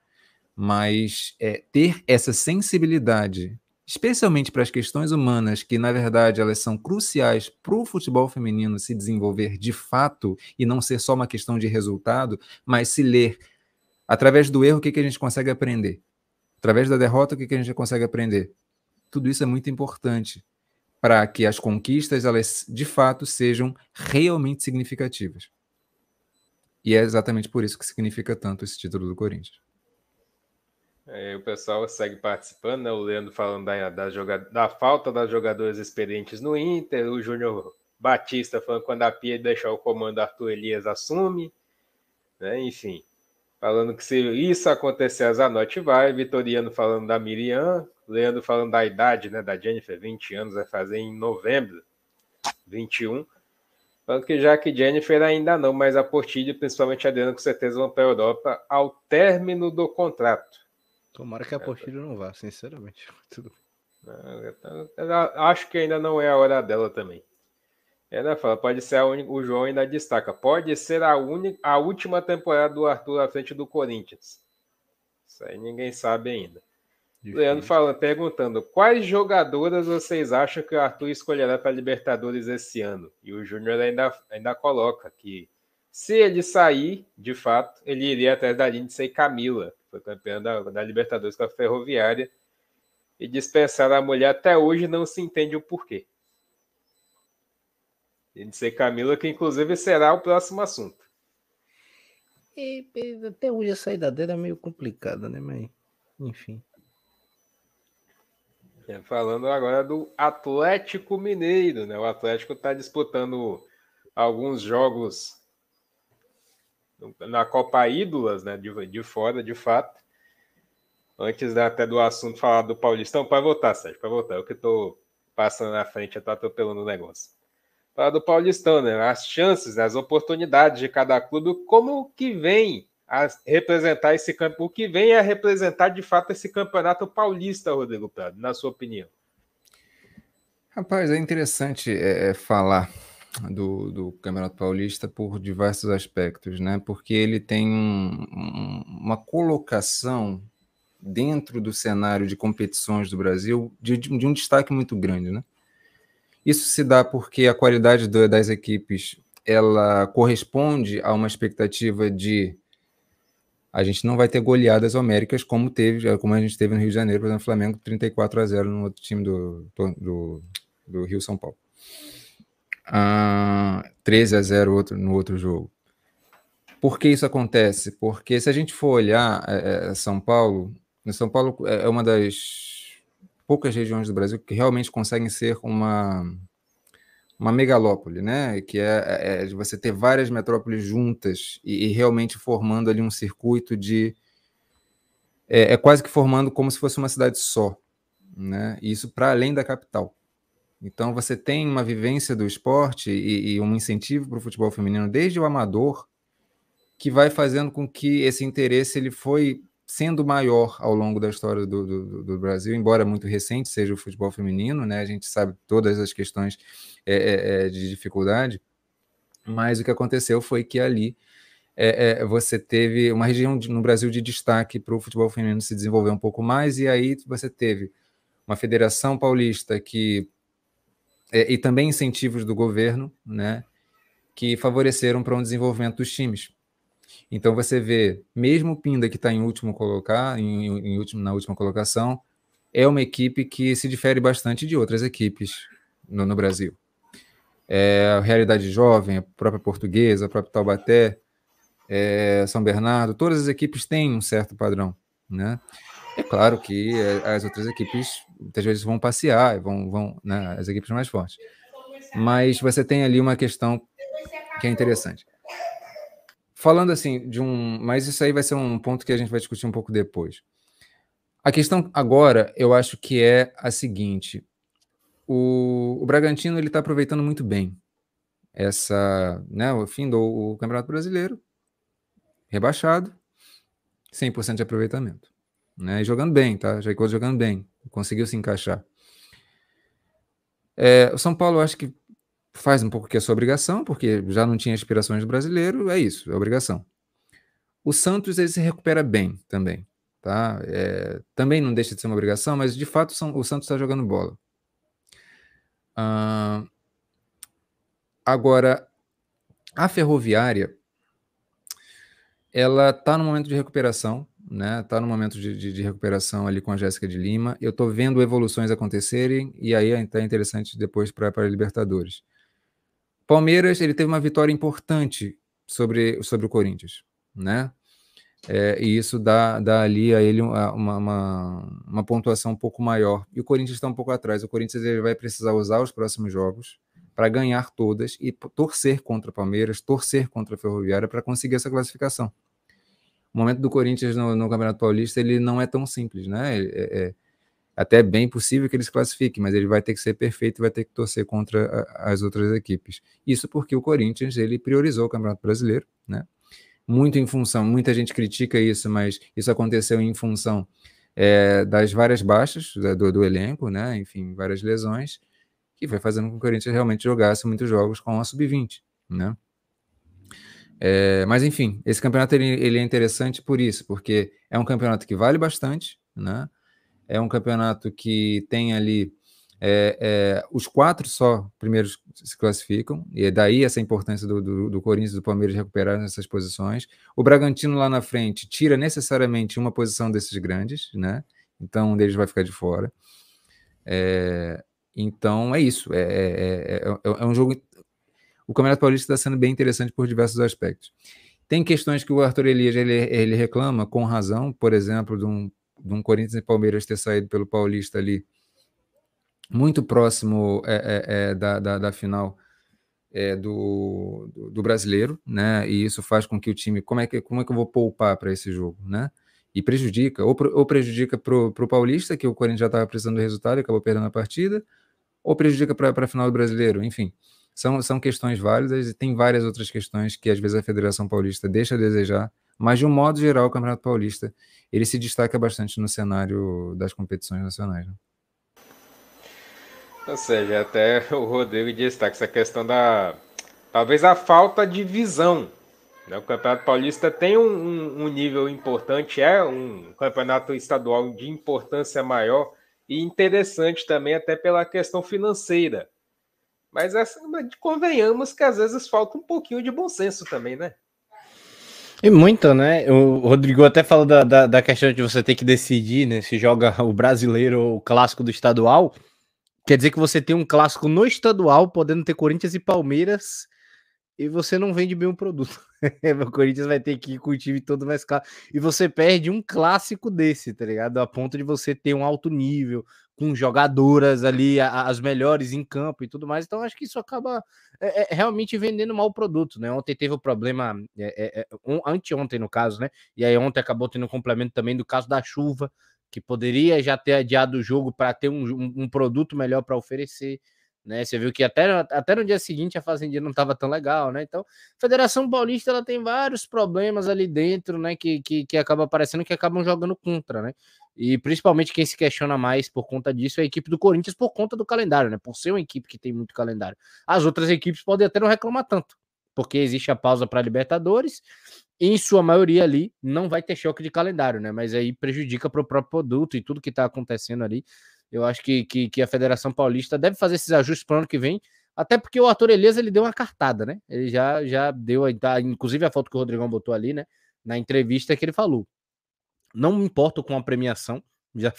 Mas é, ter essa sensibilidade especialmente para as questões humanas, que na verdade elas são cruciais para o futebol feminino se desenvolver de fato e não ser só uma questão de resultado, mas se ler através do erro o que, que a gente consegue aprender, através da derrota o que, que a gente consegue aprender. Tudo isso é muito importante para que as conquistas elas de fato sejam realmente significativas. E é exatamente por isso que significa tanto esse título do Corinthians. É, o pessoal segue participando, né? O Leandro falando da, da, jogada, da falta das jogadoras experientes no Inter, o Júnior Batista falando quando a Pia deixar o comando, Arthur Elias assume, né? Enfim, falando que se isso acontecer, a Zanotti vai, Vitoriano falando da Miriam, Leandro falando da idade, né, da Jennifer, 20 anos, vai fazer em novembro, 21. Falando que já que Jennifer ainda não, mas a Portilho, principalmente a Adriana, com certeza vão para a Europa ao término do contrato. Tomara que a Portilho não vá, sinceramente. Tudo. acho que ainda não é a hora dela também. Ela fala, pode ser a única, o João ainda destaca, pode ser a, única, a última temporada do Arthur à frente do Corinthians. Isso aí ninguém sabe ainda. Difícil. Leandro fala, perguntando, quais jogadoras vocês acham que o Arthur escolherá para Libertadores esse ano? E o Júnior ainda, ainda coloca que se ele sair, de fato, ele iria atrás da Lindsay Camila, foi campeã da, da Libertadores com a Ferroviária, e dispensar a mulher até hoje não se entende o porquê. Lindsay Camila, que inclusive será o próximo assunto. E, até hoje a saída dela é meio complicada, né? Mas, enfim. É, falando agora do Atlético Mineiro, né? O Atlético está disputando alguns jogos na Copa Ídolas, né, de, de fora, de fato. Antes até do assunto falar do Paulistão, para voltar, Sérgio, para voltar. Eu que estou passando na frente, eu estou atropelando o negócio. Falar do Paulistão, né? As chances, as oportunidades de cada clube, como que vem a representar esse campo, o que vem a representar de fato esse campeonato paulista, Rodrigo Prado, na sua opinião? Rapaz, é interessante é, é falar do, do Campeonato Paulista por diversos aspectos, né? Porque ele tem um, um, uma colocação dentro do cenário de competições do Brasil de, de, um destaque muito grande, né? Isso se dá porque a qualidade do, das equipes ela corresponde a uma expectativa de a gente não vai ter goleadas homéricas como teve, como a gente teve no Rio de Janeiro, por exemplo, Flamengo 34 a 0 no outro time do, do, do Rio São Paulo uh, 13 a 0 outro, no outro jogo. Por que isso acontece? Porque se a gente for olhar é, é São Paulo, São Paulo é, é uma das poucas regiões do Brasil que realmente conseguem ser uma uma megalópole, né? Que é, é, é você ter várias metrópoles juntas e, e, realmente formando ali um circuito de é, é, quase que formando como se fosse uma cidade só, né? Isso para além da capital. Então você tem uma vivência do esporte e, e um incentivo para o futebol feminino desde o amador que vai fazendo com que esse interesse ele foi sendo maior ao longo da história do, do, do, Brasil, embora muito recente seja o futebol feminino, né? A gente sabe todas as questões é, é, é de dificuldade, mas o que aconteceu foi que ali é, é, você teve uma região de, no Brasil de destaque para o futebol feminino se desenvolver um pouco mais, e aí você teve uma federação paulista que é, e também incentivos do governo, né, que favoreceram para um desenvolvimento dos times. Então você vê, mesmo o Pinda que está em último colocar, em, em último, na última colocação, é uma equipe que se difere bastante de outras equipes no, no Brasil. É, a realidade jovem, a própria portuguesa, a própria Taubaté, é, São Bernardo, todas as equipes têm um certo padrão, né? É claro que é, as outras equipes muitas vezes vão passear, vão, vão né, as equipes mais fortes. Mas você tem ali uma questão que é interessante. Falando assim de um, mas isso aí vai ser um ponto que a gente vai discutir um pouco depois. A questão agora, eu acho que é a seguinte: o, o Bragantino ele está aproveitando muito bem essa, né, o fim do Campeonato Brasileiro, rebaixado, 100% de aproveitamento né? E jogando bem, tá? Jaicô jogando bem, conseguiu se encaixar. É, o São Paulo, acho que faz um pouco que é sua obrigação, porque já não tinha aspirações do brasileiro, é isso, é obrigação. O Santos ele se recupera bem também, tá? É, também não deixa de ser uma obrigação, mas de fato o Santos está jogando bola. Uh, agora, a Ferroviária, ela está no momento de recuperação, né? Está no momento de, de, de, recuperação ali com a Jéssica de Lima. Eu estou vendo evoluções acontecerem e aí é tá interessante depois para a Libertadores. Palmeiras, ele teve uma vitória importante sobre, sobre o Corinthians, né? É, e isso dá, dá ali a ele uma, uma, uma, pontuação um pouco maior. E o Corinthians está um pouco atrás. O Corinthians ele vai precisar usar os próximos jogos para ganhar todas e torcer contra o Palmeiras, torcer contra a Ferroviária para conseguir essa classificação. O momento do Corinthians no, no, Campeonato Paulista ele não é tão simples, né? É, é, até bem possível que ele se classifique, mas ele vai ter que ser perfeito e vai ter que torcer contra a, as outras equipes. Isso porque o Corinthians ele priorizou o Campeonato Brasileiro, né? Muito em função, muita gente critica isso, mas isso aconteceu em função é, das várias baixas do, do, elenco, né? Enfim, várias lesões, que foi fazendo com que o Corinthians realmente jogasse muitos jogos com a sub-20, né? É, mas enfim, esse campeonato ele, ele, é interessante por isso, porque é um campeonato que vale bastante, né? É um campeonato que tem ali é, é, os quatro só primeiros se classificam, e é daí essa importância do, do, do Corinthians e do Palmeiras recuperar essas posições. O Bragantino lá na frente tira necessariamente uma posição desses grandes, né? Então um deles vai ficar de fora. É, então é isso. É, é, um jogo. O Campeonato Paulista está sendo bem interessante por diversos aspectos. Tem questões que o Arthur Elias ele, ele reclama com razão, por exemplo, de um, de um Corinthians e Palmeiras ter saído pelo Paulista ali muito próximo é, é, é, da, da, da, final é, do, do, do, brasileiro, né? E isso faz com que o time, como é que, como é que eu vou poupar para esse jogo, né? E prejudica, ou, ou prejudica para o Paulista, que o Corinthians já estava precisando do resultado e acabou perdendo a partida, ou prejudica para a final do brasileiro, enfim. São, são questões válidas e tem várias outras questões que às vezes a Federação Paulista deixa a desejar, mas de um modo geral o Campeonato Paulista ele se destaca bastante no cenário das competições nacionais. Né? Ou seja, até o Rodrigo destaca essa questão da. Talvez a falta de visão. Né? O Campeonato Paulista tem um, um, nível importante, é um campeonato estadual de importância maior e interessante também, até pela questão financeira. Mas essa, convenhamos que às vezes falta um pouquinho de bom senso também, né? E muito, né? O Rodrigo até falou da, da, da, questão de você ter que decidir, né? Se joga o brasileiro ou o clássico do estadual. Quer dizer que você tem um clássico no estadual, podendo ter Corinthians e Palmeiras, e você não vende bem o produto. o Corinthians vai ter que ir com o time todo mais caro. E você perde um clássico desse, tá ligado? A ponto de você ter um alto nível, com jogadoras ali, as melhores em campo e tudo mais. Então, acho que isso acaba é, é, realmente vendendo mal o produto, né? Ontem teve o problema, é, é, é um, anteontem no caso, né? E aí ontem acabou tendo um complemento também do caso da chuva que poderia já ter adiado o jogo para ter um, um, um, produto melhor para oferecer. Né? Você viu que até, até no dia seguinte a Fazendinha não estava tão legal, né? Então, a Federação Paulista ela tem vários problemas ali dentro, né? Que, que, que acaba aparecendo que acabam jogando contra, né? E principalmente quem se questiona mais por conta disso é a equipe do Corinthians por conta do calendário, né? Por ser uma equipe que tem muito calendário. As outras equipes podem até não reclamar tanto, porque existe a pausa para Libertadores em sua maioria ali, não vai ter choque de calendário, né? Mas aí prejudica para o próprio produto e tudo que está acontecendo ali. Eu acho que, que, que, a Federação Paulista deve fazer esses ajustes para o ano que vem, até porque o Arthur Elias ele deu uma cartada, né? Ele já, já deu, tá, inclusive a foto que o Rodrigão botou ali, né? Na entrevista que ele falou. Não me importo com a premiação, já,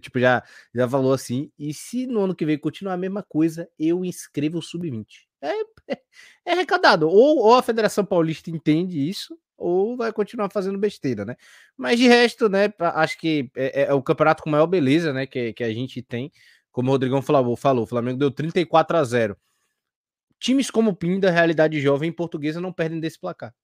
tipo, já, já falou assim. E se no ano que vem continuar a mesma coisa, eu inscrevo o sub-20. É, é, é, arrecadado. Ou, ou a Federação Paulista entende isso, ou vai continuar fazendo besteira, né? Mas de resto, né, acho que é, é, é o campeonato com maior beleza, né, que, que a gente tem. Como o Rodrigão falou, falou, o Flamengo deu 34 a 0. Times como o Pinda, Realidade Jovem Portuguesa não perdem desse placar.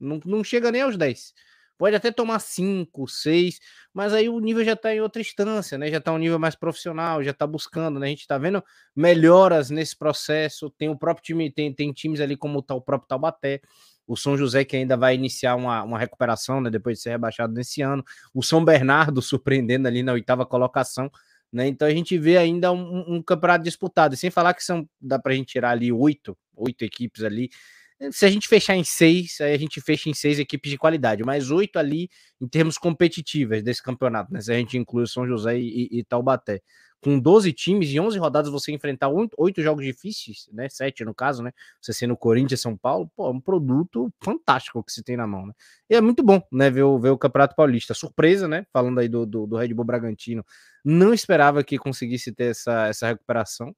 Não, não chega nem aos 10. Pode até tomar 5, 6, mas aí o nível já está em outra instância, né? Já está um nível mais profissional, já está buscando, né? A gente está vendo melhoras nesse processo. Tem o próprio time, tem, tem times ali como o, o próprio Taubaté, o São José que ainda vai iniciar uma, uma recuperação, né, depois de ser rebaixado nesse ano, o São Bernardo surpreendendo ali na oitava colocação, né, então a gente vê ainda um, um campeonato disputado, e sem falar que são, dá para a gente tirar ali oito, oito equipes ali, Se a gente fechar em seis, aí a gente fecha em seis equipes de qualidade, mais oito ali em termos competitivos desse campeonato, né? Se a gente inclui São José e, e, e Taubaté com 12 times e 11 rodadas você enfrentar oito jogos difíceis, né? Sete no caso, né? Você sendo Corinthians São Paulo, pô, é um produto fantástico que se tem na mão, né? E é muito bom, né? Ver o, ver o Campeonato Paulista. Surpresa, né? Falando aí do, do, do Red Bull Bragantino, não esperava que conseguisse ter essa, essa recuperação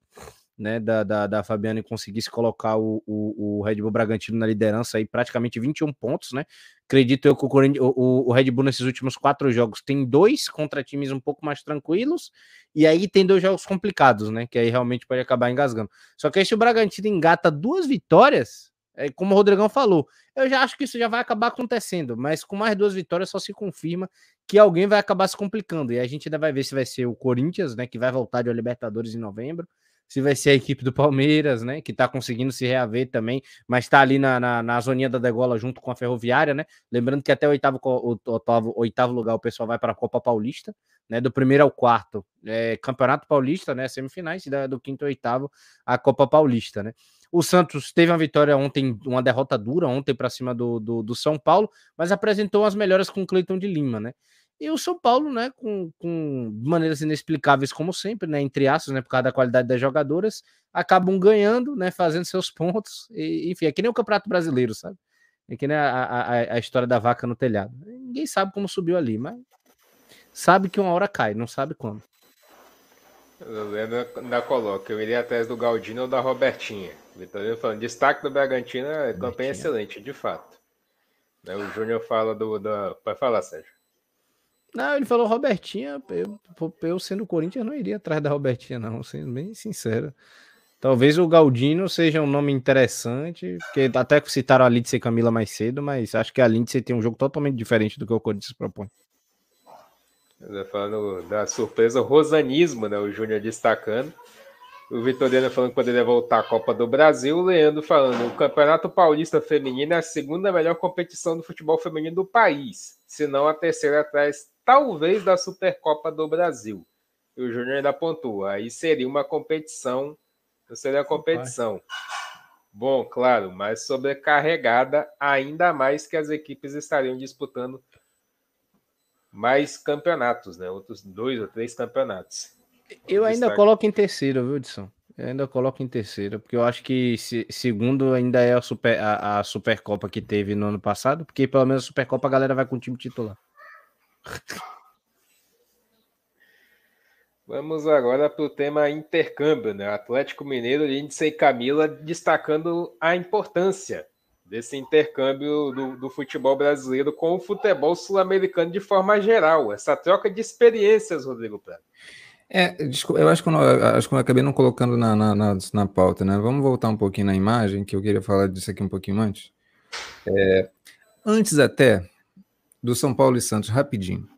né, da, da, da Fabiana e conseguisse colocar o, o, o, Red Bull Bragantino na liderança aí, praticamente 21 pontos, né? Acredito eu que o, o, o, Red Bull nesses últimos quatro jogos tem dois contra times um pouco mais tranquilos, e aí tem dois jogos complicados, né? Que aí realmente pode acabar engasgando. Só que aí se o Bragantino engata duas vitórias, é, como o Rodrigão falou, eu já acho que isso já vai acabar acontecendo, mas com mais duas vitórias só se confirma que alguém vai acabar se complicando. E a gente ainda vai ver se vai ser o Corinthians, né? Que vai voltar de Libertadores em novembro se vai ser a equipe do Palmeiras, né? Que tá conseguindo se reaver também, mas tá ali na, na, na zoninha da degola junto com a Ferroviária, né? Lembrando que até o oitavo, o, oitavo, oitavo lugar o pessoal vai para a Copa Paulista, né? Do primeiro ao quarto, é, Campeonato Paulista, né? Semifinais, e da, do quinto ao oitavo, a Copa Paulista, né? O Santos teve uma vitória ontem, uma derrota dura ontem para cima do, do, do, São Paulo, mas apresentou as melhoras com o Cleiton de Lima, né? E o São Paulo, né, com, com maneiras inexplicáveis, como sempre, né, entre aspas, né, por causa da qualidade das jogadoras, acabam ganhando, né, fazendo seus pontos. E, enfim, é que nem o Campeonato Brasileiro, sabe? É que nem a, a, a história da vaca no telhado. Ninguém sabe como subiu ali, mas sabe que uma hora cai, não sabe quando. O Leandro ainda coloca, eu iria atrás do Galdino ou da Robertinha. Vitorino falando, destaque do Bragantino é campanha excelente, de fato. Né, o Júnior fala do. Da... Pode falar, Sérgio. Não, ele falou Robertinha. Eu, eu sendo Corinthians, não iria atrás da Robertinha, não, sendo bem sincero. Talvez o Galdino seja um nome interessante, porque até citaram a Lindsay Camila mais cedo, mas acho que a Lindsay tem um jogo totalmente diferente do que o Corinthians propõe. Falando da surpresa, o rosanismo, né? O Júnior destacando. O Vitoriano falando que poderia voltar à Copa do Brasil. O Leandro falando: o Campeonato Paulista Feminino é a segunda melhor competição do futebol feminino do país, se não a terceira atrás talvez da Supercopa do Brasil. E o Júnior ainda pontua. Aí seria uma competição, seria a competição. Bom, claro, mas sobrecarregada ainda mais que as equipes estariam disputando mais campeonatos, né? Outros dois ou três campeonatos. Eu ainda Destaque. coloco em terceiro, viu, Edson? Eu ainda coloco em terceiro, porque eu acho que se, segundo ainda é a, super, a, a Supercopa que teve no ano passado, porque pelo menos a Supercopa a galera vai com o time titular. Vamos agora para o tema intercâmbio, né? Atlético Mineiro, Lindsay e Camila destacando a importância desse intercâmbio do, do futebol brasileiro com o futebol sul-americano de forma geral, essa troca de experiências, Rodrigo Prado. É, eu acho que eu, acho que eu acabei não colocando na, na, na, na, pauta, né? Vamos voltar um pouquinho na imagem, que eu queria falar disso aqui um pouquinho antes. É, antes até, do São Paulo e Santos, rapidinho.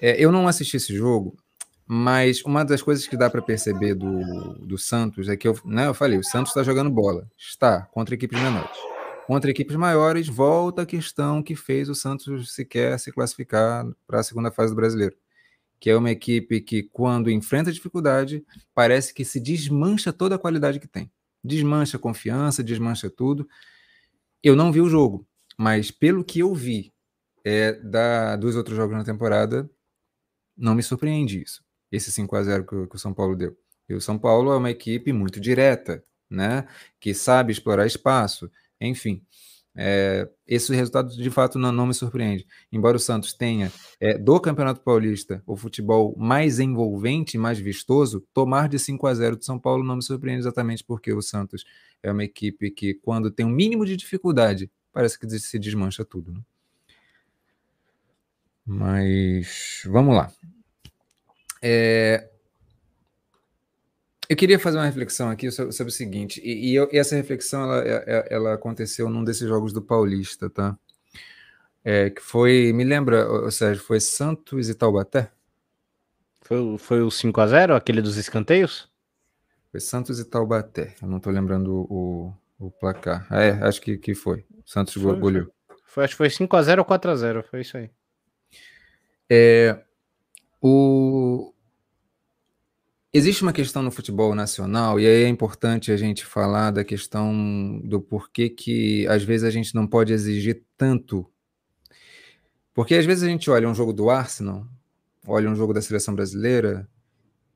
É, eu não assisti esse jogo, mas uma das coisas que dá para perceber do, do Santos é que eu, né, eu falei, o Santos está jogando bola. Está, contra equipes menores. Contra equipes maiores, volta a questão que fez o Santos sequer se classificar para a segunda fase do brasileiro. Que é uma equipe que, quando enfrenta dificuldade, parece que se desmancha toda a qualidade que tem. Desmancha a confiança, desmancha tudo. Eu não vi o jogo, mas pelo que eu vi é, da, dos outros jogos na temporada, não me surpreende isso. Esse 5 a 0 que, que o São Paulo deu. E o São Paulo é uma equipe muito direta, né? Que sabe explorar espaço, enfim. É, esse resultado de fato não, não, me surpreende. Embora o Santos tenha é, do Campeonato Paulista o futebol mais envolvente, mais vistoso, tomar de 5 a 0 do São Paulo não me surpreende exatamente porque o Santos é uma equipe que, quando tem um mínimo de dificuldade, parece que se desmancha tudo. Né? Mas vamos lá. É, eu queria fazer uma reflexão aqui sobre, sobre o seguinte, e, e, eu, e, essa reflexão ela, ela, é, é, ela, aconteceu num desses jogos do Paulista, tá? É, que foi, me lembra, ou seja, foi Santos e Taubaté? Foi, foi o 5 a 0 aquele dos escanteios? Foi Santos e Taubaté, eu não estou lembrando o, o, placar. é, acho que, que foi. Santos foi, goleou. Foi, acho que foi 5 a 0 ou 4 a 0 foi isso aí. É, o, existe uma questão no futebol nacional, e aí é importante a gente falar da questão do porquê que às vezes a gente não pode exigir tanto. Porque às vezes a gente olha um jogo do Arsenal, olha um jogo da seleção brasileira,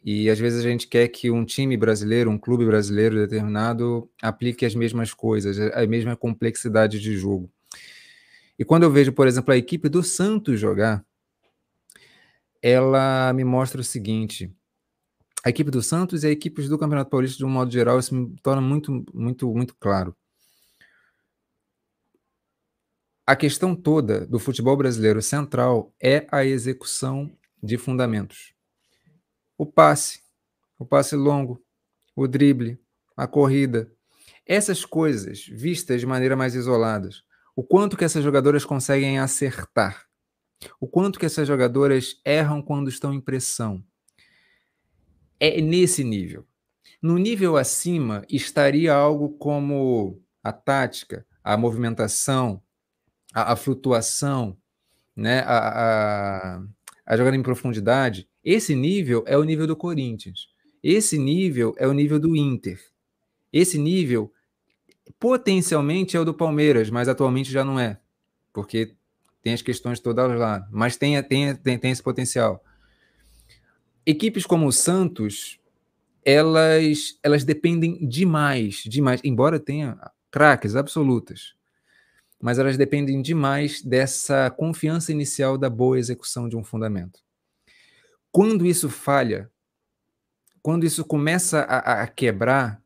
e às vezes a gente quer que um time brasileiro, um clube brasileiro determinado, aplique as mesmas coisas, a mesma complexidade de jogo. E quando eu vejo, por exemplo, a equipe do Santos jogar, ela me mostra o seguinte: a equipe do Santos e a equipe do Campeonato Paulista, de um modo geral, isso me torna muito, muito, muito claro. A questão toda do futebol brasileiro central é a execução de fundamentos o passe, o passe longo, o drible, a corrida. Essas coisas vistas de maneira mais isoladas, o quanto que essas jogadoras conseguem acertar, o quanto que essas jogadoras erram quando estão em pressão. É nesse nível. No nível acima estaria algo como a tática, a movimentação, a, a flutuação, né? a, a, a jogada em profundidade. Esse nível é o nível do Corinthians. Esse nível é o nível do Inter. Esse nível potencialmente é o do Palmeiras, mas atualmente já não é, porque tem as questões todas lá, mas tem, tem, tem, tem esse potencial. Equipes como o Santos, elas, elas dependem demais, demais, embora tenha craques absolutas, mas elas dependem demais dessa confiança inicial da boa execução de um fundamento. Quando isso falha, quando isso começa a, a quebrar,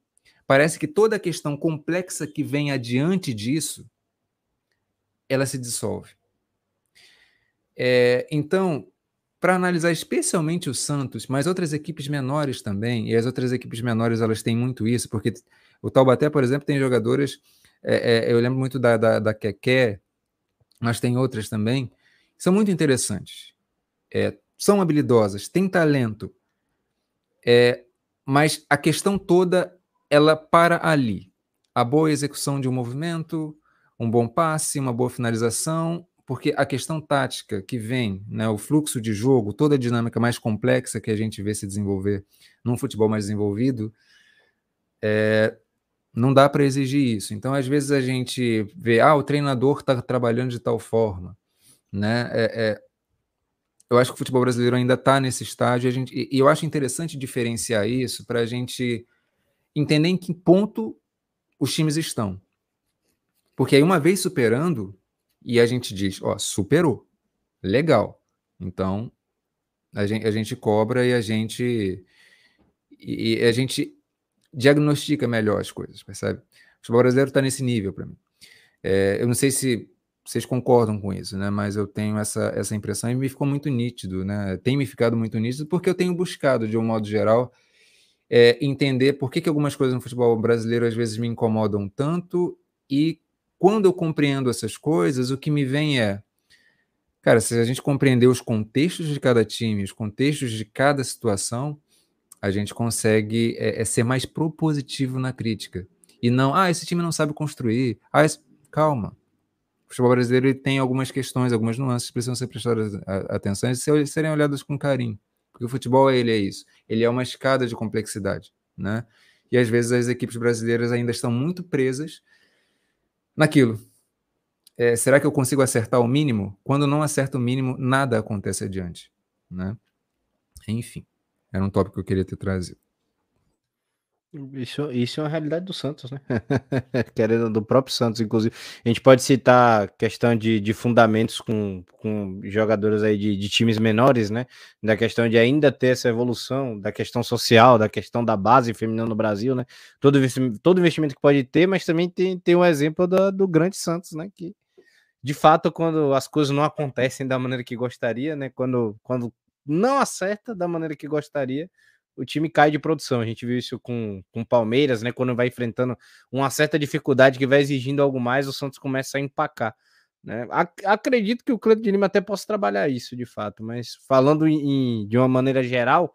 parece que toda a questão complexa que vem adiante disso, ela se dissolve. É, então, para analisar especialmente o Santos, mas outras equipes menores também, e as outras equipes menores elas têm muito isso, porque o Taubaté, por exemplo, tem jogadores, é, é, eu lembro muito da, da, da Keké, mas tem outras também, são muito interessantes. É, são habilidosas, têm talento, é, mas a questão toda ela para ali. A boa execução de um movimento, um bom passe, uma boa finalização, porque a questão tática que vem, né, o fluxo de jogo, toda a dinâmica mais complexa que a gente vê se desenvolver num futebol mais desenvolvido, é, não dá para exigir isso. Então, às vezes a gente vê, ah, o treinador está trabalhando de tal forma, né? É, é, eu acho que o futebol brasileiro ainda está nesse estágio. A gente, e eu acho interessante diferenciar isso para a gente entender em que ponto os times estão. Porque aí, uma vez superando, e a gente diz, ó, superou, legal. Então, a gente, a gente cobra e a gente e a gente diagnostica melhor as coisas, percebe? O futebol brasileiro está nesse nível para mim. É, eu não sei se vocês concordam com isso, né? Mas eu tenho essa, essa impressão e me ficou muito nítido, né? Tem me ficado muito nítido porque eu tenho buscado, de um modo geral, é, entender por que, que algumas coisas no futebol brasileiro às vezes me incomodam tanto e quando eu compreendo essas coisas, o que me vem é, cara, se a gente compreender os contextos de cada time, os contextos de cada situação, a gente consegue é, é ser mais propositivo na crítica. E não, ah, esse time não sabe construir. Ah, esse... calma o futebol brasileiro tem algumas questões, algumas nuances que precisam ser prestadas atenção e serem olhadas com carinho. Porque o futebol, ele é isso. Ele é uma escada de complexidade, né? E às vezes as equipes brasileiras ainda estão muito presas naquilo. É, será que eu consigo acertar o mínimo? Quando não acerta o mínimo, nada acontece adiante, né? Enfim, era um tópico que eu queria ter trazido. Isso, isso é uma realidade do Santos, né? Querendo do próprio Santos, inclusive. A gente pode citar questão de, de fundamentos com, com jogadores aí de, de times menores, né? Da questão de ainda ter essa evolução, da questão social, da questão da base feminina no Brasil, né? Todo todo investimento que pode ter, mas também tem, tem um exemplo do, do grande Santos, né? Que de fato, quando as coisas não acontecem da maneira que gostaria, né? Quando, quando não acerta da maneira que gostaria o time cai de produção. A gente viu isso com o Palmeiras, né? Quando vai enfrentando uma certa dificuldade que vai exigindo algo mais, o Santos começa a empacar. Né? Acredito que o Cleiton de Lima até possa trabalhar isso de fato, mas falando em, de uma maneira geral,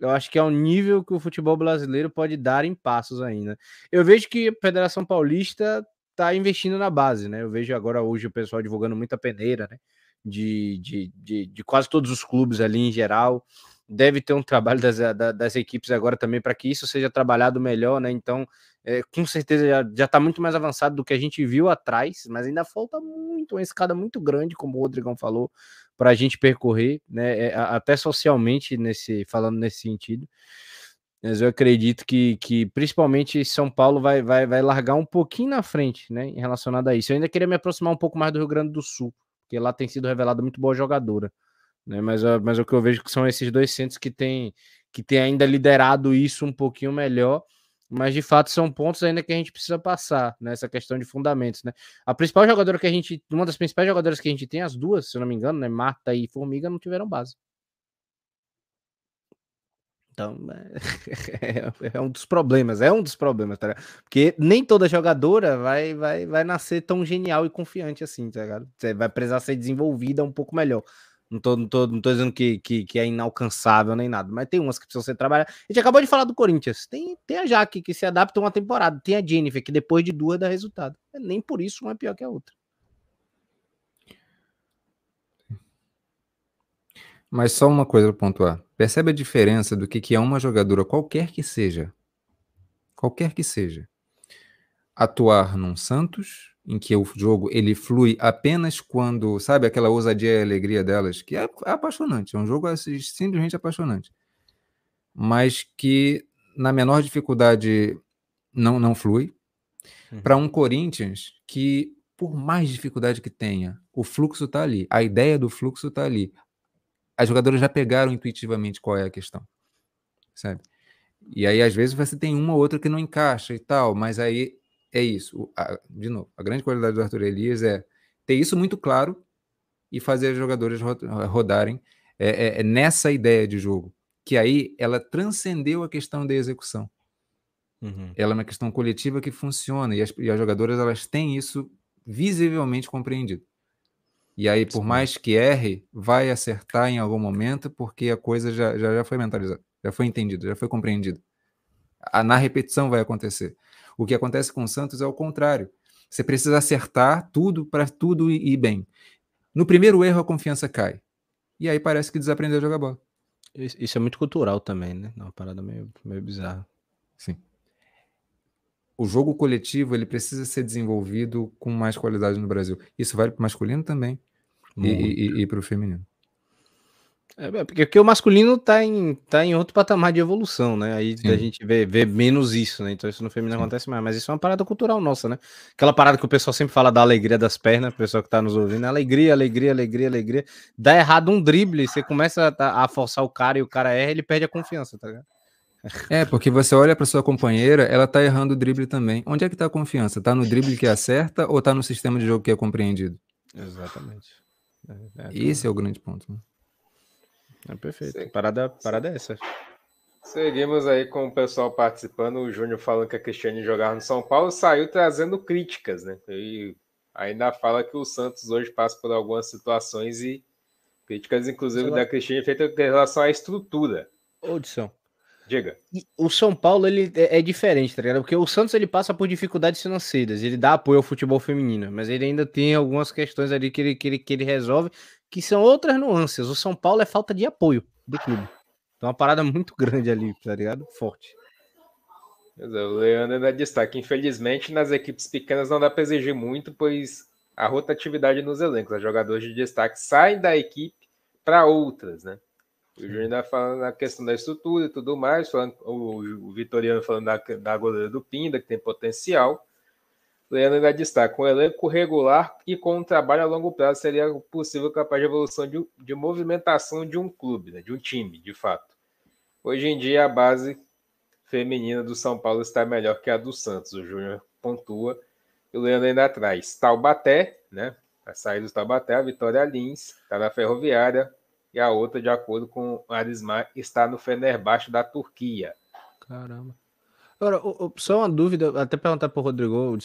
eu acho que é um nível que o futebol brasileiro pode dar em passos ainda. Eu vejo que a Federação Paulista está investindo na base, né? Eu vejo agora hoje o pessoal divulgando muita peneira, né? De, de, de, de quase todos os clubes ali em geral deve ter um trabalho das, das equipes agora também para que isso seja trabalhado melhor, né? Então, é, com certeza já está muito mais avançado do que a gente viu atrás, mas ainda falta muito, uma escada muito grande, como o Rodrigão falou, para a gente percorrer, né? É, até socialmente, nesse, falando nesse sentido. Mas eu acredito que, que principalmente São Paulo vai, vai, vai largar um pouquinho na frente, né? Em relacionado a isso. Eu ainda queria me aproximar um pouco mais do Rio Grande do Sul, porque lá tem sido revelada muito boa jogadora. Né? Mas, mas o que eu vejo que são esses dois centros que tem, que tem ainda liderado isso um pouquinho melhor. Mas de fato são pontos ainda que a gente precisa passar nessa né? questão de fundamentos, né? A principal jogadora que a gente, uma das principais jogadoras que a gente tem, as duas, se eu não me engano, né? Marta e Formiga não tiveram base. Então, é, é, um dos problemas, é um dos problemas, tá ligado? Porque nem toda jogadora vai, vai, vai nascer tão genial e confiante assim, tá ligado? Você vai precisar ser desenvolvida um pouco melhor. Não tô, não tô, não tô dizendo que, que, que, é inalcançável nem nada, mas tem umas que precisam ser trabalhadas. A gente acabou de falar do Corinthians. Tem, tem a Jaque que se adapta uma temporada. Tem a Jennifer, que depois de duas dá resultado. Nem por isso uma é pior que a outra. Mas só uma coisa para pontuar. Percebe a diferença do que, que é uma jogadora, qualquer que seja, qualquer que seja, atuar num Santos, em que o jogo ele flui apenas quando, sabe, aquela ousadia e alegria delas, que é, é apaixonante, é um jogo assim, simplesmente apaixonante, mas que na menor dificuldade não, não flui, uhum. para um Corinthians que, por mais dificuldade que tenha, o fluxo está ali, a ideia do fluxo está ali, as jogadoras já pegaram intuitivamente qual é a questão, sabe? E aí, às vezes, você tem uma ou outra que não encaixa e tal, mas aí é isso. A, de novo, a grande qualidade do Arthur Elias é ter isso muito claro e fazer as jogadoras rodarem é, é, é nessa ideia de jogo, que aí ela transcendeu a questão da execução. Uhum. Ela é uma questão coletiva que funciona e as, e as jogadoras elas têm isso visivelmente compreendido. E aí, por mais que erre, vai acertar em algum momento, porque a coisa já, já, já foi mentalizada, já foi entendida, já foi compreendida. A, na repetição vai acontecer. O que acontece com o Santos é o contrário. Você precisa acertar tudo para tudo ir bem. No primeiro erro, a confiança cai. E aí parece que desaprendeu a jogar bola. Isso é muito cultural também, né? Uma parada meio, meio bizarra. Sim. O jogo coletivo ele precisa ser desenvolvido com mais qualidade no Brasil. Isso vale para o masculino também e, e, e para o feminino. É, é, porque, porque o masculino tá em, tá em outro patamar de evolução, né? Aí Sim. a gente vê, vê menos isso, né? Então isso no feminino Sim. acontece mais. Mas isso é uma parada cultural nossa, né? Aquela parada que o pessoal sempre fala da alegria das pernas, o pessoal que tá nos ouvindo, alegria, alegria, alegria, alegria. Dá errado um drible, você começa a, a forçar o cara e o cara erra, ele perde a confiança, tá ligado? É, porque você olha para sua companheira, ela tá errando o drible também. Onde é que tá a confiança? Tá no drible que acerta ou tá no sistema de jogo que é compreendido? Exatamente. É, é, Esse é o grande ponto. Né? É perfeito. Parada, parada é essa. Seguimos aí com o pessoal participando. O Júnior falando que a Cristiane jogava no São Paulo saiu trazendo críticas, né? E ainda fala que o Santos hoje passa por algumas situações e críticas, inclusive, da Cristiane feita em relação à estrutura. Odisson. Diga. O São Paulo ele é, é diferente, tá ligado? Porque o Santos ele passa por dificuldades financeiras, ele dá apoio ao futebol feminino, mas ele ainda tem algumas questões ali que ele, que ele, que ele resolve que são outras nuances. O São Paulo é falta de apoio do clube. Então, uma parada muito grande ali, tá ligado? Forte. É, o Leandro ainda destaca. Infelizmente, nas equipes pequenas não dá para exigir muito, pois a rotatividade nos elencos. Os jogadores de destaque saem da equipe para outras, né? O Júnior ainda falando na questão da estrutura e tudo mais, falando, o, o Vitoriano falando da, da goleira do Pinda, que tem potencial. Leandro ainda destaca: um elenco regular e com um trabalho a longo prazo seria possível capaz de evolução de, de movimentação de um clube, né, de um time, de fato. Hoje em dia, a base feminina do São Paulo está melhor que a do Santos. O Júnior pontua e o Leandro ainda atrás. Taubaté, né? A saída do Taubaté, a Vitória Lins, está na Ferroviária, e a outra, de acordo com o Arismar, está no Fenerbahçe da Turquia. Caramba. Agora, só uma dúvida, até perguntar para o Rodrigo,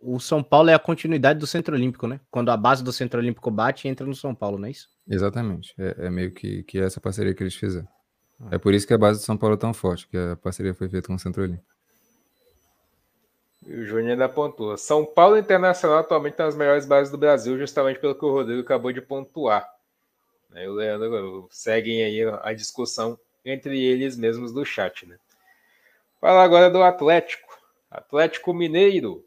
o São Paulo é a continuidade do Centro Olímpico, né? Quando a base do Centro Olímpico bate, entra no São Paulo, não é isso? Exatamente, é, é meio que, que essa parceria que eles fizeram. Ah. É por isso que a base do São Paulo é tão forte, que a parceria foi feita com o Centro Olímpico. E o Júnior ainda pontua. São Paulo Internacional atualmente tem as melhores bases do Brasil, justamente pelo que o Rodrigo acabou de pontuar. Aí o Leandro seguem aí a discussão entre eles mesmos do chat, né? Fala agora do Atlético. Atlético Mineiro.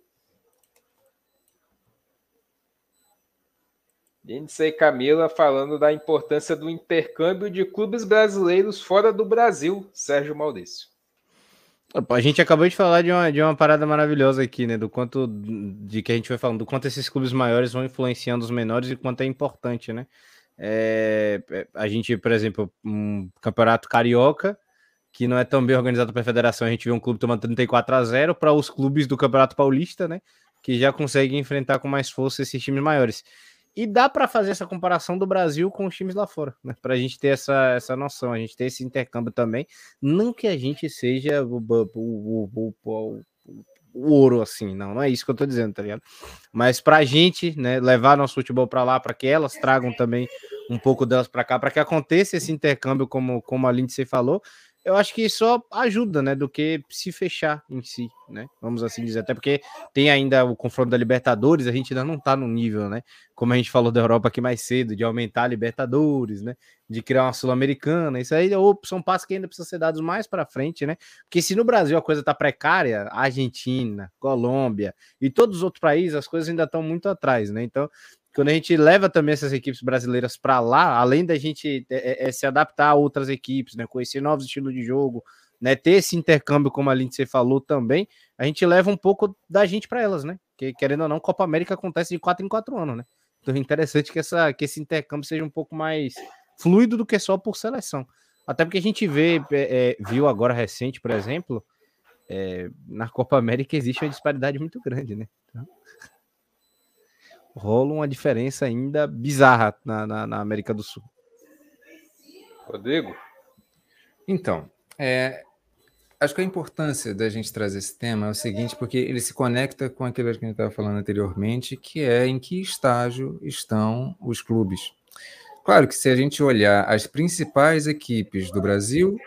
Lindsay Camila falando da importância do intercâmbio de clubes brasileiros fora do Brasil, Sérgio Maurício. A gente acabou de falar de uma, de uma parada maravilhosa aqui, né? Do quanto de que a gente foi falando, do quanto esses clubes maiores vão influenciando os menores e quanto é importante, né? É, é a gente, por exemplo, um campeonato carioca, que não é tão bem organizado para a federação, a gente vê um clube tomando 34 a 0 para os clubes do Campeonato Paulista, né? Que já conseguem enfrentar com mais força esses times maiores. E dá para fazer essa comparação do Brasil com os times lá fora, né? Para a gente ter essa, essa noção, a gente ter esse intercâmbio também. Não que a gente seja o, o, o, o, ouro assim, não, não é isso que eu tô dizendo, tá ligado? Mas para a gente, né, levar nosso futebol para lá, para que elas tragam também um pouco delas para cá, para que aconteça esse intercâmbio, como, como a Lindsay falou, eu acho que só ajuda, né, do que se fechar em si, né? Vamos assim dizer, até porque tem ainda o confronto da Libertadores, a gente ainda não tá no nível, né? Como a gente falou da Europa aqui mais cedo, de aumentar a Libertadores, né? De criar uma Sul-Americana, isso aí são passos que ainda precisam ser dados mais para frente, né? Porque se no Brasil a coisa tá precária, Argentina, Colômbia e todos os outros países, as coisas ainda estão muito atrás, né? Então, quando a gente leva também essas equipes brasileiras para lá, além da gente é, é, é, se adaptar a outras equipes, né, conhecer novos estilos de jogo, né, ter esse intercâmbio, como a Lindsay falou também, a gente leva um pouco da gente para elas, né? Que querendo ou não, Copa América acontece de quatro em quatro anos, né? Então é interessante que, essa, que esse intercâmbio seja um pouco mais fluido do que só por seleção. Até porque a gente vê, é, é viu agora recente, por exemplo, é, na Copa América existe uma disparidade muito grande, né? Então rola uma diferença ainda bizarra na, na, na América do Sul. Rodrigo? Então, é, acho que a importância da gente trazer esse tema é o seguinte, porque ele se conecta com aquilo que a gente estava falando anteriormente, que é em que estágio estão os clubes. Claro que se a gente olhar as principais equipes do Brasil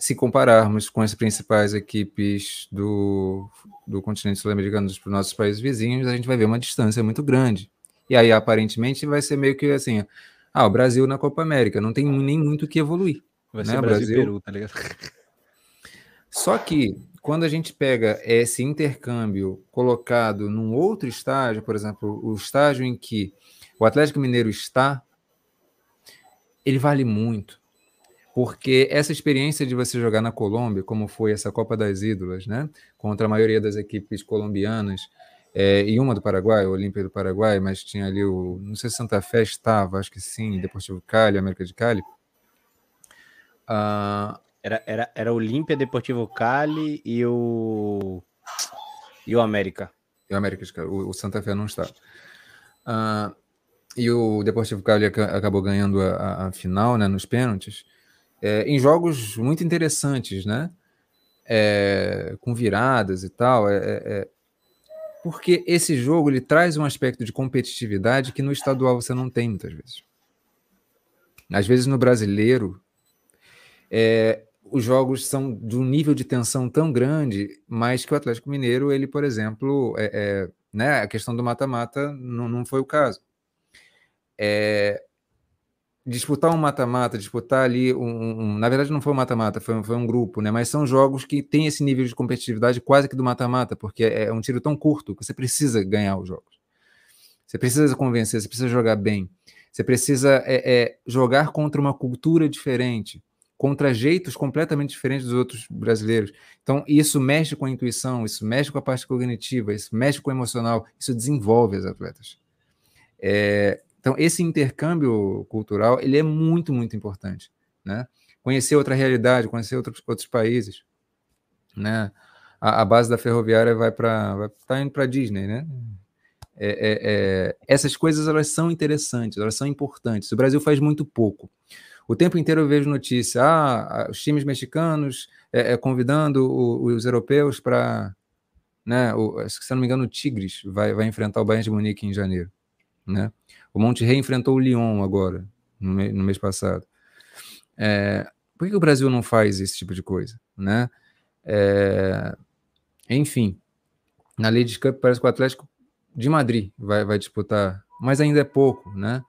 se compararmos com as principais equipes do, do continente sul-americano, dos nossos países vizinhos, a gente vai ver uma distância muito grande. E aí, aparentemente, vai ser meio que assim: ah, o Brasil na Copa América, não tem nem muito o que evoluir. Vai né? ser Brasil, Brasil Peru, tá ligado? Só que, quando a gente pega esse intercâmbio colocado num outro estágio, por exemplo, o estágio em que o Atlético Mineiro está, ele vale muito porque essa experiência de você jogar na Colômbia, como foi essa Copa das Ídolas, né, contra a maioria das equipes colombianas, é, e uma do Paraguai, o Olímpia do Paraguai, mas tinha ali o, não sei se Santa Fé estava, acho que sim, Deportivo Cali, América de Cali. Uh, era, era, era Olímpia, Deportivo Cali e o e o América. E o América de Cali, o, o Santa Fé não estava. Uh, e o Deportivo Cali acabou ganhando a, a, a final, né, nos pênaltis é, em jogos muito interessantes, né? É, com viradas e tal. É, é, é, porque esse jogo ele traz um aspecto de competitividade que no estadual você não tem muitas vezes. Às vezes no brasileiro, é, os jogos são de um nível de tensão tão grande, mas que o Atlético Mineiro, ele, por exemplo, né, a questão do mata-mata não, não foi o caso. É, disputar um mata-mata, disputar ali um, um, Na verdade, não foi um mata-mata, foi, foi, um grupo, né? Mas são jogos que têm esse nível de competitividade quase que do mata-mata, porque é, é um tiro tão curto que você precisa ganhar os jogos. Você precisa convencer, você precisa jogar bem. Você precisa é, é, jogar contra uma cultura diferente, contra jeitos completamente diferentes dos outros brasileiros. Então, isso mexe com a intuição, isso mexe com a parte cognitiva, isso mexe com o emocional, isso desenvolve os atletas. É, então, esse intercâmbio cultural, ele é muito, muito importante, né? Conhecer outra realidade, conhecer outros, outros países, né? A, a base da ferroviária vai para... Está indo para Disney, né? É, é, é, essas coisas, elas são interessantes, elas são importantes. O Brasil faz muito pouco. O tempo inteiro eu vejo notícia, ah, os times mexicanos é, é, convidando o, os europeus para... Né, o, se não me engano, o Tigres vai, vai enfrentar o Bayern de Munique em janeiro, né? O Monte Rei enfrentou o Lyon agora, no, me, no mês passado. É, por que o Brasil não faz esse tipo de coisa? Né? É, enfim, na Ladies Cup parece que o Atlético de Madrid vai, vai disputar, mas ainda é pouco, né?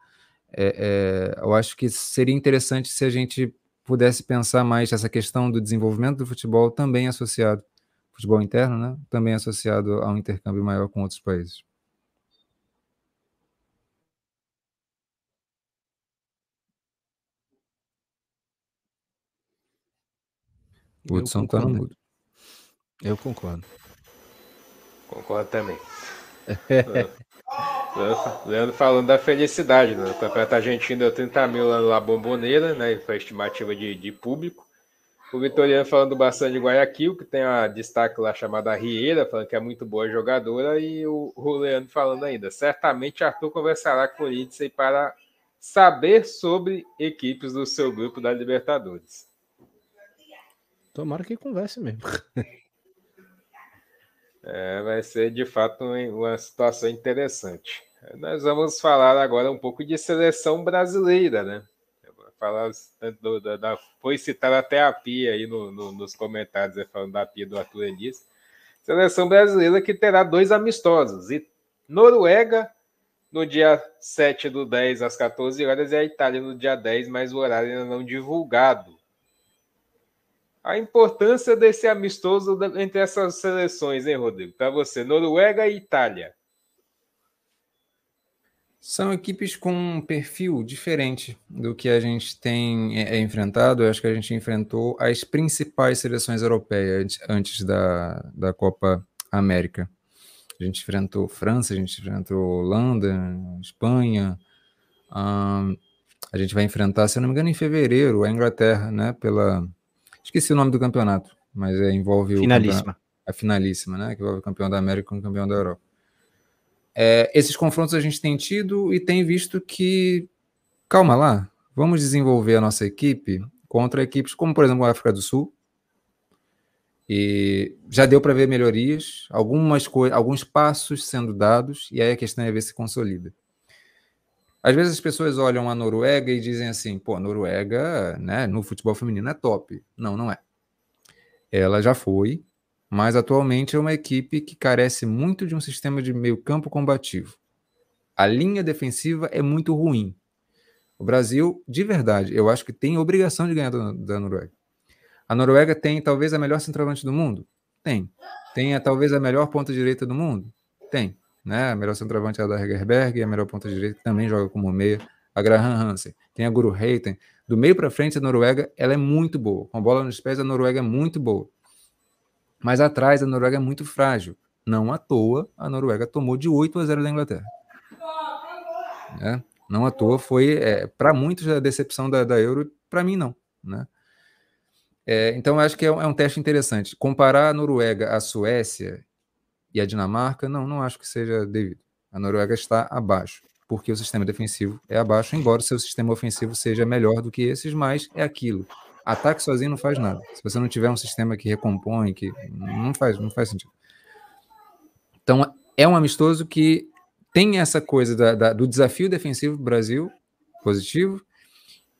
É, é, eu acho que seria interessante se a gente pudesse pensar mais essa questão do desenvolvimento do futebol também associado, futebol interno, né? Também associado a um intercâmbio maior com outros países. O Hudson tá no mudo. Eu concordo. Concordo também. Leandro falando da felicidade, né? O Campeonato Argentino deu 30 mil lá na Bomboneira, né? Foi a estimativa de, de público. O Vitoriano falando do Bastante de Guayaquil, que tem a destaque lá chamada Rieira, falando que é muito boa jogadora, e o, o Leandro falando ainda. Certamente Arthur conversará com o Lindsay para saber sobre equipes do seu grupo da Libertadores. Tomara que converse mesmo. É, vai ser de fato uma situação interessante. Nós vamos falar agora um pouco de seleção brasileira, né? Falar do, da, da, foi citar até a Pia aí no, no, nos comentários, né, falando da Pia do Arthur Elis. Seleção brasileira que terá dois amistosos. E Noruega no dia 7 do 10 às 14 horas e a Itália no dia 10, mas o horário ainda não divulgado a importância desse amistoso entre essas seleções, hein, Rodrigo? Para você, Noruega e Itália. São equipes com um perfil diferente do que a gente tem é, é, enfrentado. Eu acho que a gente enfrentou as principais seleções europeias antes da, da Copa América. A gente enfrentou França, a gente enfrentou Holanda, Espanha. a gente vai enfrentar, se eu não me engano, em fevereiro, a Inglaterra, né? Pela, Esqueci o nome do campeonato, mas é, envolve finalíssima. a finalíssima, né? Que envolve o campeão da América com o campeão da Europa. É, esses confrontos a gente tem tido e tem visto que, calma lá, vamos desenvolver a nossa equipe contra equipes como, por exemplo, a África do Sul. E já deu para ver melhorias, algumas alguns passos sendo dados, e aí a questão é ver se consolida. Às vezes as pessoas olham a Noruega e dizem assim, pô, a Noruega, né, no futebol feminino é top. Não, não é. Ela já foi, mas atualmente é uma equipe que carece muito de um sistema de meio-campo combativo. A linha defensiva é muito ruim. O Brasil, de verdade, eu acho que tem obrigação de ganhar da, da Noruega. A Noruega tem talvez a melhor centroavante do mundo? Tem. Tem a, talvez a melhor ponta direita do mundo? Tem né? A melhor centroavante é a da Hegerberg, a melhor ponta direita também joga como meia, a Graham Hansen. Tem a Guru Reiten. Do meio para frente, a Noruega ela é muito boa. Com a bola nos pés, a Noruega é muito boa. Mas atrás, a Noruega é muito frágil. Não à toa, a Noruega tomou de 8 a 0 da Inglaterra. É, não à toa foi, é, para muitos, a decepção da, da Euro, para mim, não. Né? É, então, acho que é um, é um teste interessante. Comparar a Noruega à Suécia e a Dinamarca, não, não acho que seja devido. A Noruega está abaixo, porque o sistema defensivo é abaixo, embora o seu sistema ofensivo seja melhor do que esses, mas é aquilo. Ataque sozinho não faz nada. Se você não tiver um sistema que recompõe, que não faz, não faz sentido. Então, é um amistoso que tem essa coisa da, da, do desafio defensivo do Brasil, positivo,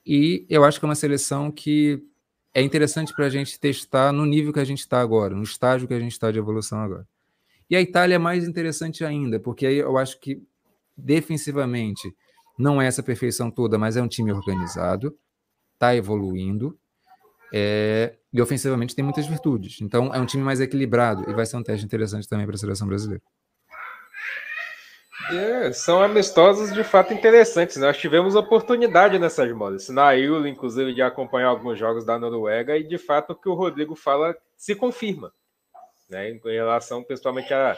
e eu acho que é uma seleção que é interessante para a gente testar no nível que a gente está agora, no estágio que a gente está de evolução agora. E a Itália é mais interessante ainda, porque aí eu acho que defensivamente não é essa perfeição toda, mas é um time organizado, está evoluindo, é, e ofensivamente tem muitas virtudes. Então é um time mais equilibrado e vai ser um teste interessante também para a seleção brasileira. É, são amistosos de fato interessantes. Nós tivemos oportunidade nessas modas. Na Euro, inclusive, de acompanhar alguns jogos da Noruega, e de fato o que o Rodrigo fala se confirma né, em relação principalmente à,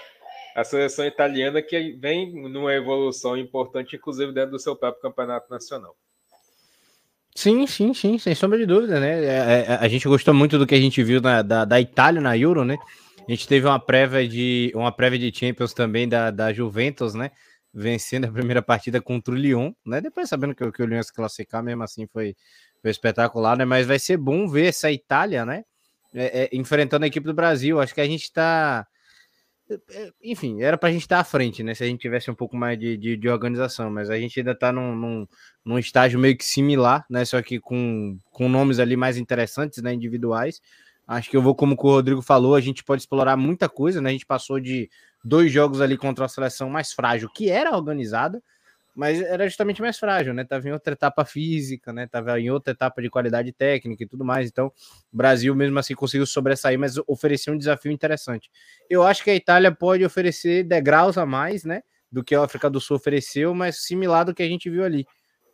à seleção italiana, que vem numa evolução importante, inclusive dentro do seu próprio campeonato nacional. Sim, sim, sim, sem sombra de dúvida, né? É, é, a gente gostou muito do que a gente viu na, da, da Itália na Euro, né? A gente teve uma prévia de uma prévia de Champions também da, da Juventus, né? Vencendo a primeira partida contra o Lyon, né? Depois sabendo que, que o Lyon se classificar, mesmo assim foi, foi espetacular, né? Mas vai ser bom ver essa Itália, né? É, é, enfrentando a equipe do Brasil. Acho que a gente está. É, enfim, era para a gente estar tá à frente, né? Se a gente tivesse um pouco mais de, de, de organização, mas a gente ainda está num, num, num, estágio meio que similar, né? Só que com, com nomes ali mais interessantes, né? Individuais. Acho que eu vou, como o Rodrigo falou, a gente pode explorar muita coisa, né? A gente passou de dois jogos ali contra a seleção mais frágil, que era organizada, mas era justamente mais frágil, né? Tava em outra etapa física, né? Tava em outra etapa de qualidade técnica e tudo mais. Então, o Brasil mesmo assim conseguiu sobressair, mas ofereceu um desafio interessante. Eu acho que a Itália pode oferecer degraus a mais, né? Do que a África do Sul ofereceu, mas similar do que a gente viu ali.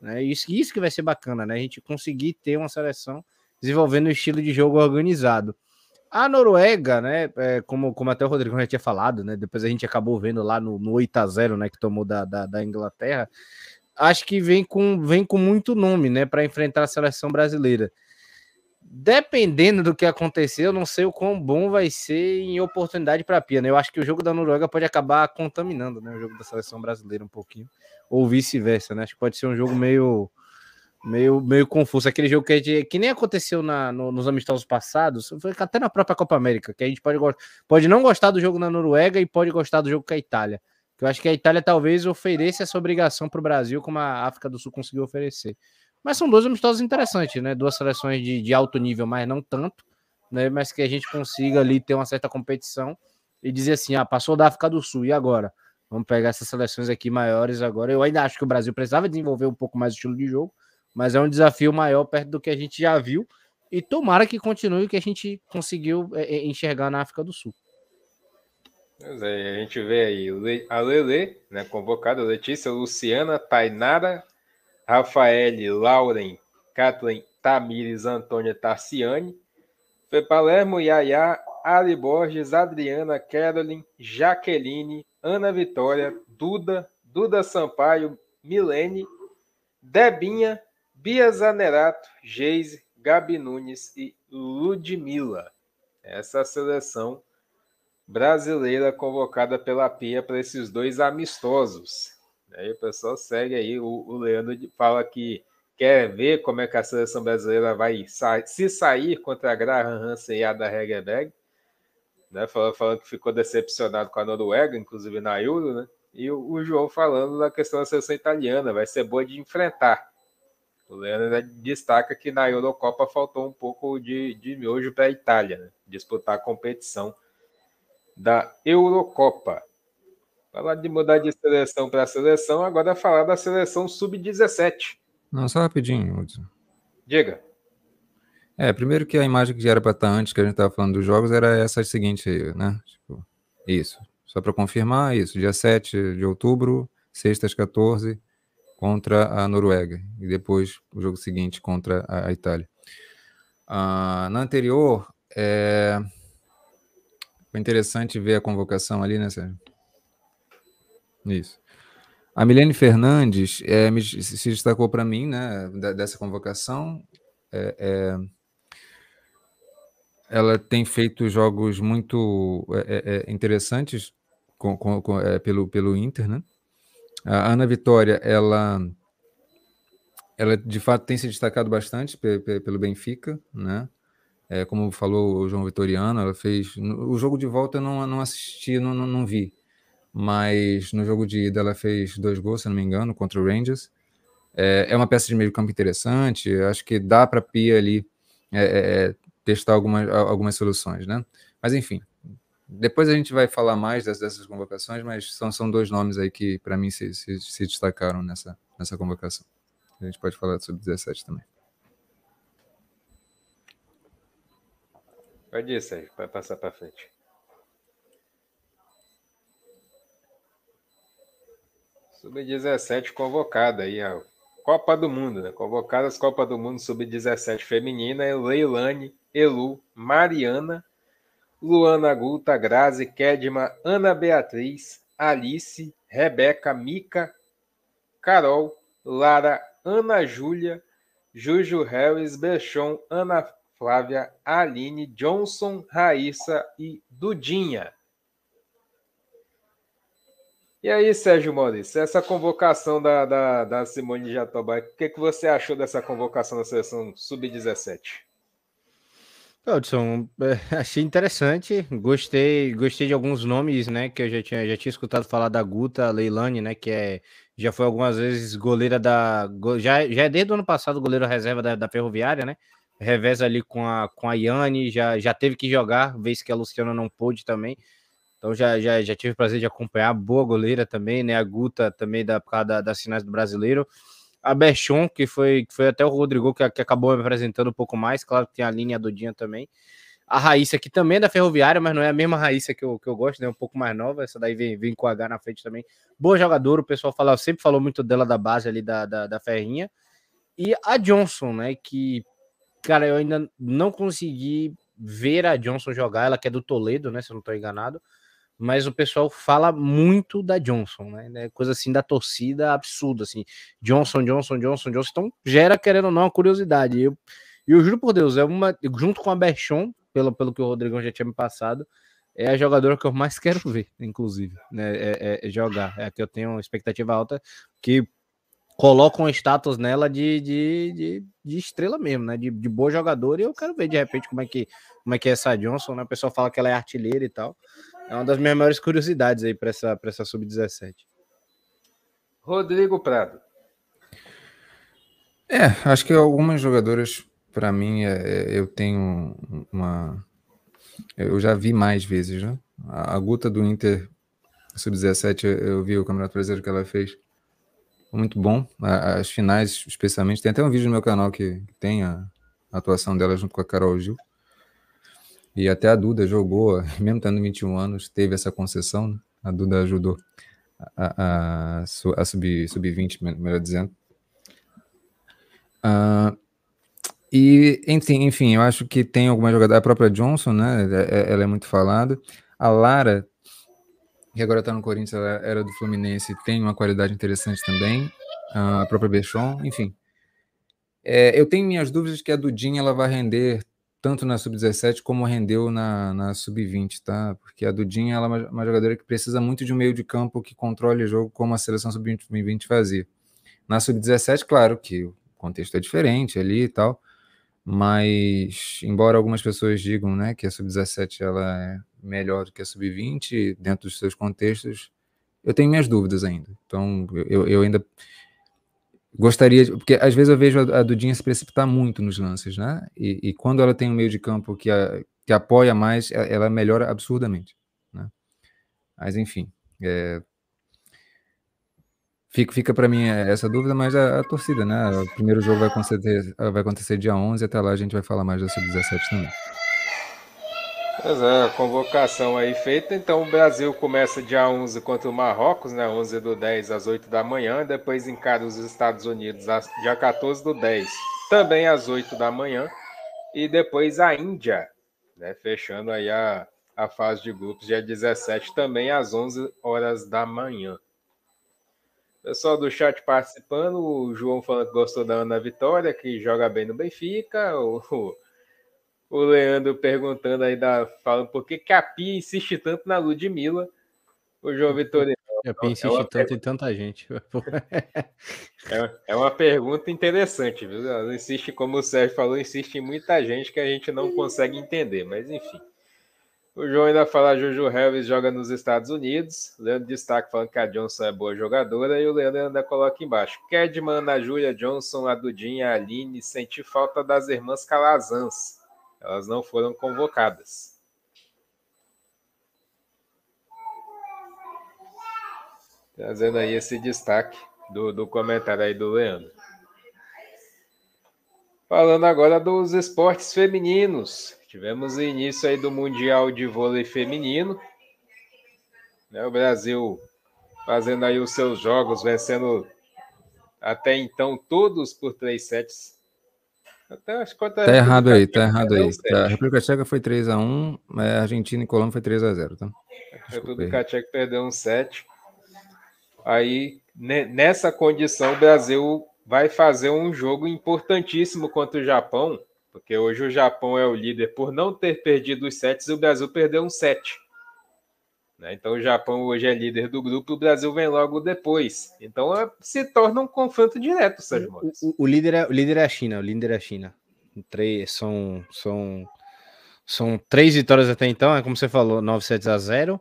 Né? Isso, isso que vai ser bacana, né? A gente conseguir ter uma seleção desenvolvendo um estilo de jogo organizado. A Noruega, né, é, como, como até o Rodrigo já tinha falado, né, depois a gente acabou vendo lá no, no 8 a 0 né, que tomou da, da, da Inglaterra, acho que vem com, vem com muito nome, né, para enfrentar a seleção brasileira. Dependendo do que acontecer, eu não sei o quão bom vai ser em oportunidade para a Pia, né? Eu acho que o jogo da Noruega pode acabar contaminando, né, o jogo da seleção brasileira um pouquinho, ou vice-versa, né? Acho que pode ser um jogo meio meio, meio confuso. Aquele jogo que, gente, que nem aconteceu na, no, nos amistosos passados, foi até na própria Copa América, que a gente pode, pode não gostar do jogo na Noruega e pode gostar do jogo com a Itália. Que eu acho que a Itália talvez ofereça essa obrigação para o Brasil, como a África do Sul conseguiu oferecer. Mas são dois amistosos interessantes, né? Duas seleções de, de alto nível, mas não tanto, né? Mas que a gente consiga ali ter uma certa competição e dizer assim: ah, passou da África do Sul, e agora? Vamos pegar essas seleções aqui maiores agora. Eu ainda acho que o Brasil precisava desenvolver um pouco mais o estilo de jogo, mas é um desafio maior perto do que a gente já viu. E tomara que continue o que a gente conseguiu é, é, enxergar na África do Sul. Pois é, a gente vê aí a Lele, né, convocada, Letícia, Luciana, Tainara, Rafael, Lauren, Kathleen, Tamires, Antônia, Tarciane, Fê Palermo, Yaya, Ali Borges, Adriana, Carolyn, Jaqueline, Ana Vitória, Duda, Duda Sampaio, Milene, Debinha, Bia Zanerato, Geise, Gabi Nunes e Ludmilla. Essa seleção brasileira convocada pela Pia para esses dois amistosos. Aí o pessoal segue aí, o, o Leandro fala que quer ver como é que a seleção brasileira vai sa se sair contra a Graham Hansen e a da Hegerberg. Né, falando, falando, que ficou decepcionado com a Noruega, inclusive na Euro, né? E o João falando da questão da seleção italiana, vai ser boa de enfrentar. O Leandro destaca que na Eurocopa faltou um pouco de, de miojo para a Itália, né? disputar a competição da Eurocopa. Falar de mudar de seleção para seleção, agora falar da seleção sub-17. Não, só rapidinho, Hudson. Diga. É, primeiro que a imagem que já era para estar antes, que a gente estava falando dos jogos, era essa seguinte aí, né? Tipo, isso. Só para confirmar, isso. Dia 7 de outubro, sextas 14, contra a Noruega e depois o jogo seguinte contra a, Itália. Ah, na anterior, é... foi interessante ver a convocação ali, né, Sérgio? Isso. A Milene Fernandes é, se destacou para mim, né, dessa convocação. É, é, ela tem feito jogos muito é, é, interessantes com, com, com, é, pelo, pelo Inter, né? A Ana Vitória, ela, ela de fato tem se destacado bastante pelo Benfica, né? É, como falou o João Vitoriano, ela fez. O jogo de volta eu não, não assisti, não, não, não, vi. Mas no jogo de ida ela fez dois gols, se não me engano, contra o Rangers. É, é uma peça de meio campo interessante. Acho que dá para Pia ali é, é, é, testar algumas, algumas soluções, né? Mas enfim, depois a gente vai falar mais dessas, dessas convocações, mas são, são dois nomes aí que, para mim, se, se, se, destacaram nessa, nessa convocação. A gente pode falar sobre 17 também. Pode ir, Sérgio, vai passar para frente. Sub-17 convocada aí, a Copa do Mundo, né? Convocadas Copa do Mundo Sub-17 feminina, Leilane, Elu, Mariana, Luana Guta, Grazi, Kedma, Ana Beatriz, Alice, Rebeca, Mica, Carol, Lara, Ana Júlia, Juju Harris, Bechon, Ana Flávia, Aline, Johnson, Raíssa e Dudinha. E aí, Sérgio Maurício, essa convocação da, da, da Simone Jatobá, o que, que você achou dessa convocação da seleção sub-17? Hudson, é, achei interessante, gostei, gostei de alguns nomes, né, que eu já tinha, já tinha escutado falar da Guta Leilani, né, que é, já foi algumas vezes goleira da, já, já é desde o ano passado goleiro reserva da, da Ferroviária, né, reveza ali com a, com a Yane, já, já teve que jogar, vez que a Luciana não pôde também, Então já, já, já tive o prazer de acompanhar. Boa goleira também, né? A Guta também da, da, das finais do brasileiro. A Bechon, que foi, que foi até o Rodrigo que, que acabou me apresentando um pouco mais. Claro que tem a linha do Dinha também. A Raíssa, que também é da Ferroviária, mas não é a mesma Raíssa que eu, que eu gosto, né? Um pouco mais nova. Essa daí vem, vem com H na frente também. Boa jogadora, o pessoal fala, sempre falou muito dela da base ali da, da, da Ferrinha. E a Johnson, né? Que, cara, eu ainda não consegui ver a Johnson jogar. Ela que é do Toledo, né? Se eu não estou enganado mas o pessoal fala muito da Johnson, né? É coisa assim da torcida absurda, assim. Johnson, Johnson, Johnson, Johnson. Então gera, querendo ou não, uma curiosidade. E eu, eu juro por Deus, é uma. Junto com a Berchon, pelo, pelo que o Rodrigão já tinha me passado, é a jogadora que eu mais quero ver, inclusive, né? É, é, é jogar. É que eu tenho uma expectativa alta que colocam um status nela de, de, de, de, estrela mesmo, né? De, de boa jogadora, e eu quero ver de repente como é que, como é, que é essa Johnson, né? O pessoal fala que ela é artilheira e tal. É uma das minhas maiores curiosidades aí para essa, essa sub-17. Rodrigo Prado. É, acho que algumas jogadoras, para mim, é, é, eu tenho uma. Eu já vi mais vezes, né? A, a Guta do Inter sub-17, eu, eu vi o Campeonato Brasileiro que ela fez. Muito bom. As finais, especialmente. Tem até um vídeo no meu canal que tem a atuação dela junto com a Carol Gil. E até a Duda jogou, mesmo tendo 21 anos, teve essa concessão. Né? A Duda ajudou a, a, a subir sub-20, melhor dizendo. Uh, e, enfim, enfim, eu acho que tem alguma jogada. A própria Johnson, né? É, é, ela é muito falada. A Lara, que agora está no Corinthians, era do Fluminense, tem uma qualidade interessante também. A própria Bechon, enfim. É, eu tenho minhas dúvidas que a Dudinha ela vai render tanto na sub-17 como rendeu na, na sub-20, tá? Porque a Dudinha ela é uma, uma, jogadora que precisa muito de um meio de campo que controle o jogo como a seleção sub-20 fazia. Na sub-17, claro que o contexto é diferente ali e tal, mas embora algumas pessoas digam, né, que a sub-17 ela é melhor do que a sub-20 dentro dos seus contextos, eu tenho minhas dúvidas ainda. Então, eu, eu ainda Gostaria, de, porque às vezes eu vejo a, a, Dudinha se precipitar muito nos lances, né? E, e, quando ela tem um meio de campo que, a, que apoia mais, ela melhora absurdamente, né? Mas enfim, é, fica, fica para mim essa dúvida, mas a, a, torcida, né? O primeiro jogo vai acontecer, vai acontecer dia 11, até lá a gente vai falar mais da sub-17 também. Pois é, a convocação aí feita. Então o Brasil começa dia 11 contra o Marrocos, né? 11 do 10 às 8 da manhã. Depois encara os Estados Unidos dia 14 do 10, também às 8 da manhã. E depois a Índia, né? Fechando aí a, a fase de grupos, dia 17, também às 11 horas da manhã. Pessoal do chat participando, o João falando que gostou da Ana Vitória, que joga bem no Benfica. O, o Leandro perguntando aí, da, falando por que, que a Pia insiste tanto na Ludmilla. O João Vitorino. A Pia insiste é tanto pergunta... em tanta gente. é, é uma pergunta interessante, viu? Ela insiste, como o Sérgio falou, insiste em muita gente que a gente não consegue entender, mas enfim. O João ainda fala Juju Harris joga nos Estados Unidos. Leandro destaca falando que a Johnson é boa jogadora. E o Leandro ainda coloca embaixo. Kedman, a Júlia Johnson, a Dudinha, a Aline, senti falta das irmãs Calazans. Elas não foram convocadas. Trazendo aí esse destaque do, do comentário aí do Leandro. Falando agora dos esportes femininos. Tivemos o início aí do Mundial de Vôlei Feminino. Né, o Brasil fazendo aí os seus jogos, vencendo até então todos por três sets até as contas tá errado aí, tá errado aí. Tá, a República Tcheca foi 3x1, a Argentina e Colômbia foi 3x0, tá? A República Tcheca perdeu um 7. Aí, nessa condição, o Brasil vai fazer um jogo importantíssimo contra o Japão, porque hoje o Japão é o líder por não ter perdido os sets e o Brasil perdeu um 7. Né? Então o Japão hoje é líder do grupo, o Brasil vem logo depois. Então é, se torna um confronto direto, Sérgio o, o, o, líder é, o líder é a China, o líder é a China. Três, são, são, são três vitórias até então, é como você falou, 9 sets a 0.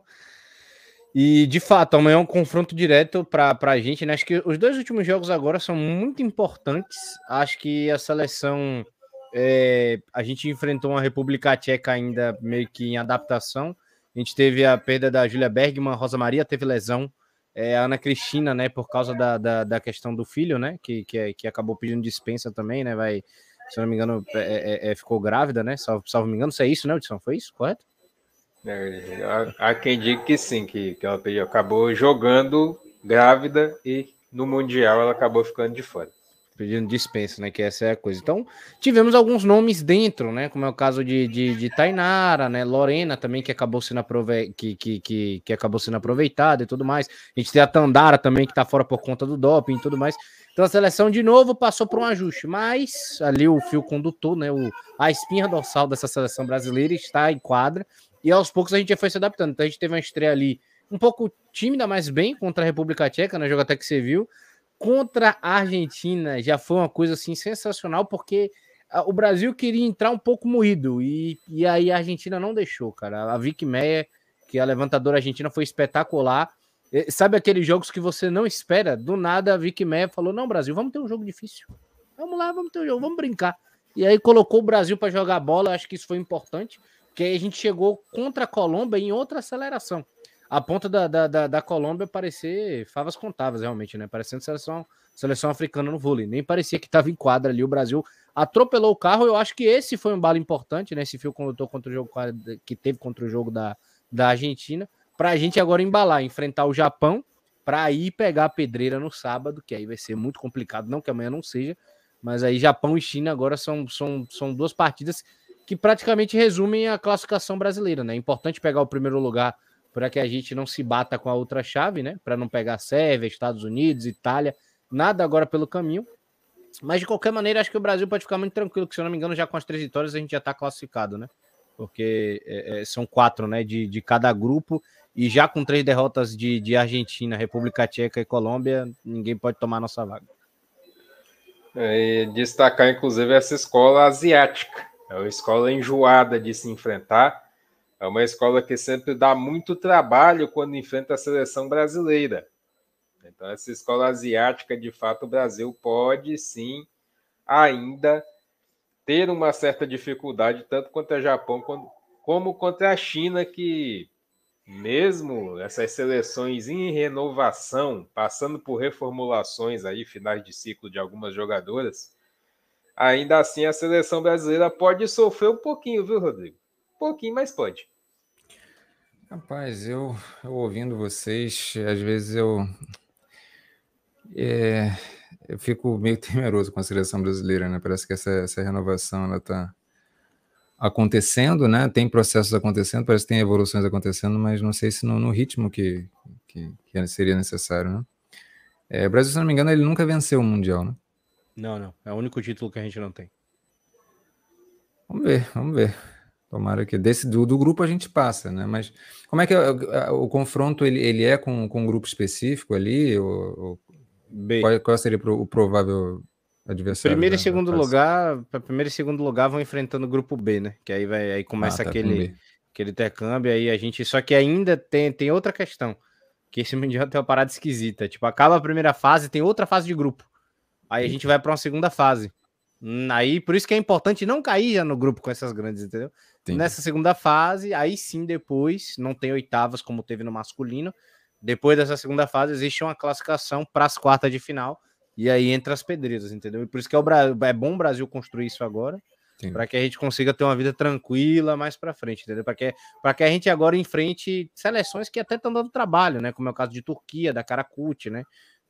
E de fato, amanhã é um confronto direto para a gente. Né? Acho que os dois últimos jogos agora são muito importantes. Acho que a seleção. É, a gente enfrentou uma República Tcheca ainda meio que em adaptação A gente teve a perda da Júlia Bergman, Rosa Maria teve lesão, é, a Ana Cristina, né, por causa da, da, da, questão do filho, né, que, que, é, que acabou pedindo dispensa também, né, vai, se não me engano, é, é, é ficou grávida, né, salvo, salvo me engano, se é isso, né, Edson? Foi isso, correto? É, há, quem diga que sim, que, que ela acabou jogando grávida e no Mundial ela acabou ficando de fora pedindo dispensa, né? Que essa é a coisa. Então, tivemos alguns nomes dentro, né? Como é o caso de, de, de Tainara, né? Lorena também, que acabou sendo aprove... que, que, que, que acabou sendo aproveitada e tudo mais. A gente tem a Tandara também, que tá fora por conta do doping e tudo mais. Então a seleção de novo passou por um ajuste, mas ali o fio condutor, né? O, a espinha dorsal dessa seleção brasileira está em quadra. E aos poucos a gente já foi se adaptando. Então a gente teve uma estreia ali um pouco tímida, mas bem contra a República Tcheca, né? Jogo até que você viu contra a Argentina já foi uma coisa assim sensacional, porque o Brasil queria entrar um pouco moído e, e aí a Argentina não deixou, cara. A Vicky Meyer, que é a levantadora argentina, foi espetacular. Sabe aqueles jogos que você não espera? Do nada a Vicky Meyer falou: Não, Brasil, vamos ter um jogo difícil. Vamos lá, vamos ter um jogo, vamos brincar. E aí colocou o Brasil para jogar bola. Acho que isso foi importante, porque aí a gente chegou contra a Colômbia em outra aceleração a ponta da, da, da, da Colômbia parecer favas contáveis, realmente, né? Parecendo seleção, seleção africana no vôlei. Nem parecia que estava em quadra ali. O Brasil atropelou o carro. Eu acho que esse foi um bala importante, né? Esse fio condutor contra o jogo que teve contra o jogo da, da Argentina. Para a gente agora embalar, enfrentar o Japão, para ir pegar a pedreira no sábado, que aí vai ser muito complicado. Não que amanhã não seja, mas aí Japão e China agora são, são, são duas partidas que praticamente resumem a classificação brasileira, né? É importante pegar o primeiro lugar para que a gente não se bata com a outra chave, né? Para não pegar Sérvia, Estados Unidos, Itália, nada agora pelo caminho. Mas de qualquer maneira, acho que o Brasil pode ficar muito tranquilo, que se eu não me engano, já com as três vitórias a gente já está classificado, né? Porque é, é, são quatro, né? De, de cada grupo, e já com três derrotas de, de Argentina, República Tcheca e Colômbia, ninguém pode tomar nossa vaga. É, destacar, inclusive, essa escola asiática. É uma escola enjoada de se enfrentar é uma escola que sempre dá muito trabalho quando enfrenta a seleção brasileira. Então, essa escola asiática, de fato, o Brasil pode sim ainda ter uma certa dificuldade, tanto contra o Japão como contra a China, que mesmo essas seleções em renovação, passando por reformulações aí, finais de ciclo de algumas jogadoras, ainda assim a seleção brasileira pode sofrer um pouquinho, viu, Rodrigo? Um pouquinho, mas pode. Rapaz, eu, eu ouvindo vocês, às vezes eu, é, eu fico meio temeroso com a seleção brasileira, né? Parece que essa, essa renovação ela está acontecendo, né? Tem processos acontecendo, parece que tem evoluções acontecendo, mas não sei se no, no ritmo que, que, que, seria necessário, né? É, o Brasil, se não me engano, ele nunca venceu o Mundial, né? Não, não. É o único título que a gente não tem. Vamos ver, vamos ver. Tomara que desse do, do, grupo a gente passa, né? Mas como é que é, o, o confronto ele, ele é com, com um grupo específico ali? Ou, ou qual, qual, seria o provável adversário? Primeiro e segundo lugar, primeiro e segundo lugar vão enfrentando o grupo B, né? Que aí vai aí começa ah, tá aquele aquele intercâmbio aí a gente só que ainda tem tem outra questão que esse mundial tem uma parada esquisita, tipo acaba a primeira fase tem outra fase de grupo, aí a gente vai para uma segunda fase. Hum, aí, por isso que é importante não cair já no grupo com essas grandes, entendeu? Entendi. Nessa segunda fase, aí sim, depois, não tem oitavas como teve no masculino. Depois dessa segunda fase, existe uma classificação para as quartas de final. E aí entra as pedreiras, entendeu? E por isso que é, o Brasil, é bom o Brasil construir isso agora. Para que a gente consiga ter uma vida tranquila mais para frente, entendeu? Para que, que a gente agora enfrente seleções que até estão dando trabalho, né? Como é o caso de Turquia, da Caracut, né?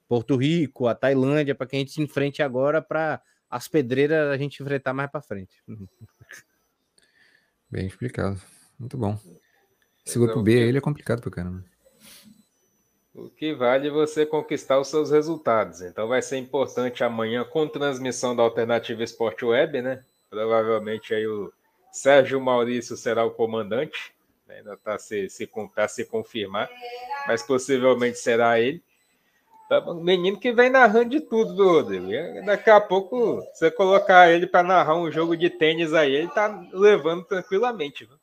Porto Rico, a Tailândia, para que a gente se enfrente agora para as pedreiras a gente enfrentar mais para frente. Bem explicado. Muito bom. Esse grupo B ele é complicado para caramba. O que vale é você conquistar os seus resultados. Então vai ser importante amanhã com transmissão da Alternativa Esporte Web, né? Provavelmente aí o Sérgio Maurício será o comandante. Né? Ainda está se, se, tá se confirmar, mas possivelmente será ele. Menino que vem narrando de tudo, Rodrigo? Daqui a pouco, você colocar ele para narrar um jogo de tênis aí, ele tá levando tranquilamente. Viu?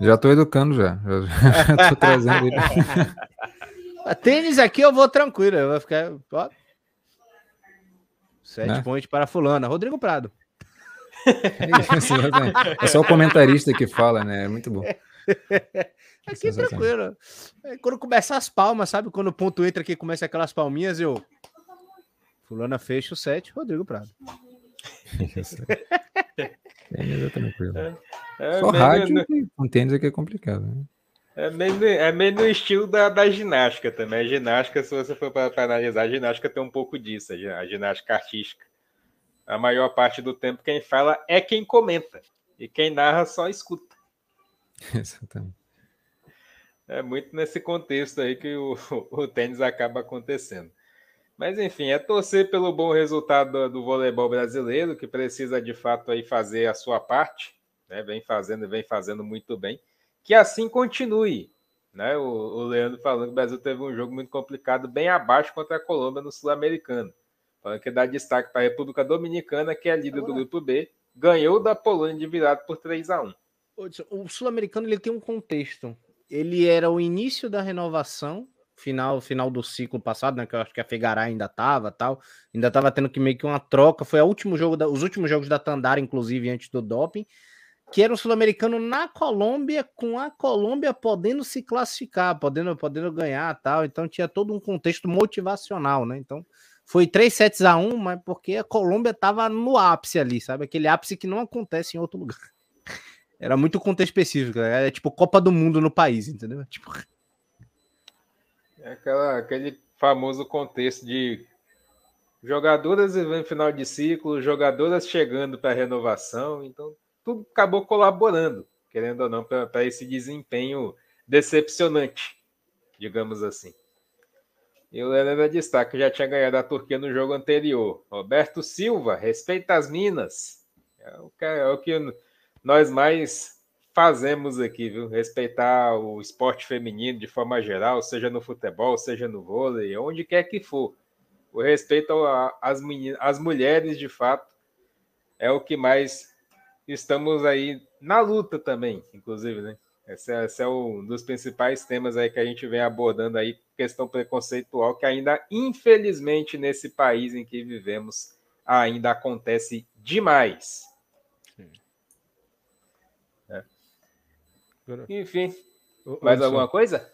Já tô educando já. Já, já tô trazendo ele. tênis aqui eu vou tranquilo, eu vou ficar. Ó. Sete né? pontos para fulana. Rodrigo Prado. É, isso, é só o comentarista que fala, né? É muito bom. aqui é tranquilo. É, quando começa as palmas, sabe? Quando o ponto entra aqui, começa aquelas palminhas, eu. Fulana fecha o set, Rodrigo Prado. é, tranquilo. É, é Só rádio no... com tênis aqui é complicado, né? É meio, é meio no estilo da, da ginástica também. A ginástica, se você for para analisar, a ginástica tem um pouco disso, a ginástica artística. A maior parte do tempo quem fala é quem comenta. E quem narra só escuta. Exatamente. É muito nesse contexto aí que o, o tênis acaba acontecendo. Mas enfim, é torcer pelo bom resultado do, do, voleibol brasileiro, que precisa de fato aí fazer a sua parte, né? Vem fazendo e vem fazendo muito bem. Que assim continue. Né? O, o Leandro falando que o Brasil teve um jogo muito complicado, bem abaixo contra a Colômbia no Sul-Americano. Falando que dá destaque para a República Dominicana, que é a líder do grupo B, ganhou da Polônia de virado por 3 a 1 O sul-americano ele tem um contexto. Ele era o início da renovação, final final do ciclo passado, né? Que eu acho que a Fegará ainda tava, tal, ainda tava tendo que meio que uma troca. Foi o último jogo, da, os últimos jogos da Tandara, inclusive antes do doping, que era um sul-americano na Colômbia, com a Colômbia podendo se classificar, podendo podendo ganhar, tal. Então tinha todo um contexto motivacional, né? Então foi 3 sets a 1, mas porque a Colômbia estava no ápice ali, sabe? Aquele ápice que não acontece em outro lugar. Era muito contexto específico, é tipo Copa do Mundo no país, entendeu? Tipo... É aquela, aquele famoso contexto de jogadoras em final de ciclo, jogadoras chegando para renovação, então tudo acabou colaborando, querendo ou não, para esse desempenho decepcionante, digamos assim. E o Helena que já tinha ganhado a Turquia no jogo anterior. Roberto Silva, respeita as minas. É o que, é o que nós mais fazemos aqui, viu? Respeitar o esporte feminino de forma geral, seja no futebol, seja no vôlei, onde quer que for. O respeito às, às mulheres, de fato, é o que mais estamos aí na luta também, inclusive, né? Esse é, esse é um dos principais temas aí que a gente vem abordando aí questão preconceitual que ainda, infelizmente, nesse país em que vivemos, ainda acontece demais. Enfim, mais alguma coisa?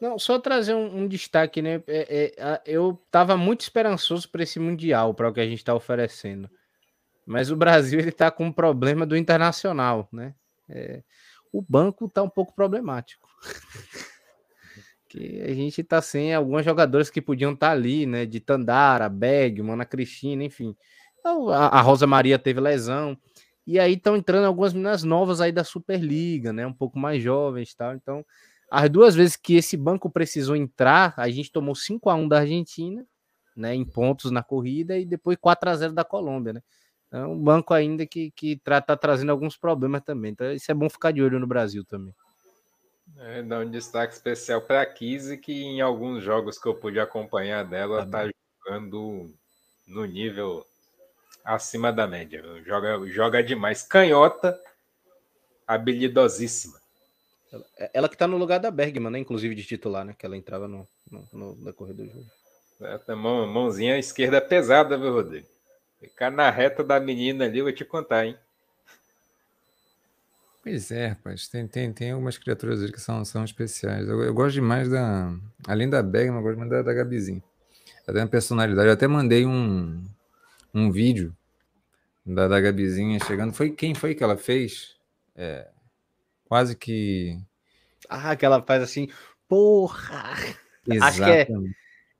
Não, só trazer um, um destaque, né? É, é, eu estava muito esperançoso para esse Mundial, para o que a gente está oferecendo. Mas o Brasil ele está com um problema do internacional, né? É, o banco está um pouco problemático. que a gente tá sem algumas jogadoras que podiam estar tá ali, né? De Tandara, Bergman, Ana Cristina, enfim. Então, a, a Rosa Maria teve lesão. E aí estão entrando algumas meninas novas aí da Superliga, né? Um pouco mais jovens tal. Então, as duas vezes que esse banco precisou entrar, a gente tomou 5 a 1 da Argentina, né? Em pontos na corrida, e depois 4 a 0 da Colômbia, né? Então, um banco ainda que, que tá, tá trazendo alguns problemas também. Então, isso é bom ficar de olho no Brasil também. É, dá um destaque especial para a Kise, que em alguns jogos que eu pude acompanhar dela, está jogando no nível acima da média. Joga, joga demais. Canhota, habilidosíssima. Ela, ela que está no lugar da Bergman, né? Inclusive de titular, né? Que ela entrava no, no, no decorrer do jogo. É, mão, mãozinha esquerda pesada, viu, Rodrigo? Ficar na reta da menina ali, eu vou te contar, hein? Pois é, rapaz. Tem, tem, tem algumas criaturas que são, são especiais. Eu, eu gosto demais da. Além da Bergman, eu gosto mais da, da Gabizinha. Ela tem uma personalidade. Eu até mandei um, um vídeo da, da Gabizinha chegando. Foi quem foi que ela fez? É, quase que. Ah, que ela faz assim. Porra! Exatamente. Acho que é,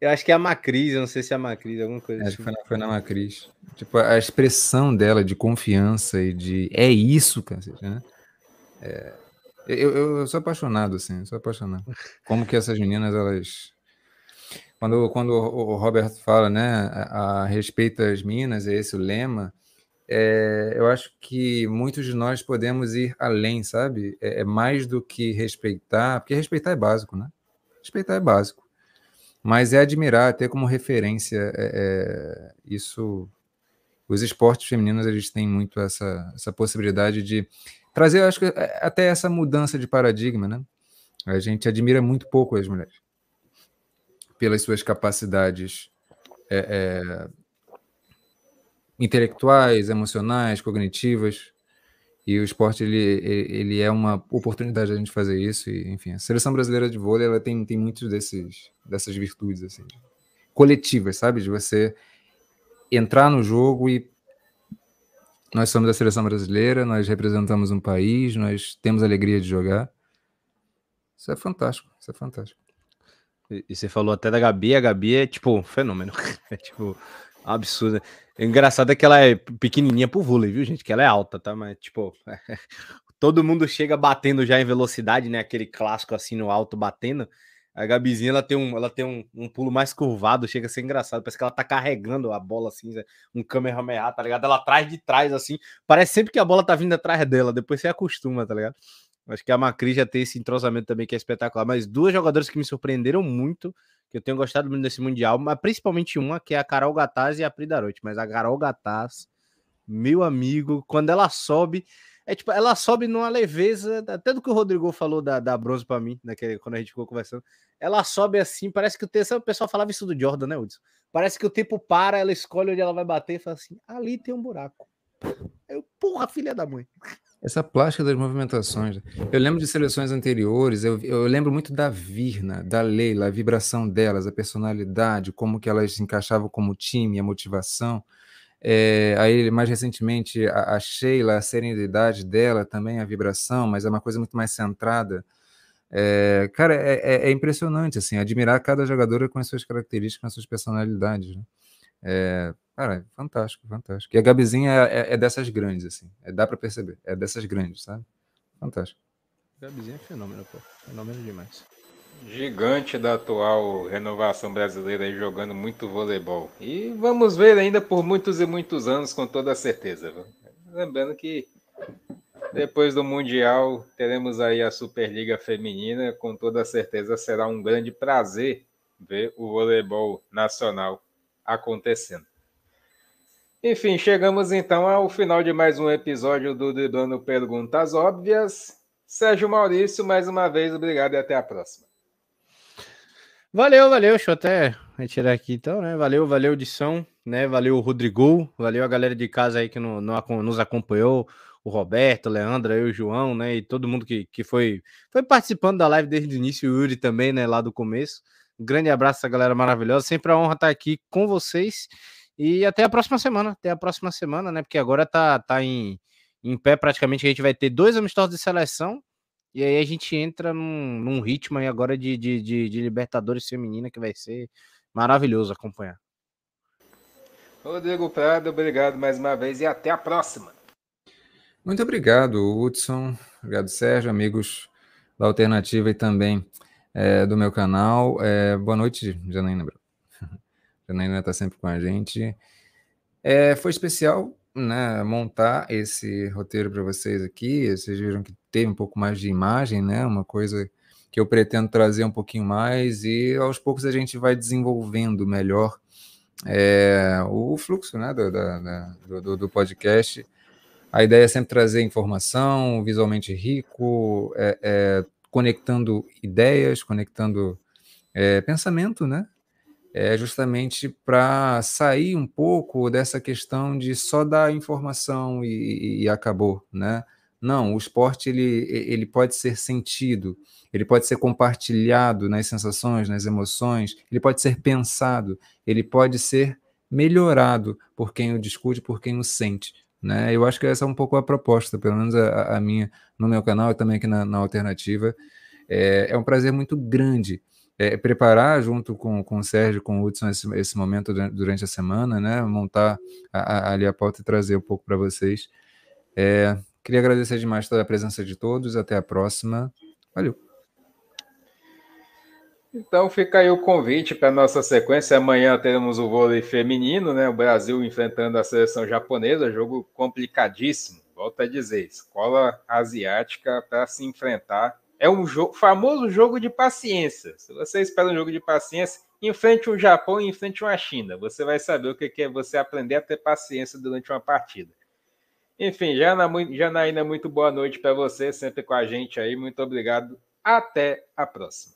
eu acho que é a Macris, eu não sei se é a Macris, alguma coisa acho assim. que foi na, foi na Macris. Tipo, a expressão dela de confiança e de é isso, cara, né? É, eu, eu, sou apaixonado, assim, sou apaixonado. Como que essas meninas, elas. Quando, quando o Roberto fala, né, a, a respeito das minas, é esse o lema, é, eu acho que muitos de nós podemos ir além, sabe? É, é, mais do que respeitar, porque respeitar é básico, né? Respeitar é básico. Mas é admirar, ter como referência é, é isso. Os esportes femininos, eles têm muito essa, essa possibilidade de trazer, acho que é, até essa mudança de paradigma, né? A gente admira muito pouco as mulheres pelas suas capacidades é, é, intelectuais, emocionais, cognitivas. E o esporte, ele, ele é uma oportunidade a gente fazer isso. E, enfim, a seleção brasileira de vôlei, ela tem, tem muitos desses, dessas virtudes, assim, coletivas, sabe? De você entrar no jogo e nós somos a seleção brasileira, nós representamos um país, nós temos alegria de jogar. Isso é fantástico, isso é fantástico. E, você falou até da Gabi, a Gabi é tipo um fenômeno. É tipo absurdo. Engraçado é que ela é pequenininha pro vôlei, viu, gente? Que ela é alta, tá? Mas, tipo, todo mundo chega batendo já em velocidade, né? Aquele clássico assim no alto batendo. A Gabizinha, ela tem, um, ela tem um, um pulo mais curvado, chega a ser engraçado. Parece que ela tá carregando a bola assim, um Kamehameha, tá ligado? Ela atrás de trás, assim. Parece sempre que a bola tá vindo atrás dela. Depois você acostuma, tá ligado? Acho que a Macri já tem esse entrosamento também que é espetacular. Mas duas jogadoras que me surpreenderam muito, que eu tenho gostado muito desse Mundial, mas principalmente uma, que é a Carol Gataz e a Pri Darote. Mas a Carol Gataz, meu amigo, quando ela sobe, é tipo, ela sobe numa leveza, até do que o Rodrigo falou da, da bronze para mim, naquele, quando a gente ficou conversando. Ela sobe assim, parece que o tempo. O pessoal falava isso do Jordan, né, Hudson? Parece que o tempo para, ela escolhe onde ela vai bater e fala assim: ali tem um buraco. Eu, porra, filha da mãe. Essa plástica das movimentações. Eu lembro de seleções anteriores, eu, eu lembro muito da Virna, da Leila, a vibração delas, a personalidade, como que elas se encaixavam como time, a motivação. É, aí, mais recentemente, a, a, Sheila, a serenidade dela também, a vibração, mas é uma coisa muito mais centrada. É, cara, é, é, é impressionante, assim, admirar cada jogadora com as suas características, com as suas personalidades, né? É, cara, fantástico, fantástico. E a Gabizinha é, é, é dessas grandes, assim, é, dá para perceber, é dessas grandes, sabe? Fantástico. Gabizinha é fenômeno, pô, fenômeno demais gigante da atual renovação brasileira aí jogando muito voleibol. E vamos ver ainda por muitos e muitos anos, com toda certeza. Lembrando que depois do Mundial teremos aí a Superliga Feminina, com toda certeza será um grande prazer ver o voleibol nacional acontecendo. Enfim, chegamos então ao final de mais um episódio do Driblando Perguntas Óbvias. Sérgio Maurício, mais uma vez, obrigado e até a próxima. Valeu, valeu. Deixa eu até retirar aqui então, né? Valeu, valeu, edição, né? Valeu, Rodrigo. Valeu a galera de casa aí que no, no, nos acompanhou. O Roberto, o Leandro, eu, o João, né? E todo mundo que, que foi, foi participando da live desde o início, o Yuri também, né? Lá do começo. Um grande abraço a galera maravilhosa. Sempre a honra estar aqui com vocês. E até a próxima semana. Até a próxima semana, né? Porque agora tá, tá em, em pé praticamente. A gente vai ter dois amistosos de seleção e aí a gente entra num, num ritmo aí agora de, de, de, de, Libertadores feminina que vai ser maravilhoso acompanhar. Rodrigo Prado, obrigado mais uma vez e até a próxima. Muito obrigado, Hudson. Obrigado, Sérgio, amigos da Alternativa e também é, do meu canal. É, boa noite, Janaína. Janaína está sempre com a gente. É, foi especial né, montar esse roteiro para vocês aqui. Vocês viram que teve um pouco mais de imagem, né? Uma coisa que eu pretendo trazer um pouquinho mais e aos poucos a gente vai desenvolvendo melhor é, o fluxo né, do, do, do, podcast. A ideia é sempre trazer informação visualmente rico, é, é, conectando ideias, conectando é, pensamento, né? É justamente para sair um pouco dessa questão de só dar informação e, e acabou, né? Não, o esporte ele, ele pode ser sentido, ele pode ser compartilhado nas sensações, nas emoções, ele pode ser pensado, ele pode ser melhorado por quem o discute, por quem o sente. Né? Eu acho que essa é um pouco a proposta, pelo menos a, a minha no meu canal e também aqui na, na Alternativa. É, é, um prazer muito grande é, preparar junto com, com o Sérgio, com o Hudson, esse, esse momento durante a semana, né? montar a, a, ali a pauta e trazer um pouco para vocês. É, Queria agradecer demais toda a presença de todos. Até a próxima. Valeu. Então fica aí o convite para nossa sequência. Amanhã teremos o vôlei feminino, né? O Brasil enfrentando a seleção japonesa, jogo complicadíssimo. Volto a dizer, escola asiática para se enfrentar. É um jogo, famoso jogo de paciência. Se você espera um jogo de paciência, enfrente um Japão e enfrente uma China. Você vai saber o que é você aprender a ter paciência durante uma partida. Enfim, Janaína, muito boa noite para você, sempre com a gente aí. Muito obrigado. Até a próxima.